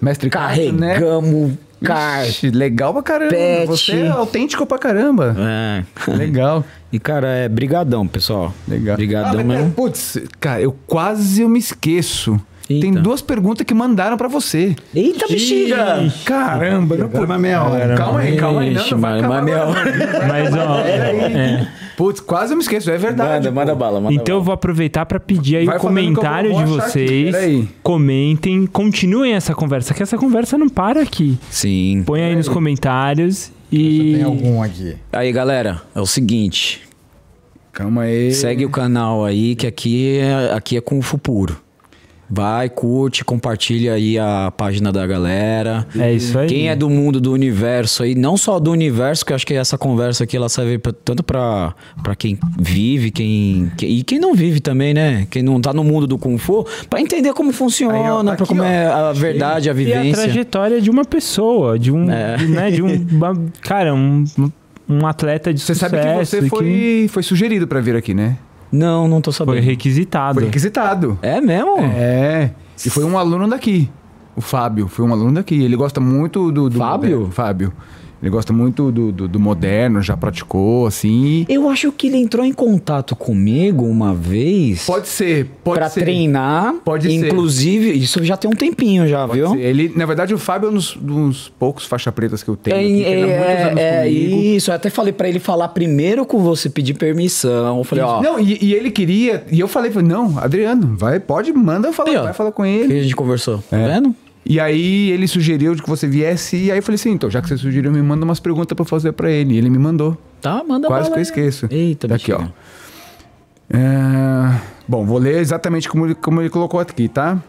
S2: mestre Cato, né?
S4: Carregamos, cara.
S2: Ixi, legal pra caramba.
S4: Pet.
S2: Você é autêntico pra caramba.
S4: É.
S2: Legal. [laughs]
S4: E, cara, é brigadão, pessoal.
S2: Legal.
S4: Brigadão
S2: Ah, mas,
S4: mesmo.
S2: Putz, cara, eu quase eu me esqueço.
S4: Eita.
S2: Tem duas perguntas que mandaram pra você.
S4: Eita, bexiga!
S2: Caramba, não
S1: meia hora.
S2: Calma aí, calma aí. Não,
S4: Ixi,
S2: não vai [laughs]
S4: mas-
S3: ó. é.
S2: Putz, quase eu me esqueço, é verdade.
S4: Manda, manda bala, manda
S3: Então eu
S4: bala.
S3: vou aproveitar para pedir aí
S2: Vai
S3: o
S2: eu
S3: comentário de
S2: aqui,
S3: vocês.
S2: peraí.
S3: Comentem, continuem essa conversa, que essa conversa não para aqui.
S4: Sim.
S3: Põe aí nos comentários
S1: Tem
S3: e.
S1: algum aqui.
S4: Aí, galera, é o seguinte.
S2: Calma aí.
S4: Segue o canal aí, que aqui é, aqui é Kung Fu puro. Vai, curte, compartilha aí a página da galera.
S3: É isso aí.
S4: Quem é do mundo do universo aí, não só do universo, que eu acho que essa conversa aqui ela serve pra- tanto pra pra quem vive, quem, que- e quem não vive também, né? Quem não tá no mundo do Kung Fu, pra entender como funciona,
S2: Aí, ó,
S4: pra
S2: aqui,
S4: como
S2: ó.
S4: é a verdade, a
S3: E a
S4: vivência.
S3: trajetória de uma pessoa, de um.
S4: É.
S3: de, né, de um. [laughs] uma- cara, um, um atleta de
S2: Você
S3: sucesso.
S2: sabe que você
S3: que
S2: foi, foi sugerido pra vir aqui, né?
S4: Não, não tô sabendo.
S3: Foi requisitado.
S2: Foi requisitado.
S4: É mesmo?
S2: É. E foi um aluno daqui. O Fábio. Foi um aluno daqui. Ele gosta muito do. do
S4: Fábio?
S2: moderno. Fábio. Ele gosta muito do, do, do moderno, já praticou, assim.
S4: Eu acho que ele entrou em contato comigo uma vez.
S2: Pode ser, pode
S4: pra
S2: ser.
S4: treinar.
S2: Pode ser.
S4: Inclusive, isso já tem um tempinho já,
S2: Pode
S4: viu?
S2: ser. Ele, na verdade, o Fábio é um dos, dos poucos faixa pretas que eu tenho.
S4: É,
S2: aqui,
S4: é, é isso. Eu até falei pra ele falar primeiro com você, pedir permissão. Eu falei, ó.
S2: Não, e, e ele queria, e eu falei, não, Adriano, vai, pode, manda falar,
S4: Aí, ó.
S2: vai falar com
S4: que
S2: ele.
S4: a gente conversou. Tá
S2: É.
S4: vendo?
S2: E aí ele sugeriu de que você viesse, e aí eu falei assim, então, já que você sugeriu, me manda umas perguntas eu fazer pra ele. E ele me mandou.
S4: Tá, manda
S2: Quase que eu esqueço.
S4: Eita,
S2: Daqui, ó.
S4: bexiga.
S2: É, Bom, vou ler exatamente como ele, como ele colocou aqui, tá?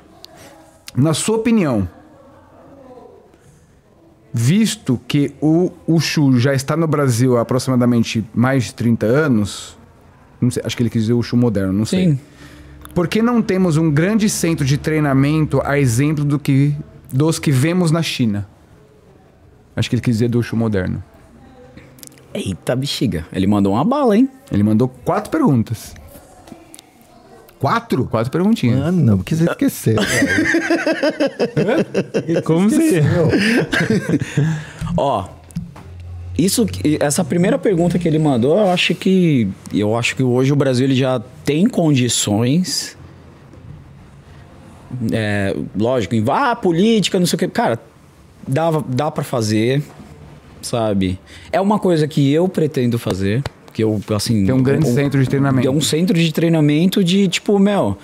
S2: Na sua opinião, visto que o Uchu já está no Brasil há aproximadamente mais de 30 anos, sei, acho que ele quis dizer o Uchu moderno, não sei.
S4: Sim.
S2: Por que não temos um grande centro de treinamento a exemplo do que, dos que vemos na China? Acho que ele quis dizer do Uchu moderno.
S4: Eita, bexiga. Ele mandou uma bala, hein?
S2: Ele mandou quatro perguntas.
S1: Quatro?
S2: Quatro perguntinhas.
S1: Mano, por que você esqueceu?
S3: Como você. [laughs]
S4: Ó, isso, essa primeira pergunta que ele mandou, eu acho que eu acho que hoje o Brasil ele já tem condições. É, lógico, em ah, política, não sei o que, cara, dá dá para fazer, sabe? É uma coisa que eu pretendo fazer, que eu assim
S2: Tem um grande centro de treinamento.
S4: é um centro de treinamento de tipo, meu.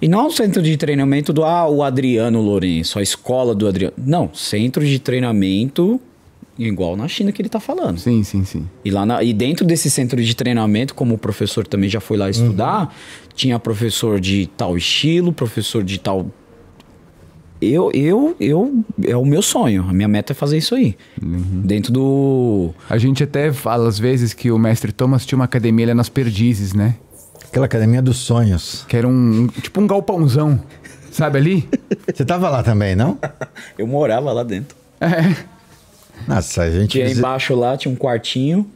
S4: E não é um centro de treinamento do ah, o Adriano Lourenço, a escola do Adriano. Não, centro de treinamento igual na China que ele tá falando.
S2: Sim, sim, sim.
S4: E lá na- e dentro desse centro de treinamento, como o professor também já foi lá estudar, tinha professor de tal estilo, professor de tal eu, eu, eu, é o meu sonho. A minha meta é fazer isso aí. Dentro do.
S2: A gente até fala às vezes que o mestre Thomas tinha uma academia ali nas Perdizes, né?
S1: Aquela academia dos sonhos.
S2: Que era um tipo um galpãozão. Sabe ali?
S1: Você tava lá também, não? [laughs]
S4: Eu morava lá dentro.
S2: É.
S1: Nossa, a gente.
S4: Tinha embaixo lá, tinha um quartinho.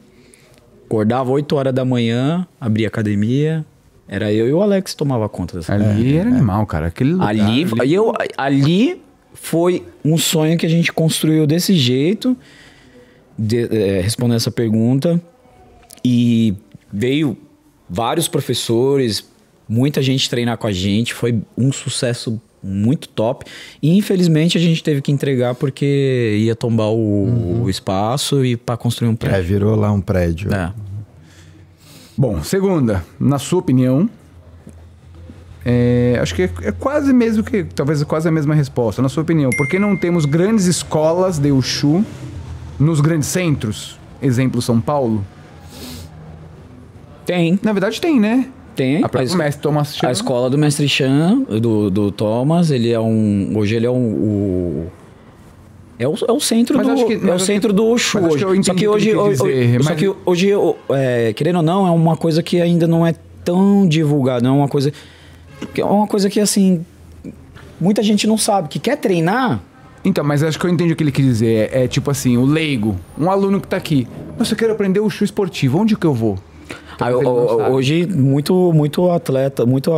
S4: Acordava 8 horas da manhã, abria a academia. Era eu e o Alex que tomava conta dessa
S2: Ali era animal, cara. Aquele lugar,
S4: Ali, aí eu, ali foi um sonho que a gente construiu desse jeito, de- é, respondendo essa pergunta. E veio vários professores, muita gente treinar com a gente. Foi um sucesso muito top. E infelizmente a gente teve que entregar porque ia tombar o, o espaço e para construir um
S1: É,
S4: prédio.
S1: virou lá um prédio.
S4: É.
S2: Bom, segunda, na sua opinião, é, acho que é, é quase mesmo que, talvez quase a mesma resposta. Na sua opinião, por que não temos grandes escolas de Ushu nos grandes centros? Exemplo, São Paulo?
S4: Tem,
S2: Na verdade tem, né?
S4: Tem.
S2: A mestre Thomas Chan.
S4: A escola do Mestre Chan, do, do Thomas, ele é um. Hoje ele é um. o- é, o, é o centro
S2: Mas
S4: do.
S2: que-
S4: é o centro
S2: que-
S4: do Oshu hoje.
S2: que
S4: só que hoje. o-
S2: dizer,
S4: Só
S2: mas-
S4: que hoje, é, querendo ou não, é uma coisa que ainda não é tão divulgada. É uma coisa. É uma coisa que assim. Muita gente não sabe. Que quer treinar.
S2: Então, mas acho que eu entendi o que ele quis dizer. É, é tipo assim, o leigo, um aluno que tá aqui. Nossa, eu quero aprender o Ushu esportivo. Onde que eu vou?
S4: Ah, hoje, muito, muito atleta, muito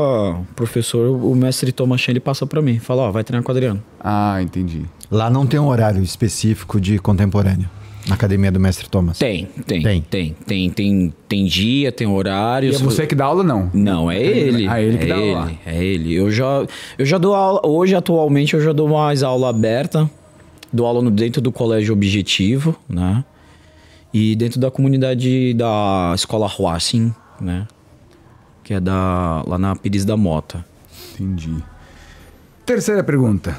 S4: professor, o mestre Thomas Chan, ele passa pra mim. Fala, ó, vai treinar com o Adriano.
S2: Ah, entendi.
S1: Lá não tem um horário específico de contemporâneo. Na academia do mestre Thomas.
S4: Tem, tem,
S1: Tem.
S4: tem, tem, tem, tem, dia, tem horário.
S2: E é você que dá aula, não?
S4: Não, é ele.
S2: Ah, ele que
S4: é
S2: dá
S4: ele,
S2: aula.
S4: É ele. Eu já, eu já dou aula. Hoje, atualmente, eu já dou mais aula aberta. Dou aula no- dentro do colégio objetivo, né? E dentro da comunidade da escola Huaxin, né? Que é da, lá na Pires da Mota.
S2: Entendi. Terceira pergunta.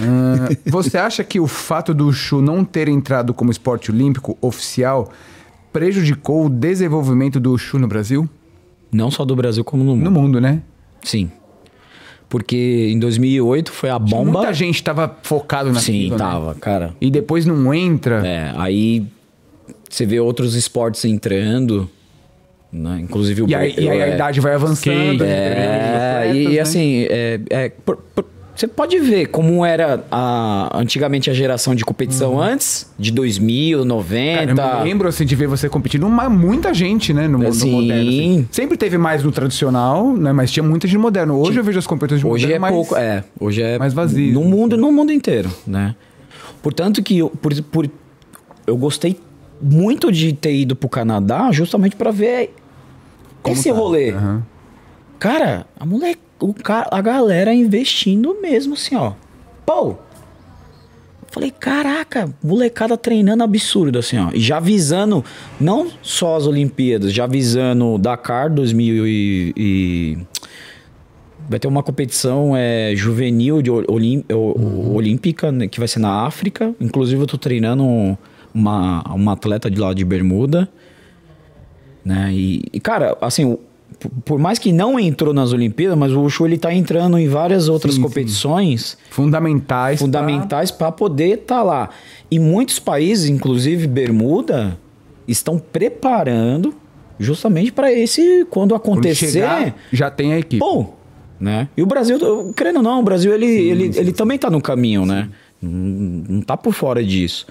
S2: Ah, [laughs] você acha que o fato do Ushu não ter entrado como esporte olímpico oficial prejudicou o desenvolvimento do Ushu no Brasil?
S4: Não só do Brasil, como no mundo.
S2: No mundo, né?
S4: Sim. Porque em 2008 foi a bomba.
S2: Muita gente tava focado naquilo,
S4: Sim,
S2: né?
S4: tava, cara.
S2: E depois não entra.
S4: É, aí você vê outros esportes entrando, né? Inclusive o
S2: E aí, e aí a
S4: é,
S2: idade vai avançando.
S4: É,
S2: né?
S4: e,
S2: né?
S4: assim, é, é, por- por- você pode ver como era a, antigamente a geração de competição antes, de 2000, 90.
S2: Uhum. Cara, eu lembro assim, de ver você competindo, uma, muita gente, né, no, no
S4: Sim.
S2: moderno. assim. Sempre teve mais no tradicional, né, mas tinha muita gente no moderno. Hoje eu vejo as competições de
S4: Hoje
S2: moderno
S4: é
S2: mais...
S4: pouco, é, hoje é
S2: mais vazio.
S4: No mundo, no mundo inteiro, né? Portanto que eu, por, por- eu gostei muito de ter ido pro Canadá justamente para ver esse
S2: tá.
S4: rolê.
S2: Aham.
S4: Cara, a moleque, o cara, a galera investindo mesmo assim, ó. Pô. Falei, caraca, molecada treinando absurdo assim, ó. E já visando não só as Olimpíadas, já visando Dakar 2000 e, e- vai ter uma competição é, juvenil de olim, o- olímpica né, que vai ser na África. Inclusive eu tô treinando uma, uma atleta de lá de Bermuda né? E, e, cara, assim, o- por, mais que não entrou nas Olimpíadas, mas o Wushu ele tá entrando em várias outras
S2: Sim, sim.
S4: competições
S2: Fundamentais.
S4: fundamentais para poder estar lá. E muitos países, inclusive Bermuda, estão preparando justamente para esse quando
S2: pra- quando
S4: acontecer,
S2: chegar, já tem a equipe.
S4: Bom, né? E o Brasil, querendo ou não, o Brasil ele, ele, ele também tá no caminho, né? Não, não tá por fora disso.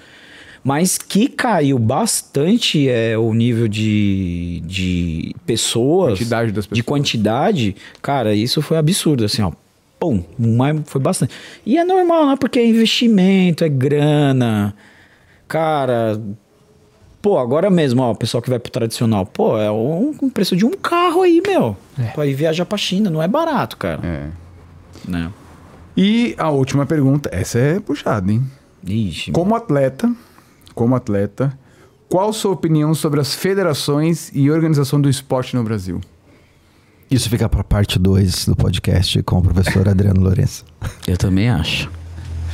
S4: Mas que caiu bastante é o nível de, de pessoas.
S2: Quantidade das
S4: De
S2: pessoas.
S4: quantidade. Cara, isso foi absurdo, assim, ó. Pum, mas foi bastante. E é normal, né? Porque é investimento, é grana. Cara, pô, agora mesmo, ó, o pessoal que vai pro tradicional, pô, é um, um preço de um carro aí, meu. Pra ir viajar pra China, não é barato, cara.
S2: É.
S4: Né?
S2: E a última pergunta, essa é puxada, hein?
S4: Ixi,
S2: Como atleta, como atleta, qual sua opinião sobre as federações e organização do esporte no Brasil?
S1: Isso fica para parte 2 do podcast com o professor Adriano Lourenço.
S4: eu também acho.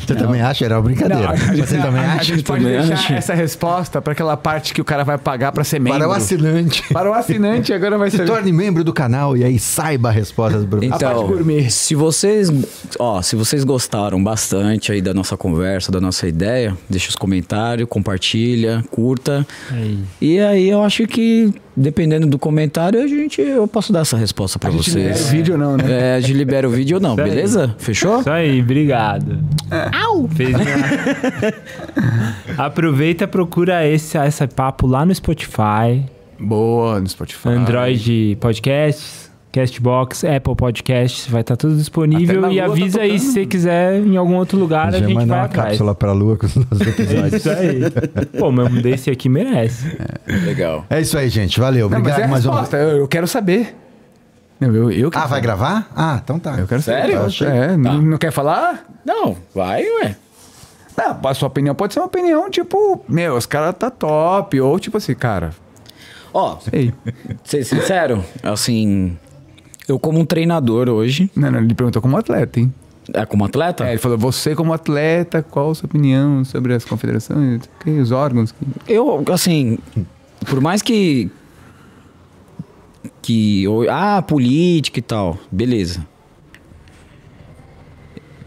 S1: Você também acha? Era uma brincadeira.
S2: a gente,
S1: Você também
S2: a, a
S1: acha?
S2: gente pode
S4: Também
S2: deixar
S4: acho.
S2: essa resposta para aquela parte que o cara vai pagar para ser membro.
S1: Para o assinante.
S2: Para o assinante, agora vai
S1: Se
S2: ser...
S1: torne membro do canal e aí saiba a resposta do
S4: Então, se vocês, ó, se vocês gostaram bastante aí da nossa conversa, da nossa ideia, deixa os comentários, compartilha, curta.
S3: Aí.
S4: E aí eu acho que dependendo do comentário, a gente eu posso dar essa resposta pra
S2: A gente libera
S4: vocês.
S2: o vídeo ou não, né?
S4: É, a gente libera o vídeo ou não,
S3: Isso aí.
S4: beleza? Fechou?
S3: Isso aí, obrigado. Au! Fez minha... Aproveita, procura esse, esse papo lá no Spotify,
S2: Boa, no Spotify.
S3: Android Podcasts, Castbox, Apple Podcasts, vai estar tudo
S2: Até
S3: disponível e
S2: tá
S3: avisa aí
S2: tocando.
S3: se você quiser em algum outro lugar, a
S1: Já
S3: gente
S1: mandar
S3: vai
S1: uma
S3: atrás.
S1: cápsula para a lua com os nossos [laughs]
S3: É
S1: episódios.
S3: isso aí. Pô, mas um desse aqui merece.
S4: Legal.
S1: É isso aí, gente. Valeu.
S2: Não, mas
S1: Obrigado
S2: é a
S1: mais uma
S2: resposta, eu, eu quero saber. Não, eu, eu quero
S1: Ah, vai
S2: saber.
S1: gravar? Ah, então tá.
S2: Eu quero
S4: Sério?
S2: saber. É, não, não quer falar?
S4: Não, vai, ué.
S2: Não, a sua opinião pode ser uma opinião tipo, meu, os caras tá top. Ou tipo assim, cara,
S4: Ó,
S2: ei.
S4: ser sincero, assim, eu como um treinador hoje,
S2: Não, não, ele perguntou como atleta, hein?
S4: é como atleta,
S2: É, ele falou, você como atleta, qual a sua opinião sobre as confederações, os órgãos?
S4: Eu, assim, por mais que. Que. Ah, política e tal, beleza.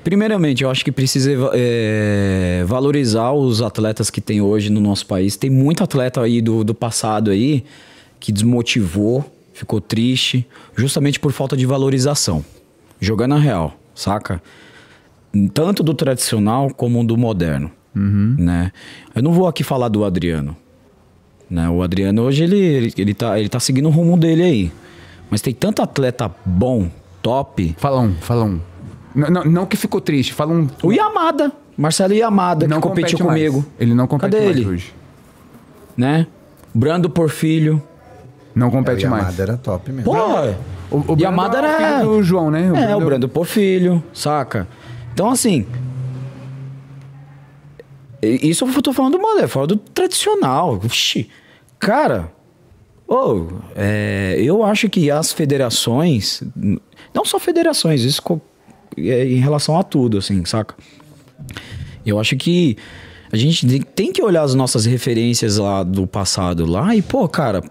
S4: Primeiramente, eu acho que precisa é, valorizar os atletas que tem hoje no nosso país. Tem muito atleta aí do, do passado aí que desmotivou, ficou triste, justamente por falta de valorização. Jogando a real, saca? Tanto do tradicional como do moderno. Né? Eu não vou aqui falar do Adriano. Né? O Adriano hoje ele, ele, ele, tá, ele tá seguindo o rumo dele aí. Mas tem tanto atleta bom, top.
S2: Fala um, fala um. Não, não, não que ficou triste, fala um.
S4: O Yamada, Marcelo Yamada,
S2: não
S4: que competiu
S2: compete mais.
S4: comigo.
S2: Ele não compete
S4: Cadê
S2: mais
S4: ele?
S2: hoje.
S4: Né? Brando Porfilho.
S2: Não
S1: É, o
S2: compete mais.
S1: Yamada era top mesmo.
S4: Porra!
S2: O, o Brando
S4: Yamada
S2: é o
S4: era-
S2: filho do João, né?
S4: é, o Brando Porfilho, saca? Então, assim. Isso eu tô falando do moderno, fora do tradicional. Oxi, cara. ô, é, eu acho que as federações. Não só federações, isso co- é em relação a tudo, assim, saca? Eu acho que a gente tem- tem que olhar as nossas referências lá do passado lá e, pô, cara,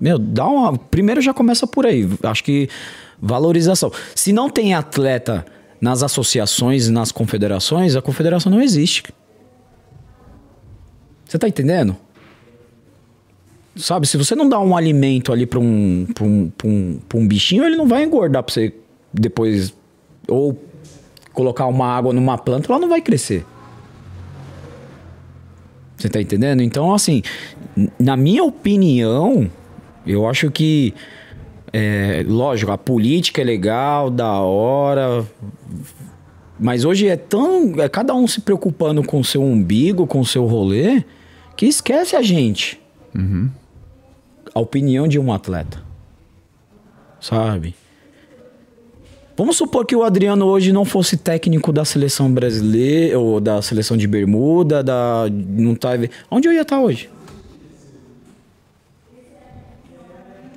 S4: meu, dá uma. Primeiro já começa por aí. Acho que valorização. Se não tem atleta nas associações nas confederações, a confederação não existe. Você tá entendendo? Sabe, se você não dá um alimento ali pra um, um, um, pra um bichinho, ele não vai engordar pra você depois. Ou colocar uma água numa planta, ela não vai crescer. Você tá entendendo? Então, assim, na minha opinião, eu acho que. É, lógico, a política é legal, da hora. Mas hoje é tão. É cada um se preocupando com o seu umbigo, com o seu rolê, que esquece a gente. A opinião de um atleta. Sabe? Vamos supor que o Adriano hoje não fosse técnico da seleção brasileira, ou da seleção de Bermuda, da. Não tá. Onde eu ia estar hoje?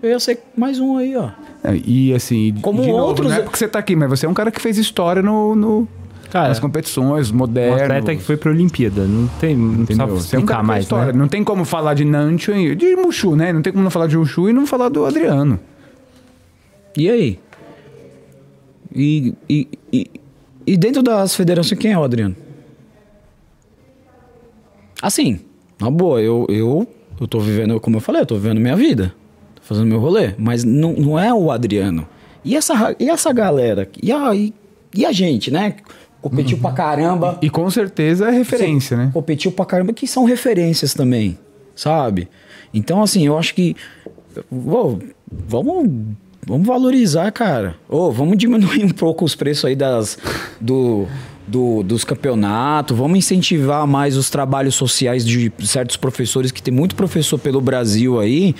S4: Eu ia ser mais um aí, ó.
S2: É, E assim,
S4: Como
S2: de novo,
S4: outros-
S2: não é porque você tá aqui, mas você é um cara que fez história no, no-
S3: Cara,
S2: nas competições,
S3: um
S2: moderno.
S3: atleta que foi pra Olimpíada. Não tem. Não
S2: Entendeu?
S3: precisa
S2: Você é um cara
S3: mais,
S2: história.
S3: né?
S2: Não tem como falar de Nancho e de Mushu, né? Não tem como não falar de Mushu e não falar do Adriano.
S4: E aí? E, e, e, e dentro das federações, quem é o Adriano? Assim, na boa, eu, eu, eu tô vivendo, como eu falei, eu tô vivendo minha vida. Fazendo meu rolê. Mas não, não é o Adriano. E essa, e essa galera? E a, e, e a gente, né? competiu pra caramba.
S2: E com certeza é referência, né?
S4: Competiu pra caramba, que são referências também, sabe? Então, assim, eu acho que. vamos, vamos valorizar, cara. Ô, vamos diminuir um pouco os preços aí das, do, do- dos campeonatos. Vamos incentivar mais os trabalhos sociais de certos professores, que tem muito professor pelo Brasil aí,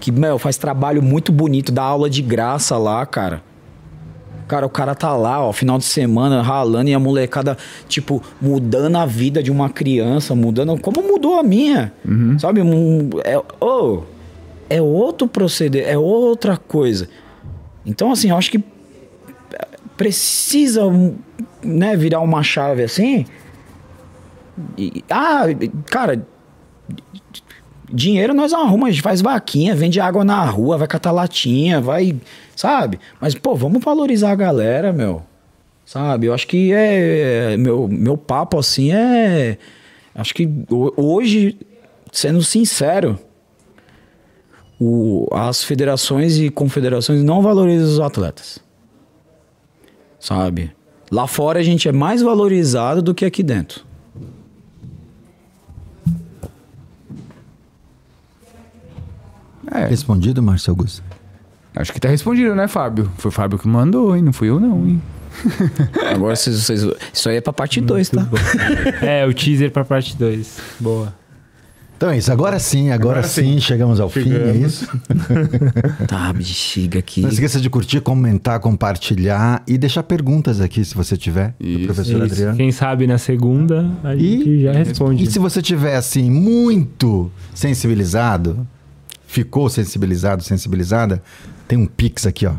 S4: que, meu, faz trabalho muito bonito, dá aula de graça lá, cara. Cara, o cara tá lá, ó, final de semana, ralando e a molecada, tipo, mudando a vida de uma criança, mudando. Como mudou a minha? Sabe? Um, é, ô, é outro proceder, é outra coisa. Então, assim, eu acho que precisa, né, virar uma chave assim. E- ah, cara, dinheiro nós arrumamos, a gente faz vaquinha, vende água na rua, vai catar latinha, vai, sabe? Mas, pô, vamos valorizar a galera, meu. Sabe? Eu acho que é. Meu, meu papo, assim, é. Acho que ho- hoje, sendo sincero, o, as federações e confederações não valorizam os atletas. Sabe? Lá fora a gente é mais valorizado do que aqui dentro.
S2: É,
S1: Respondido, Márcio Augusto?
S2: acho que tá respondido, né, Fábio? Foi o Fábio que mandou, hein? Não fui eu, não, hein? [laughs]
S4: Agora vocês, vocês- isso aí é pra parte 2, tá?
S3: É, o teaser pra parte 2. Boa.
S1: Então é isso, agora sim, agora,
S2: Agora
S1: sim,
S2: sim.
S1: chegamos ao fim, é
S2: Chegamos.
S1: isso? [laughs]
S4: Tá, bexiga aqui.
S1: Não esqueça de curtir, comentar, compartilhar e deixar perguntas aqui, se você tiver, do
S2: Isso.
S1: professor
S3: Isso.
S1: Adriano.
S3: Quem sabe na segunda a
S1: E-
S3: gente já responde.
S1: E se você tiver, assim, muito sensibilizado, ficou sensibilizado, sensibilizada, tem um Pix aqui, ó.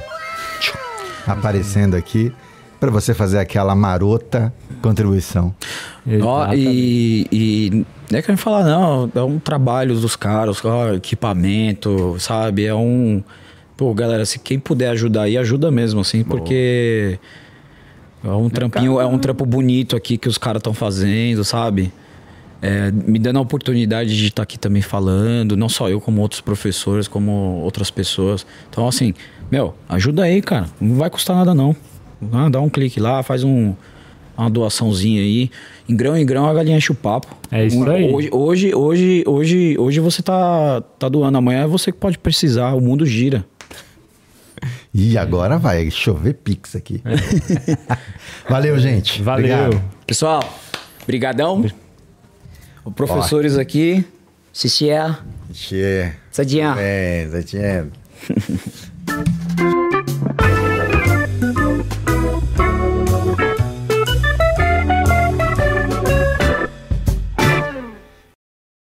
S1: Aparecendo aqui, para você fazer aquela marota contribuição.
S4: Ó,
S3: Exatamente.
S4: e, e não é que eu ia falar, não, é um trabalho dos caras, ó, equipamento, sabe? É um. Pô, galera, se quem puder ajudar aí, ajuda mesmo, assim, porque é um trampinho, é um trampo bonito aqui que os caras estão fazendo, sabe? É, me dando a oportunidade de estar aqui também falando, não só eu, como outros professores, como outras pessoas. Então, assim, meu, ajuda aí, cara. Não vai custar nada, não. Ah, dá um clique lá, faz um, uma doaçãozinha aí. Em grão em grão a galinha enche o papo.
S3: É isso
S4: Um-
S3: aí.
S4: Hoje, hoje, hoje, hoje, hoje você tá, tá doando, amanhã é você que pode precisar, o mundo gira.
S1: E agora vai chover Pix aqui. [laughs] Valeu, gente.
S3: Valeu.
S1: Obrigado.
S4: Pessoal, brigadão. Professores Ó. aqui. Xixi.
S1: É.
S4: Xixi.
S1: Zadian. É, Zadian. [laughs]